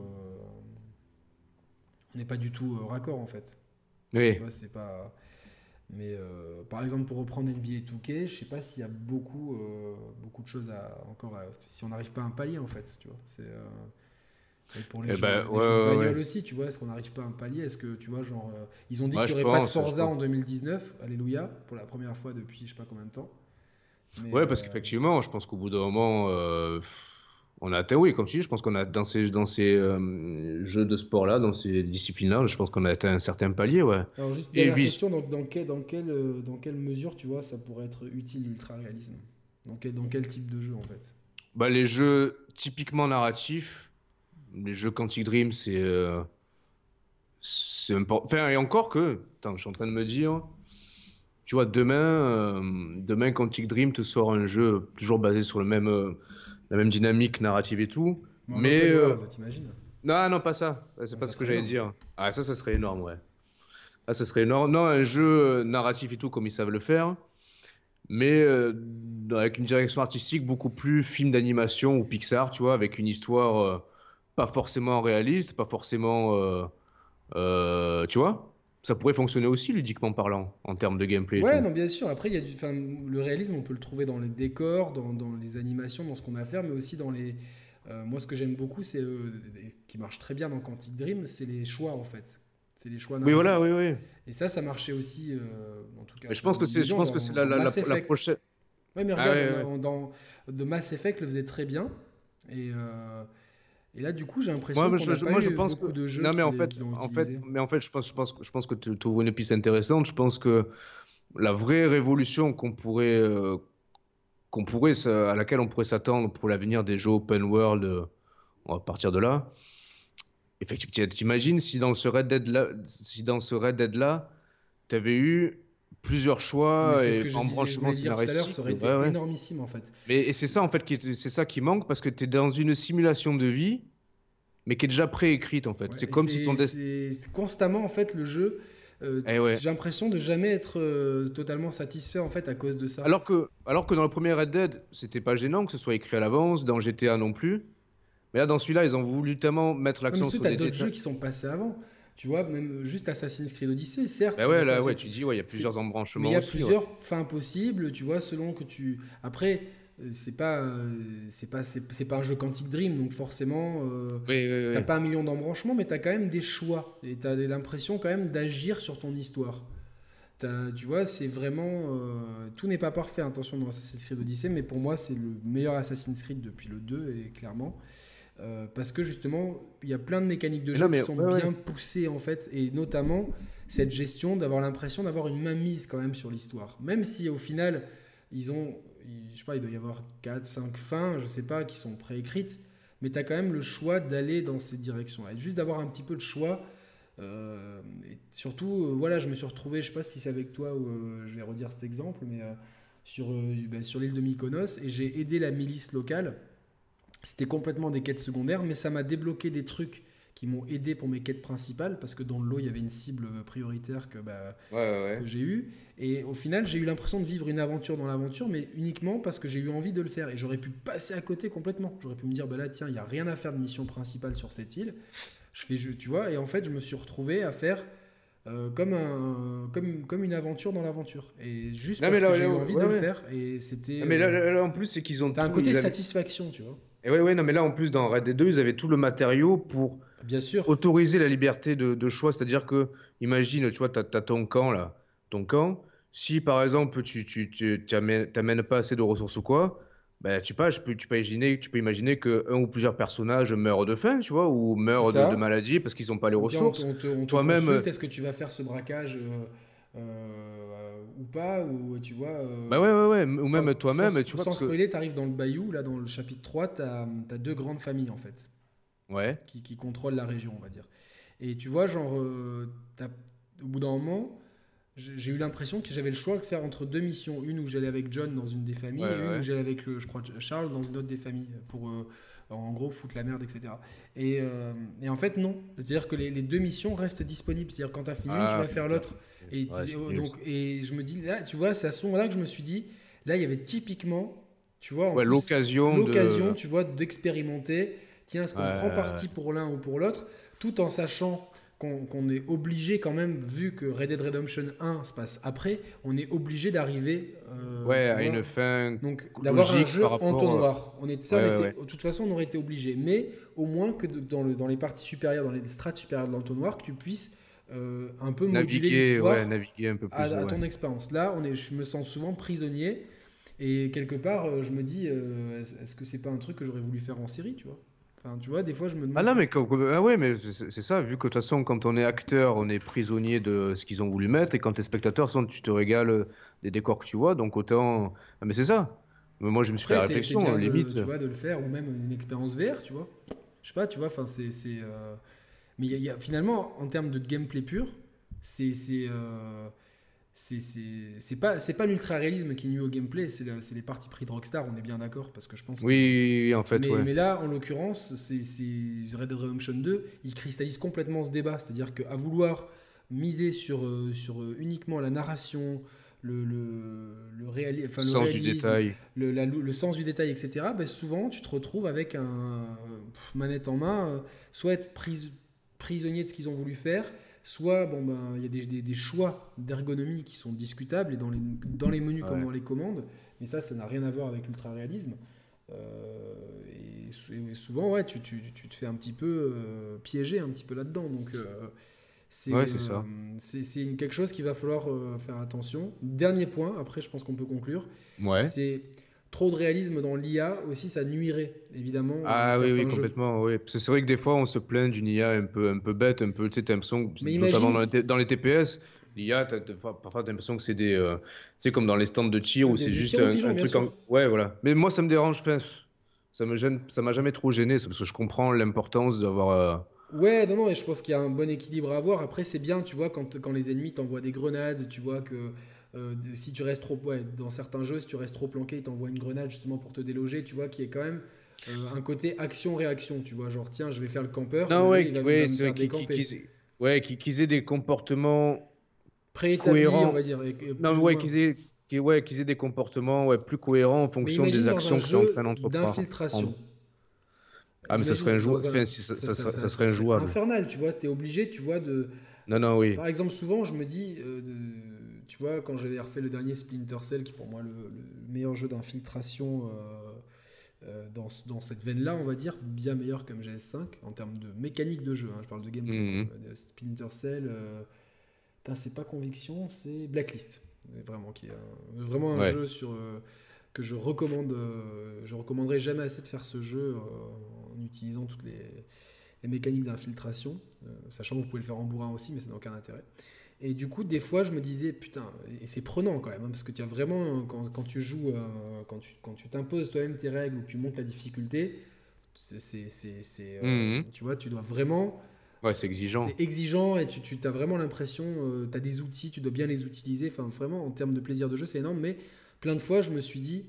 on n'est pas du tout raccord, en fait. Oui. C'est pas... Mais euh, par exemple, pour reprendre NBA 2K, je sais pas s'il y a beaucoup, euh, beaucoup de choses à encore. si on n'arrive pas à un palier, en fait, tu vois. C'est. Euh, pour les, eh jeux, ben, aussi, tu vois, est-ce qu'on n'arrive pas à un palier? Est-ce que, tu vois, genre, ils ont dit qu'il n'y aurait pas de Forza en 2019, alléluia, pour la première fois depuis je sais pas combien de temps. ouais, parce qu'effectivement, je pense qu'au bout d'un moment, on a atteint, oui, comme dis, je pense qu'on a dans ces, dans ces euh, jeux de sport-là, dans ces disciplines-là, je pense qu'on a atteint un certain palier, ouais. Alors, juste une question, dans, dans, quelle, dans, quelle, euh, dans quelle mesure, tu vois, ça pourrait être utile l'ultra-réalisme? Dans quel, dans quel type de jeu, en fait? Bah, Les jeux typiquement narratifs, les jeux Quantic Dream, c'est... Euh, c'est important. Enfin, et encore que, attends, je suis en train de me dire, tu vois, demain, demain Quantic Dream te sort un jeu toujours basé sur le même la même dynamique narrative et tout. mais. t'imagines Non, non, pas ça. C'est pas ce que j'allais dire. Ah, ça, ça serait énorme, ouais. Ah, ça serait énorme. Non, un jeu narratif et tout, comme ils savent le faire. Mais avec une direction artistique beaucoup plus film d'animation ou Pixar, tu vois, avec une histoire pas forcément réaliste, pas forcément. tu vois ça pourrait fonctionner aussi ludiquement parlant en termes de gameplay. Ouais, non, bien sûr. Après, il y a du, le réalisme, on peut le trouver dans les décors, dans, dans les animations, dans ce qu'on a à faire, mais aussi dans les. Euh, moi, ce que j'aime beaucoup, c'est euh, qui marche très bien dans Quantic Dream, c'est les choix en fait. C'est les choix. Oui, voilà, oui, oui. Et ça, ça marchait aussi, euh, en tout cas. Mais je pense que c'est, je pense que c'est la, la, la, prochaine. Ouais, mais ah regarde, dans, dans, Mass Effect le faisait très bien. Et et là, du coup, j'ai l'impression qu'on je, pas moi, je pense beaucoup que... de jeux non, mais en fait, en fait, mais en fait, je pense, je pense, je pense que tu ouvres une piste intéressante. Je pense que la vraie révolution qu'on pourrait, euh, qu'on pourrait, à laquelle on pourrait s'attendre pour l'avenir des jeux open world, euh, on va partir de là. Effectivement, t'imagines si dans ce Red Dead là, si dans ce Red Dead là, t'avais eu plusieurs choix et embranchements scénaristiques. Ça aurait été énormissime en fait. Mais c'est ça en fait qui c'est ça qui manque parce que tu es dans une simulation de vie mais qui est déjà préécrite en fait. c'est comme si ton C'est constamment en fait le jeu. Euh, eh j'ai l'impression de jamais être euh, totalement satisfait en fait à cause de ça. Alors que, alors que dans le premier Red Dead, c'était pas gênant que ce soit écrit à l'avance, dans GTA non plus. Mais là, dans celui-là, ils ont voulu tellement mettre l'accent sur les d'autres jeux qui sont passés avant. Tu vois, même juste Assassin's Creed Odyssey, certes. Bah ouais, là, ouais, tu dis, ouais, il y a plusieurs embranchements. il y a plusieurs fins possibles, tu vois, selon que tu. Après, euh, c'est pas, euh, c'est pas, c'est pas un jeu Quantic Dream, donc forcément, euh, oui, t'as pas un million d'embranchements, mais t'as quand même des choix et t'as l'impression quand même d'agir sur ton histoire. tu vois, c'est vraiment. tout n'est pas parfait, attention, dans Assassin's Creed Odyssey, mais pour moi, c'est le meilleur Assassin's Creed depuis le 2, et clairement. Euh, parce que justement, il y a plein de mécaniques de jeu qui sont bien poussées en fait, et notamment cette gestion d'avoir l'impression d'avoir une mainmise quand même sur l'histoire. Même si au final, ils ont, je sais pas, il doit y avoir 4, 5 fins, je sais pas, qui sont préécrites, mais tu as quand même le choix d'aller dans cette direction-là. Et juste d'avoir un petit peu de choix. Euh, et surtout, euh, voilà, je me suis retrouvé, je sais pas si c'est avec toi ou je vais redire cet exemple, mais sur, ben, sur l'île de Mykonos, et j'ai aidé la milice locale c'était complètement des quêtes secondaires, mais ça m'a débloqué des trucs qui m'ont aidé pour mes quêtes principales, parce que dans le lot, il y avait une cible prioritaire que, bah, que j'ai eue. Et au final, j'ai eu l'impression de vivre une aventure dans l'aventure, mais uniquement parce que j'ai eu envie de le faire. Et j'aurais pu passer à côté complètement. J'aurais pu me dire, bah là, tiens, il n'y a rien à faire de mission principale sur cette île. Je fais, tu vois, et en fait, je me suis retrouvé à faire euh, comme, un, comme, comme une aventure dans l'aventure. Et juste parce que j'ai eu envie de le faire. Et c'était. mais là, en plus, c'est qu'ils ont. T'as un côté satisfaction, tu vois. Et ouais, ouais, non, mais là, en plus, dans Red Dead 2, ils avaient tout le matériau pour Bien sûr. autoriser la liberté de, choix. C'est-à-dire que, imagine, tu vois, tu as, ton camp, là, ton camp. Si, par exemple, tu n'amènes tu, pas assez de ressources ou quoi, ben, tu, peux, tu, peux imaginer, tu peux imaginer qu'un ou plusieurs personnages meurent de faim, tu vois, ou meurent de, maladie parce qu'ils n'ont pas les ressources. Toi-même. Est-ce que tu vas faire ce braquage euh, euh, ou pas, ou tu vois. Euh, bah ouais, ouais, ouais, ou même toi-même, tu vois. Sans spoiler, tu arrives dans le bayou, là dans le chapitre 3, tu as, deux grandes familles en fait. Ouais. Qui, qui, contrôlent la région, on va dire. Et tu vois, genre, euh, au bout d'un moment, j'ai eu l'impression que j'avais le choix de faire entre deux missions. Une où j'allais avec John dans une des familles, et une où j'allais avec, je crois, Charles dans une autre des familles, pour en gros foutre la merde, etc. Et, et en fait, non. C'est-à-dire que les, les, deux missions restent disponibles. C'est-à-dire quand tu as fini une, tu ah, vas faire l'autre. Et, donc, et je me dis, là, tu vois, c'est à ce moment-là que je me suis dit, là, il y avait typiquement, tu vois, l'occasion, l'occasion, tu vois, d'expérimenter. Tiens, est-ce qu'on prend parti pour l'un ou pour l'autre, tout en sachant qu'on est obligé quand même, vu que Red Dead Redemption 1 se passe après, on est obligé d'arriver euh, ouais, à une fin donc d'avoir un jeu en noir. On est, ça, De toute façon, on aurait été obligé, mais au moins que dans, le, dans les parties supérieures, dans les strates supérieures de l'entonnoir, que tu puisses euh, un peu naviguer, l'histoire naviguer un peu plus, à, ton expérience. Là, on est, je me sens souvent prisonnier et quelque part, euh, je me dis, euh, est-ce que c'est pas un truc que j'aurais voulu faire en série, tu vois? Enfin, tu vois, des fois, je me demande. Ah non, mais ah ouais, mais c'est ça. Vu que de toute façon, quand on est acteur, on est prisonnier de ce qu'ils ont voulu mettre, et quand tu es spectateur, tu te régales des décors que tu vois, donc autant. Ah, mais c'est ça. Mais moi, je me suis fait la réflexion, limite. tu vois, de le faire, ou même une expérience VR, tu vois. Je sais pas, tu vois, enfin, c'est. Mais y a, finalement, en termes de gameplay pur, c'est. Euh, c'est pas c'est pas l'ultra réalisme qui nuit au gameplay c'est les parties pris de Rockstar on est bien d'accord parce que je pense oui, en fait mais, mais là en l'occurrence c'est Red Dead Redemption 2 il cristallise complètement ce débat c'est à dire qu'à vouloir miser sur euh, sur euh, uniquement la narration le, le, le, sens du détail. le, le, sens du détail etc ben souvent tu te retrouves avec un manette en main euh, soit être prisonnier de ce qu'ils ont voulu faire soit bon ben il y a des, des, choix d'ergonomie qui sont discutables et dans les, dans les menus comme dans les commandes mais ça ça n'a rien à voir avec l'ultra réalisme euh, et, souvent ouais tu, tu, tu, te fais un petit peu euh, piéger un petit peu là dedans donc euh, c'est ouais, c'est quelque chose qu'il va falloir faire attention. Dernier point après je pense qu'on peut conclure. Ouais. c'est trop de réalisme dans l'IA aussi, ça nuirait évidemment. Ah oui, oui, complètement. Oui. Parce que c'est vrai que des fois, on se plaint d'une IA un peu, un peu bête, un peu, tu sais, l'impression, notamment dans les, dans les TPS, l'IA, parfois, tu as l'impression que c'est des. Euh, c'est comme dans les stands de tir où c'est juste un, truc. En... Ouais, voilà. Mais moi, ça me dérange. Enfin, ça me gêne, ça m'a jamais trop gêné, parce que je comprends l'importance d'avoir. Euh, ouais, non, non, et je pense qu'il y a un bon équilibre à avoir. Après, c'est bien, tu vois, quand, quand les ennemis t'envoient des grenades, tu vois que euh, si tu restes trop, ouais, dans certains jeux, si tu restes trop planqué, il t'envoie une grenade justement pour te déloger, tu vois, qui est quand même euh, un côté action-réaction, tu vois, genre tiens, je vais faire le campeur. Non, ouais, ouais, c'est ouais, qu'ils aient des comportements cohérents, on va dire. non, ouais, qu'ils aient, ouais, aient des comportements ouais, plus cohérents en fonction des actions que tu es en train d'entreprendre. D'infiltration. Ah, mais ça serait, injouable. Enfin, ça, ça, ça, ça, serait injouable. infernal, tu vois, tu es obligé, tu vois, de. Non, non, oui. Par exemple, souvent, je me dis, euh, de tu vois, quand j'avais refait le dernier Splinter Cell, qui est pour moi le, meilleur jeu d'infiltration euh, euh, dans, dans, cette veine-là, on va dire, bien meilleur que MGS5 en termes de mécanique de jeu. Hein, je parle de gameplay. Mhm. Euh, Splinter Cell, c'est pas Conviction, c'est Blacklist. Vraiment, qui est vraiment un jeu sur, que je recommande. je recommanderais jamais assez de faire ce jeu en utilisant toutes les, les mécaniques d'infiltration, sachant que vous pouvez le faire en bourrin aussi, mais ça n'a aucun intérêt. Et du coup, des fois, je me disais, putain, et c'est prenant quand même, hein, parce que tu as vraiment, quand, quand tu joues, euh, quand tu quand tu t'imposes toi-même tes règles ou que tu montes la difficulté, c'est, euh, mhm. tu vois, tu dois vraiment. Ouais, c'est exigeant. C'est exigeant et tu, tu as vraiment l'impression, euh, tu as des outils, tu dois bien les utiliser. Enfin, vraiment, en termes de plaisir de jeu, c'est énorme. Mais plein de fois, je me suis dit,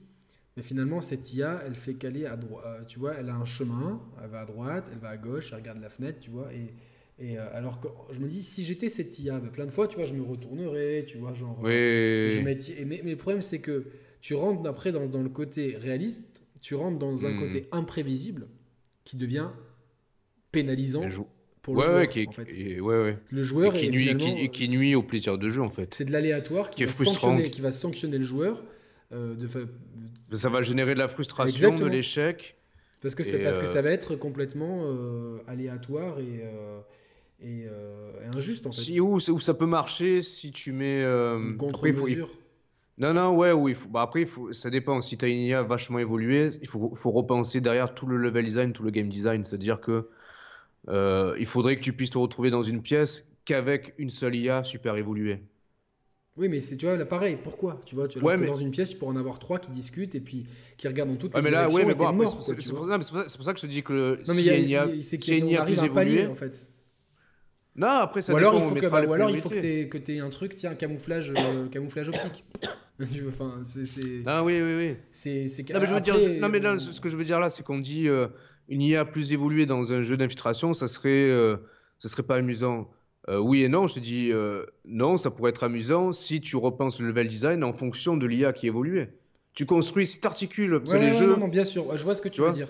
mais finalement, cette IA, elle fait caler à droite. tu vois, elle a un chemin, elle va à droite, elle va à gauche, elle regarde la fenêtre, tu vois, et et euh, alors que je me dis, si j'étais cette IA, bah, plein de fois, tu vois, je me retournerais, tu vois, genre. Oui. Je mais, mais, le problème, c'est que tu rentres après dans, dans, le côté réaliste, tu rentres dans un hmm. côté imprévisible qui devient pénalisant pour le joueur. qui, en fait. ouais, ouais. Le joueur qui, nuit, qui, qui, nuit au plaisir de jeu, en fait. C'est de l'aléatoire qui, va sanctionner, qui va sanctionner le joueur. Euh, de Ça va générer de la frustration, de l'échec. Parce que, c'est parce que euh, ça va être complètement aléatoire et, euh, et, injuste en fait. Si, où, où, ça peut marcher si tu mets. Euh, contre-mesure. Non, non, ouais, oui. Faut... Bah, après, faut... ça dépend. Si tu as une IA vachement évoluée, il faut... faut, repenser derrière tout le level design, tout le game design. C'est-à-dire que euh, il faudrait que tu puisses te retrouver dans une pièce qu'avec une seule IA super évoluée. Oui, mais c'est tu vois là pareil. Pourquoi? Tu vois, tu ouais, mais... dans une pièce, tu pourrais en avoir trois qui discutent et puis qui regardent dans toutes les ouais, mais là, ouais, mais bon, c'est pour, ça, pour ça que je te dis que non, mais si il y a, une IA plus évoluée, en fait. Non, après ça ou alors, il faut que, bah, ou alors il faut que tu aies, un truc, tiens, camouflage, euh, <coughs> camouflage optique. <coughs> enfin, c'est. Ah oui, oui, oui. C'est. Non, mais je veux dire, non, mais là, ce que je veux dire là, c'est qu'on dit euh, une IA plus évoluée dans un jeu d'infiltration, ça serait, euh, ça serait pas amusant. oui et non, je te dis non, ça pourrait être amusant si tu repenses le level design en fonction de l'IA qui évoluait. Tu construis, si t'articules ouais, les jeux. Non, non, bien sûr, je vois ce que tu, veux dire.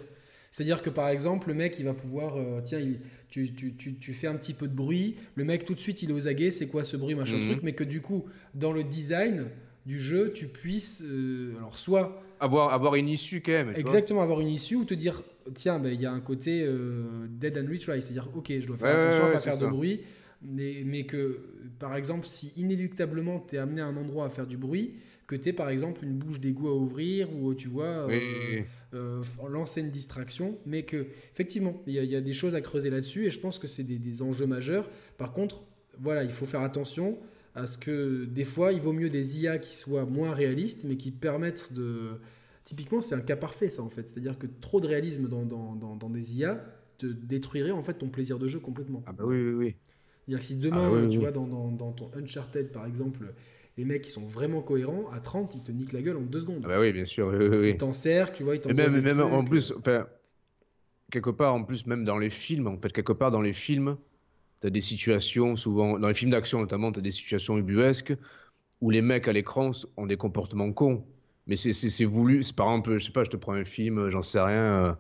C'est-à-dire que par exemple, le mec, il va pouvoir, tiens, il, tu, tu, tu, tu, fais un petit peu de bruit, le mec tout de suite il est aux aguets, c'est quoi ce bruit, machin mhm. truc, mais que du coup, dans le design du jeu, tu puisses, euh, alors soit avoir, avoir une issue quand même. Exactement, avoir une issue ou te dire, tiens, ben, il y a un côté euh, dead and retry, c'est-à-dire, ok, je dois faire attention à pas faire de bruit, mais, mais que, par exemple, si inéluctablement tu es amené à un endroit à faire du bruit, que tu par exemple une bouche d'égout à ouvrir ou tu vois euh, euh, lancer une distraction, mais que effectivement il y, a des choses à creuser là-dessus et je pense que c'est des, enjeux majeurs. Par contre, voilà, il faut faire attention à ce que des fois il vaut mieux des IA qui soient moins réalistes, mais qui permettent de typiquement c'est un cas parfait ça en fait, c'est-à-dire que trop de réalisme dans, dans, dans, des IA te détruirait en fait ton plaisir de jeu complètement. Ah bah oui oui oui. C'est-à-dire que si demain, ah tu vois, dans, dans, ton Uncharted, par exemple, les mecs qui sont vraiment cohérents, à 30, ils te niquent la gueule en deux secondes. Ah bah oui, bien sûr. Oui, oui, Ils t'encerclent, tu vois, ils Et t'envoient même, même en plus, enfin, quelque part, en plus, même dans les films, en fait, quelque part dans les films, tu as des situations, souvent, dans les films d'action notamment, tu as des situations ubuesques où les mecs à l'écran ont des comportements cons. Mais c'est- voulu. C'est par exemple, je sais pas, je te prends un film, j'en sais rien, euh,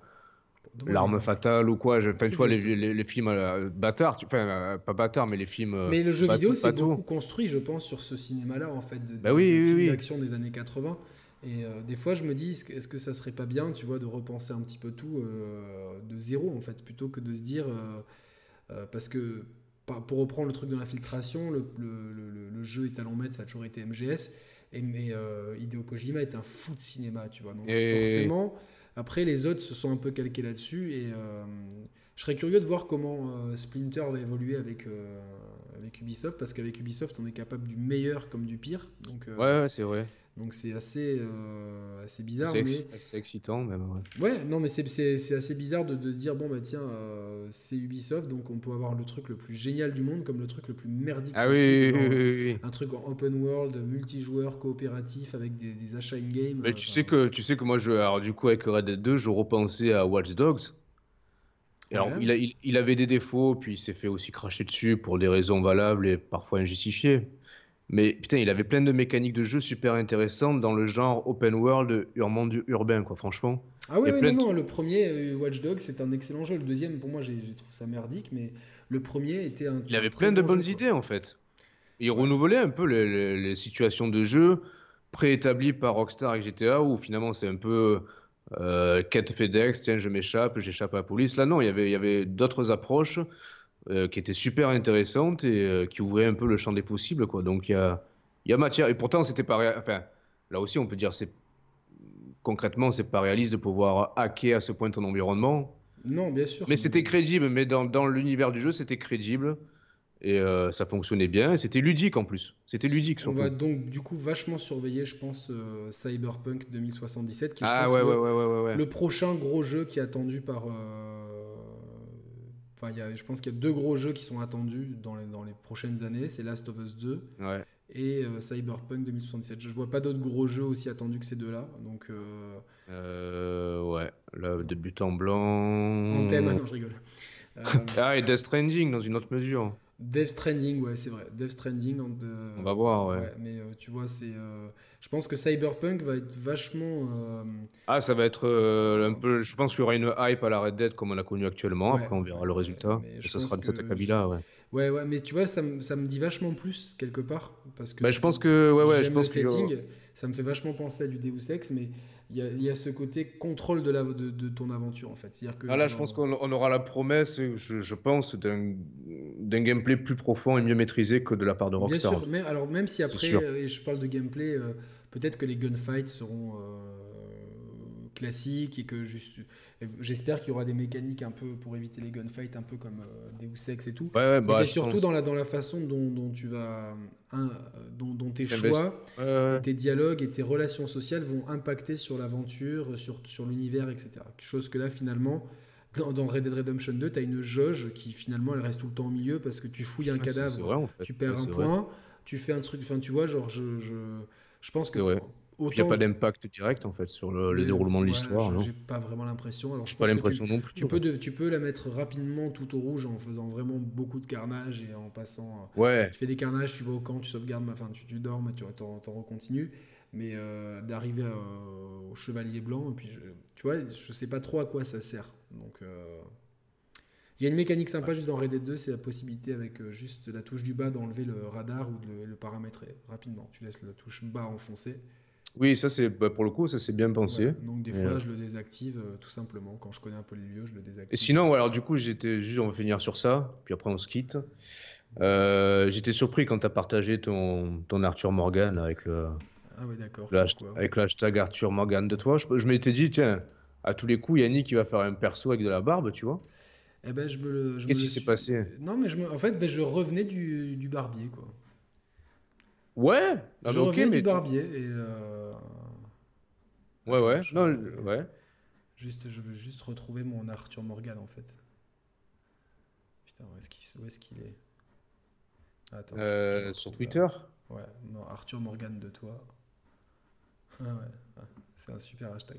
L'arme fatale ou quoi. Enfin, Tu vois, les, les, les films euh, bâtards, tu- enfin, euh, pas bâtards, mais les films. euh, Mais le jeu vidéo, c'est beaucoup construit, je pense, sur ce cinéma-là, en fait, de, Bah des- oui, des oui, films oui. d'action des années 80. Et des fois, je me dis, est-ce que, ça serait pas bien, tu vois, de repenser un petit peu tout de zéro, en fait, plutôt que de se dire, parce que pour reprendre le truc de l'infiltration, le, le- le- le jeu étalon maître, ça a toujours été MGS, et mais Hideo Kojima est un fou de cinéma, tu vois. Donc Et- forcément, après les autres se sont un peu calqués là-dessus, et euh, je serais curieux de voir comment euh, Splinter va évoluer avec, euh, avec Ubisoft, parce qu'avec Ubisoft, on est capable du meilleur comme du pire. Ouais, ouais, c'est vrai. Donc c'est assez, euh, assez bizarre. C'est Mais... ex- excitant, même. ouais. Ouais, non, mais c'est- assez bizarre de, de se dire, bon, bah tiens, euh, c'est Ubisoft, donc on peut avoir le truc le plus génial du monde comme le truc le plus merdique Ah oui, possible, oui, genre, oui, oui, oui. Un truc en open world, multijoueur, coopératif, avec des, des achats in-game. Mais euh, tu sais que tu sais que moi je alors du coup avec Red Dead 2 je repensais à Watch Dogs. Et Alors Ouais. il, a- il, il avait des défauts puis il s'est fait aussi cracher dessus pour des raisons valables et parfois injustifiées. Mais putain il avait plein de mécaniques de jeu super intéressantes dans le genre open world monde urbain quoi franchement. Ah oui, non, de non, le premier, euh, Watch Dogs, c'est un excellent jeu. Le deuxième, pour moi, j'ai trouvé ça merdique, mais le premier était un. Il avait plein de bon bonnes jeu, idées en fait. Et il renouvelait un peu les, les- les situations de jeu préétablies par Rockstar avec GTA où finalement c'est un peu euh, quête FedEx, tiens je m'échappe, j'échappe à la police. Là non, il y avait, il y avait d'autres approches euh, qui étaient super intéressantes et euh, qui ouvraient un peu le champ des possibles quoi. Donc il y a, il y a matière. Et pourtant c'était pas, ré- enfin là aussi on peut dire c'est concrètement c'est pas réaliste de pouvoir hacker à ce point ton environnement. Non, bien sûr. Mais c'était crédible, mais dans, dans l'univers du jeu, c'était crédible. Et euh, ça fonctionnait bien. Et c'était ludique en plus. C'était ludique On va donc du coup vachement surveiller, je pense, euh, Cyberpunk 2077, qui est, Ah ouais, le, ouais, ouais, ouais, ouais, ouais. le prochain gros jeu qui est attendu par. euh, Enfin, y a, je pense qu'il y a deux gros jeux qui sont attendus dans les, dans les prochaines années. C'est Last of Us 2 Ouais. et euh, Cyberpunk 2077. Je vois pas d'autres gros jeux aussi attendus que ces deux-là. Donc, euh, Euh, ouais. Là, débutant blanc. Anthem, ah non, je rigole. Euh, <laughs> Ah, et Death Stranding dans une autre mesure. Death Stranding, ouais, c'est vrai. Death Stranding. de- On va voir, ouais. mais euh, tu vois, c'est. Je pense que Cyberpunk va être vachement. euh, Ah, ça va être euh, un peu. Je pense qu'il y aura une hype à la Red Dead comme on l'a connu actuellement. Ouais. Après, on verra le résultat. Mais Et ça sera de pense cet que acabit-là, ouais. Ouais, ouais, mais tu vois, ça, me- ça me dit vachement plus quelque part. Parce que Bah, je pense que. Ouais, ouais, je pense le que. setting. Ça me fait vachement penser à du Deus Ex, mais il y a, il y a ce côté contrôle de, la, de, de ton aventure en fait. Que Ah, là, genre- je pense qu'on on aura la promesse, je, je pense, d'un d'un gameplay plus profond et mieux maîtrisé que de la part de Bien Rockstar. sûr, mais alors même si après, sûr. euh, et je parle de gameplay, euh, peut-être que les gunfights seront euh, classiques et que juste. J'espère qu'il y aura des mécaniques un peu pour éviter les gunfights, un peu comme euh, Deus Ex et tout. Ouais, ouais, Mais bah, c'est surtout pense. dans la, dans la façon dont, dont tu vas. dont, dont tes choix, Ouais, tes dialogues et tes relations sociales vont impacter sur l'aventure, sur, sur l'univers, etc. Chose que là, finalement, dans, Red Dead Redemption 2, tu as une jauge qui, finalement, elle reste tout le temps au milieu parce que tu fouilles un Ouais, cadavre, c'est vrai, en fait. tu perds Ouais, un vrai. point, tu fais un truc. Enfin, tu vois, genre, je, je, je pense que. Il n'y a pas d'impact direct en fait sur le, déroulement de l'histoire. je- non J'ai pas vraiment l'impression. Alors, je pas l'impression non plus. Tu, peux, de- tu peux la mettre rapidement tout au rouge en faisant vraiment beaucoup de carnage et en passant. euh, Ouais, tu fais des carnages, tu vas au camp, tu sauvegardes, enfin tu, tu dors, mais tu t'en, t'en recontinues. Mais euh, d'arriver euh, au chevalier blanc, et puis je, tu vois, je sais pas trop à quoi ça sert. Donc euh, il y a une mécanique sympa juste dans Red Dead 2, c'est la possibilité avec euh, juste la touche du bas d'enlever le radar ou de le, le paramétrer rapidement. Tu laisses la touche bas enfoncée. oui, ça c'est bah, pour le coup, ça c'est bien pensé. Ouais, donc des fois je le désactive euh, tout simplement. Quand je connais un peu les lieux, je le désactive. Et sinon, alors du coup, j'étais juste, on va finir sur ça, puis après on se quitte. Euh, j'étais surpris quand tu as partagé ton, ton Arthur Morgan avec le, Ah ouais d'accord. le hasht- pourquoi? avec le hashtag Arthur Morgan de toi. Je, je m'étais dit, tiens, à tous les coups, Yannick, il va faire un perso avec de la barbe, tu vois. Eh ben, je me le- Qu'est-ce qui s'est passé? Non mais je me... en fait ben, je revenais du, du barbier quoi. Ouais, non, je reviens mais. du barbier et. euh, Ouais, attends, ouais, je- non, ouais. Juste, je veux juste retrouver mon Arthur Morgan en fait. Putain, où est-ce qu'il est? Attends. Euh, sur Twitter? Ouais, non, Arthur Morgan de toi. Ah ouais, c'est un super hashtag.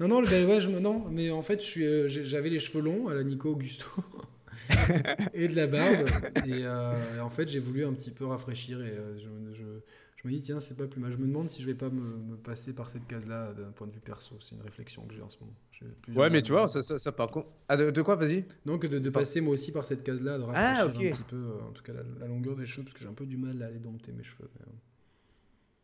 Non, non, ben ouais, je non, mais en fait, euh, j'avais les cheveux longs à la Nico Augusto <laughs> et de la barbe. Euh, et, en fait, j'ai voulu un petit peu rafraîchir et je, je, je me dis, tiens, c'est pas plus mal. Je me demande si je vais pas me, passer par cette case-là d'un point de vue perso. C'est une réflexion que j'ai en ce moment. Ouais, mais tu vois, ça, ça, par contre. Ah, de, quoi, vas-y? Donc, de, de passer moi aussi par cette case-là, de ah, rafraîchir un petit peu, euh, en tout cas, la, longueur des cheveux, parce que j'ai un peu du mal à aller dompter mes cheveux. Euh.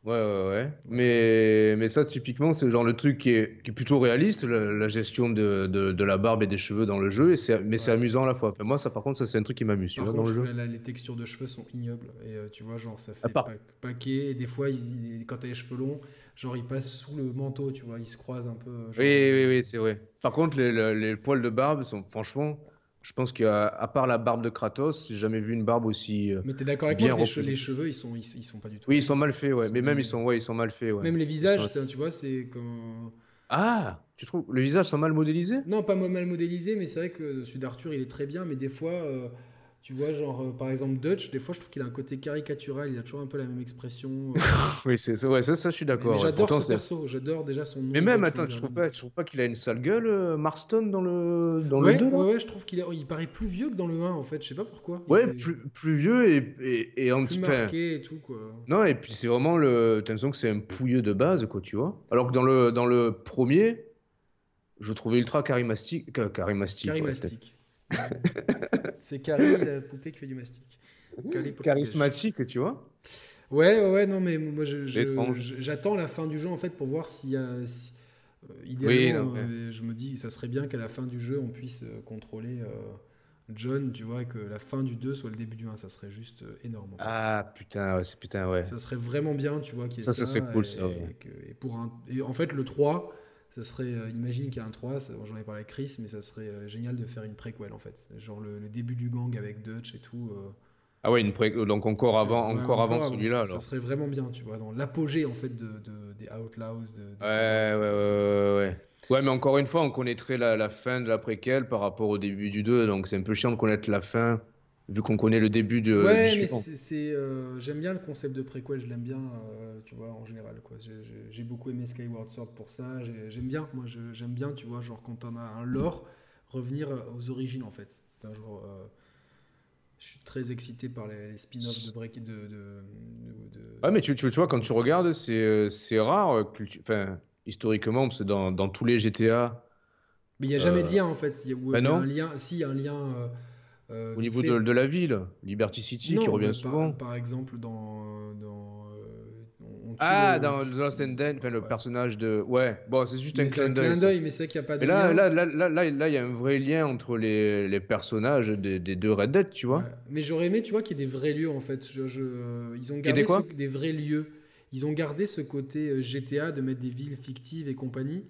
Ouais, ouais, ouais. Mais, mais ça, typiquement, c'est genre le truc qui est, qui est plutôt réaliste, la, gestion de, de, de, la barbe et des cheveux dans le jeu, et c'est, mais c'est amusant à la fois. moi, ça, par contre, ça, c'est un truc qui m'amuse. Tu vois, dans le jeu. les textures de cheveux sont ignobles. Et euh, tu vois, genre, ça fait paquet. Et des fois, il, quand t'as les cheveux longs, genre, ils passent sous le manteau, tu vois, ils se croisent un peu. oui, oui, oui, c'est vrai. Par contre, les, les poils de barbe sont, franchement, je pense qu'à part la barbe de Kratos, j'ai jamais vu une barbe aussi. Euh, mais t'es d'accord avec moi que les, cheveux, ils sont, ils, sont pas du tout. Oui, ils sont mal faits, ouais. mais même ils sont, ouais, ils sont mal faits, ouais. Même les visages, tu vois, c'est quand. Ah, tu trouves les visages sont mal modélisés? Non, pas mal modélisés, mais c'est vrai que celui d'Arthur, il est très bien, mais des fois. Euh, tu vois, genre, euh, par exemple, Dutch, des fois, je trouve qu'il a un côté caricatural, il a toujours un peu la même expression. Euh. <laughs> oui, c'est ouais, ça, ça, je suis d'accord. J'adore ce perso, j'adore déjà son nom. Mais même, attends, je trouve pas, je trouve pas qu'il a une sale gueule, euh, Marston, dans le, dans ouais, le 2 Ouais, ouais, je trouve qu'il il paraît plus vieux que dans le 1, en fait, je sais pas pourquoi. Ouais, plus, plus vieux et, et, et un petit peu. marqué et tout, quoi. Non, et puis c'est vraiment le. T'as l'impression que c'est un pouilleux de base, quoi, tu vois. Alors que dans le, dans le premier, je trouvais ultra charismatique. Charismatique. Charismatique. <laughs> c'est Carrie, la poupée qui fait du mastic. Charismatique, tu vois Ouais, ouais, non, mais moi, j'attends la fin du jeu, en fait, pour voir s'il y a... Euh, idéalement, euh, je me dis, ça serait bien qu'à la fin du jeu, on puisse euh, contrôler John, tu vois, et que la fin du 2 soit le début du 1, ça serait juste énorme. Ah, putain, ouais, c'est putain, ouais. Ça serait vraiment bien, tu vois, qu'il ça. Ça, c'est cool, ça. Et, pour un... et en fait, le 3 ça serait, euh, imagine qu'il y a un 3, j'en ai parlé avec Chris, mais ça serait euh, génial de faire une préquelle en fait. Genre le, début du gang avec Dutch et tout. Euh. Ah ouais, une donc encore avant, encore, avant, celui-là. Ça serait vraiment bien, tu vois, dans l'apogée en fait de, des Outlaws. De, ouais, ouais, ouais, ouais, ouais. mais encore une fois, on connaîtrait la, la fin de la préquelle par rapport au début du 2, donc c'est un peu chiant de connaître la fin vu qu'on connaît le début de. Ouais, mais c'est, euh, j'aime bien le concept de préquel, je l'aime bien, euh, tu vois, en général. Quoi. J'ai, beaucoup aimé Skyward Sword pour ça. j'aime bien, moi, j'aime bien, tu vois, genre quand on a un lore, revenir aux origines en fait. genre, euh, je suis très excité par les, spin-offs de Break de, de, de, mais tu, tu, vois, quand tu regardes, c'est, c'est rare, enfin, historiquement, parce que dans, dans tous les GTA. Mais il n'y a jamais de lien en fait. Il y a, ben un lien, si, il y a un lien euh, Au niveau de, de, la ville, Liberty City qui revient souvent. Par, exemple, dans. dans ah, dans Lost and enfin, le personnage de. Ouais, bon, c'est juste un clin d'œil. mais c'est qu'il n'y a pas de. Mais là, là, là, là, là, là, il y a un vrai lien entre les, les personnages des, des, deux Red Dead, tu vois. Mais j'aurais aimé, tu vois, qu'il y ait des vrais lieux, en fait. Je, je... Ils ont gardé des, des vrais lieux. Ils ont gardé ce côté euh, GTA de mettre des villes fictives et compagnie.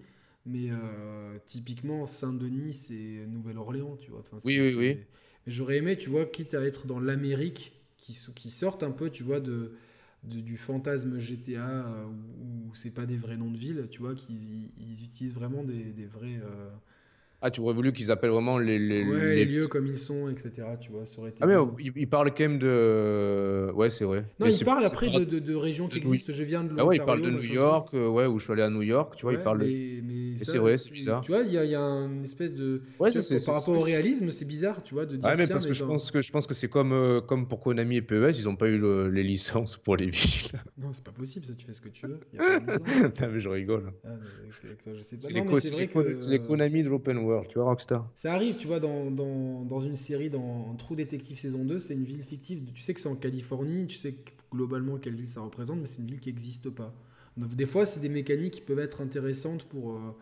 Mais euh, typiquement, Saint-Denis, c'est Nouvelle-Orléans, tu vois. Enfin, oui, oui, oui. J'aurais aimé, tu vois, quitte à être dans l'Amérique, qui, qui sorte un peu, tu vois, de, du fantasme GTA euh, où, c'est pas des vrais noms de ville, tu vois, qu'ils ils utilisent vraiment des, des vrais. Euh, ah, tu aurais voulu qu'ils appellent vraiment les, les, les... lieux comme ils sont, etc. Tu vois, ça aurait été ah, mais il, parle quand même de. Ouais, c'est vrai. Non, il parle après de, de, régions qui existent. Je viens de Ah, ouais, il parle de New York, euh, ouais, où je suis allé à New York, tu vois, il parle mais, c'est vrai, c'est bizarre. Tu vois, il y, y, a une espèce de. Ouais, c'est Par rapport au réalisme, c'est bizarre, tu vois, de dire. Ah, mais parce que, je pense que je pense que c'est comme, euh, comme pour Konami et PES, ils n'ont pas eu les licences pour les villes. <laughs> Non, c'est pas possible, ça, tu fais ce que tu veux. <laughs> non, mais je rigole. C'est les Konami de l'open world, tu vois, Rockstar. Ça arrive, tu vois, dans, dans, dans une série, dans True Detective saison 2, c'est une ville fictive. Tu sais que c'est en Californie, tu sais globalement quelle ville ça représente, mais c'est une ville qui n'existe pas. Donc, des fois, c'est des mécaniques qui peuvent être intéressantes pour. Euh,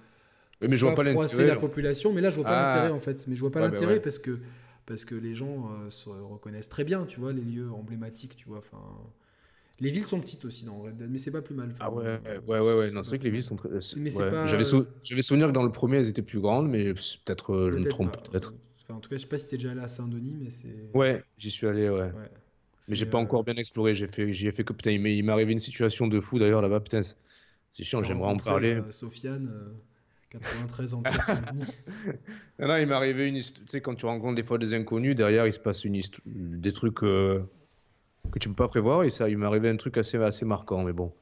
mais je vois pas l'intérêt. la population, mais là, je vois pas ah. l'intérêt en fait. Mais je vois pas bah l'intérêt parce que parce que les gens euh, se reconnaissent très bien, tu vois, les lieux emblématiques, tu vois. Enfin. Les villes sont petites aussi dans Red Dead, mais c'est pas plus mal. ah ouais, ouais, ouais, ouais. Non, c'est vrai que les villes sont très. J'avais souvenir que dans le premier, elles étaient plus grandes, mais peut-être euh, je me trompe. Peut-être. Enfin, en tout cas, je sais pas si t'es déjà allé à Saint-Denis, mais c'est. Ouais, j'y suis allé, ouais. Mais j'ai pas euh, encore bien exploré. J'ai fait, j'y ai fait que putain, il m'est arrivé une situation de fou d'ailleurs là-bas. Putain, c'est chiant. J'aimerais en parler. Euh, Sofiane. 93 ans. <laughs> non, non, il m'est arrivé une Tu sais, quand tu rencontres des fois des inconnus, derrière, il se passe une des trucs que tu peux pas prévoir. Et ça, il m'est arrivé un truc assez, assez marquant, mais bon.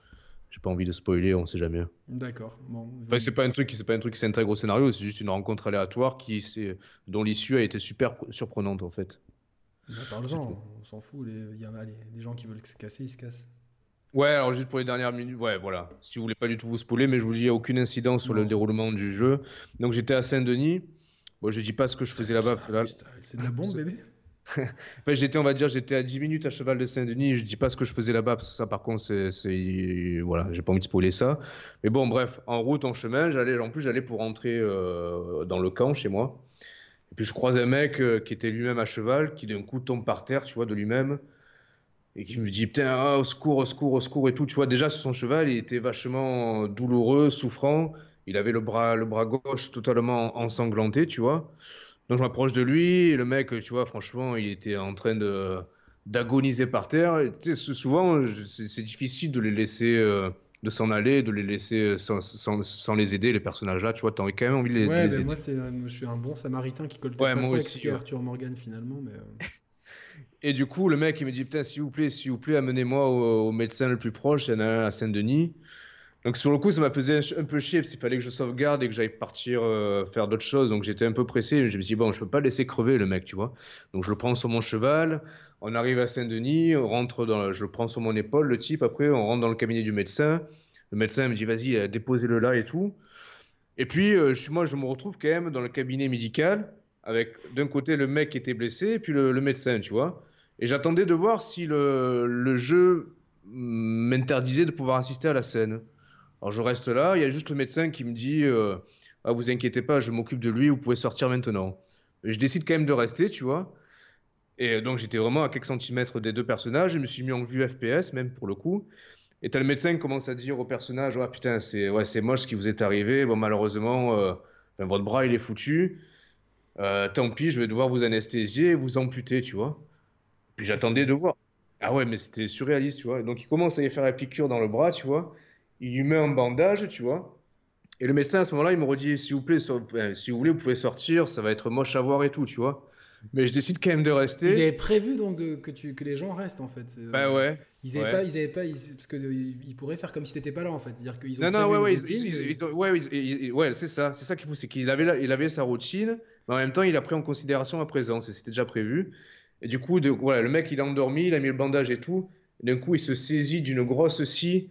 J'ai pas envie de spoiler, on sait jamais. D'accord. Bon, enfin, c'est pas un truc, c'est pas un truc qui s'intègre au scénario, c'est juste une rencontre aléatoire qui, dont l'issue a été super surprenante en fait. Bah, Parle-en, on s'en fout. Les, y a, les, gens qui veulent se casser, ils se cassent. Ouais, alors juste pour les dernières minutes, ouais, voilà. Si vous voulez pas du tout vous spoiler, mais je vous dis, il n'y a aucune incidence sur le déroulement du jeu. Donc j'étais à Saint-Denis. Bon, je dis pas ce que je faisais là-bas. C'est de la bombe, bébé <laughs> enfin, j'étais, on va dire, j'étais à 10 minutes à cheval de Saint-Denis. Je dis pas ce que je faisais là-bas, parce que ça, par contre, c'est, voilà, j'ai pas envie de spoiler ça. Mais bon, bref, en route, en chemin, j'allais, en plus, j'allais pour rentrer euh, dans le camp chez moi. Et puis je croise un mec euh, qui était lui-même à cheval, qui d'un coup tombe par terre, tu vois, de lui-même, et qui me dit putain, ah, au secours, au secours, au secours et tout. Tu vois, déjà sur son cheval, il était vachement douloureux, souffrant. Il avait le bras, le bras gauche totalement ensanglanté, tu vois. Donc je m'approche de lui, et le mec, tu vois, franchement, il était en train de d'agoniser par terre. tu sais, souvent, c'est difficile de les laisser, euh, de s'en aller, de les laisser euh, sans, sans, sans, les aider, les personnages-là. Tu vois, t'as quand même envie de les, ouais, aider. Moi, euh, je suis un bon samaritain qui colle ouais, pas trop aussi, avec Arthur Morgan finalement. Mais <laughs> <laughs> et du coup, le mec, il me dit, putain, s'il vous plaît, s'il vous plaît, amenez-moi au, au, médecin le plus proche. Il y en a un à Saint-Denis. Donc sur le coup, ça m'a pesé un peu chier parce qu'il fallait que je sauvegarde et que j'aille partir euh, faire d'autres choses. Donc j'étais un peu pressé. Je me suis dit, bon, je peux pas laisser crever le mec, tu vois. Donc je le prends sur mon cheval. On arrive à Saint-Denis, on rentre dans, je le prends sur mon épaule, le type. Après, on rentre dans le cabinet du médecin. Le médecin me dit, vas-y, euh, déposez-le là et tout. Et puis, euh, je, moi, je me retrouve quand même dans le cabinet médical avec d'un côté le mec qui était blessé et puis le, médecin, tu vois. Et j'attendais de voir si le, le jeu m'interdisait de pouvoir assister à la scène. Alors je reste là, il y a juste le médecin qui me dit euh, ah, vous inquiétez pas, je m'occupe de lui, vous pouvez sortir maintenant. je décide quand même de rester, tu vois. Et donc j'étais vraiment à quelques centimètres des deux personnages, je me suis mis en vue FPS même pour le coup. Et t'as le médecin commence à dire au personnage ah putain c'est ouais moche ce qui vous est arrivé, bon malheureusement euh, votre bras il est foutu. Euh, tant pis, je vais devoir vous anesthésier vous amputer, tu vois. Puis j'attendais de voir. Ah ouais, mais c'était surréaliste, tu vois. Donc il commence à y faire la piqûre dans le bras, tu vois il lui met un bandage, tu vois. Et le médecin à ce moment-là, il me redit s'il vous plaît, euh, si vous voulez, vous pouvez sortir, ça va être moche à voir et tout, tu vois. Mais je décide quand même de rester. Ils avaient prévu donc que, tu, que les gens restent en fait. Bah ouais. Ils avaient pas, ils avaient pas, parce que ils pourraient faire comme si t'étais pas là en fait, dire qu'ils ont. Non non ouais ouais, ils, ouais, ouais c'est ça, c'est ça qu'il faut, c'est qu'il avait, il avait sa routine, mais en même temps il a pris en considération ma présence et c'était déjà prévu. Et du coup, de, voilà, le mec il a endormi, il a mis le bandage et tout. D'un coup, il se saisit d'une grosse scie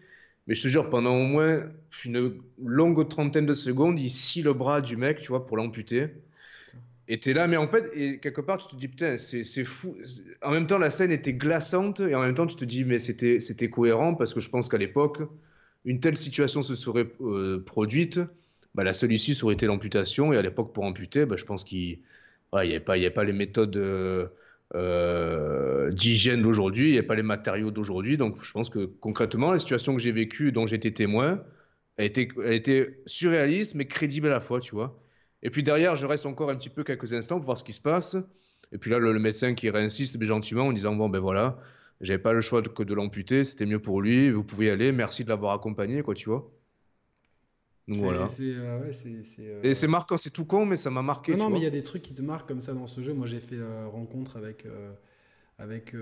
mais je te jure, pendant au moins une longue trentaine de secondes, il scie le bras du mec, tu vois, pour l'amputer. Et t'es là, mais en fait, quelque part, tu te dis, putain, c'est fou. En même temps, la scène était glaçante, et en même temps, tu te dis, mais c'était cohérent, parce que je pense qu'à l'époque, une telle situation se serait euh, produite, bah, la seule issue aurait été l'amputation, et à l'époque, pour amputer, bah, je pense qu'il n'y avait, pas, avait pas les méthodes. Euh, euh, d'hygiène d'aujourd'hui, il n'y a pas les matériaux d'aujourd'hui. Donc je pense que concrètement, la situation que j'ai vécue, dont j'étais témoin, elle était, elle était surréaliste mais crédible à la fois, tu vois. Et puis derrière, je reste encore un petit peu quelques instants pour voir ce qui se passe. Et puis là, le, médecin qui réinsiste gentiment en disant bon ben voilà, j'avais pas le choix que de l'amputer, c'était mieux pour lui, vous pouvez y aller, merci de l'avoir accompagné, quoi, tu vois. Voilà. Euh, euh, Et c'est marquant, c'est tout con, mais ça m'a marqué. Non, non mais il y a des trucs qui te marquent comme ça dans ce jeu. Moi, j'ai fait euh, rencontre avec, avec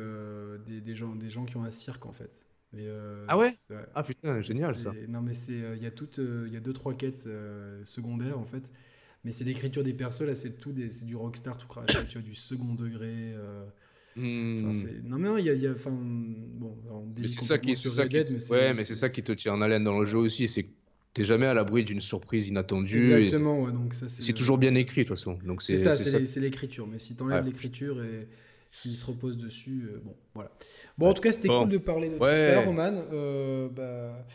des, des, gens, des gens qui ont un cirque en fait. ah ouais, Ah putain, génial ça. Non, mais il y a toutes, y a deux trois quêtes secondaires en fait. Mais c'est l'écriture des persos là, c'est tout, c'est du rockstar tout crash. tu vois, du second degré. Hmm. Non mais non, il y a, y a bon, c'est ça qui, ça qui, ouais, mais c'est ça qui te tient en haleine dans le jeu aussi, c'est t'es jamais à l'abri d'une surprise inattendue. Exactement, ouais, donc ça c'est. toujours bien écrit de toute façon. Donc c'est ça, c'est l'écriture. Mais si t'enlèves l'écriture et s'il se repose dessus, euh, bon, voilà. Bon, en tout cas, c'était cool de parler de tout ça, Roman. Euh, bah,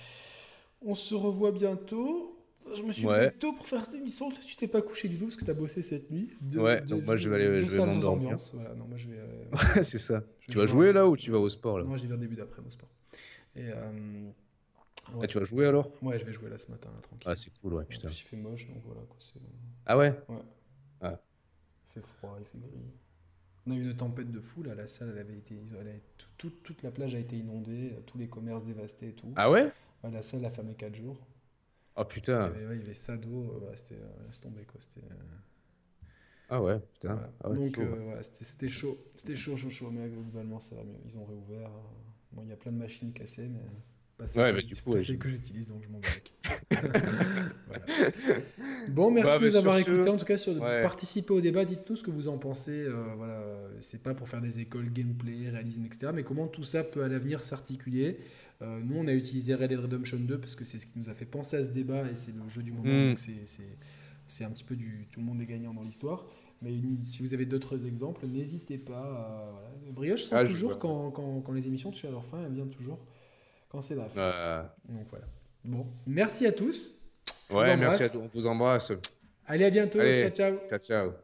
on se revoit bientôt. Je me suis levé tôt pour faire cette émission. Tu t'es pas couché du tout parce que tu as bossé cette nuit. ouais, donc moi je vais aller, je vais m'endormir. Voilà, non, moi je vais. Euh, <laughs> c'est ça. Tu vas jouer là ou tu vas au sport là? Non, j'y vais au début d'après au sport. Et ah, tu vas jouer alors? Ouais, je vais jouer là ce matin, tranquille. Ah, c'est cool, ouais, putain. il fait moche, donc voilà. Quoi, ah ouais? Ouais. Ah. Il fait froid, il fait gris. On a eu une tempête de fou, là, la salle, elle avait été. Elle toute, toute la plage a été inondée, tous les commerces dévastés et tout. Ah ouais, La salle a fermé 4 jours. Oh putain. Il y avait, ouais, il y avait ça d'eau, c'était. Euh, laisse tomber, quoi. C'était. Euh, Ah ouais, putain. Ah Donc euh, c'était chaud, c'était chaud, chaud, chaud, mais globalement ça va mieux. Ils ont réouvert. Bon, il y a plein de machines cassées, mais pas celle, que, que j'utilise, donc je m'en bats <laughs> voilà. Bon, merci bah, de nous avoir écoutés, en tout cas, sur participer au débat. Dites-nous ce que vous en pensez. Euh, voilà, c'est pas pour faire des écoles gameplay, réalisme, etc. Mais comment tout ça peut à l'avenir s'articuler? Euh, Nous, on a utilisé Red Dead Redemption 2 parce que c'est ce qui nous a fait penser à ce débat et c'est le jeu du moment. Donc c'est un petit peu du tout le monde est gagnant dans l'histoire. Mais si vous avez d'autres exemples, n'hésitez pas. À, voilà. Brioche, ah, toujours quand, quand, quand, les émissions touchent à leur fin, elles viennent toujours quand c'est la fin. Donc voilà. Bon, merci à tous. ouais, merci à tous. On vous embrasse. Allez, à bientôt. ciao, ciao. Ciao, ciao.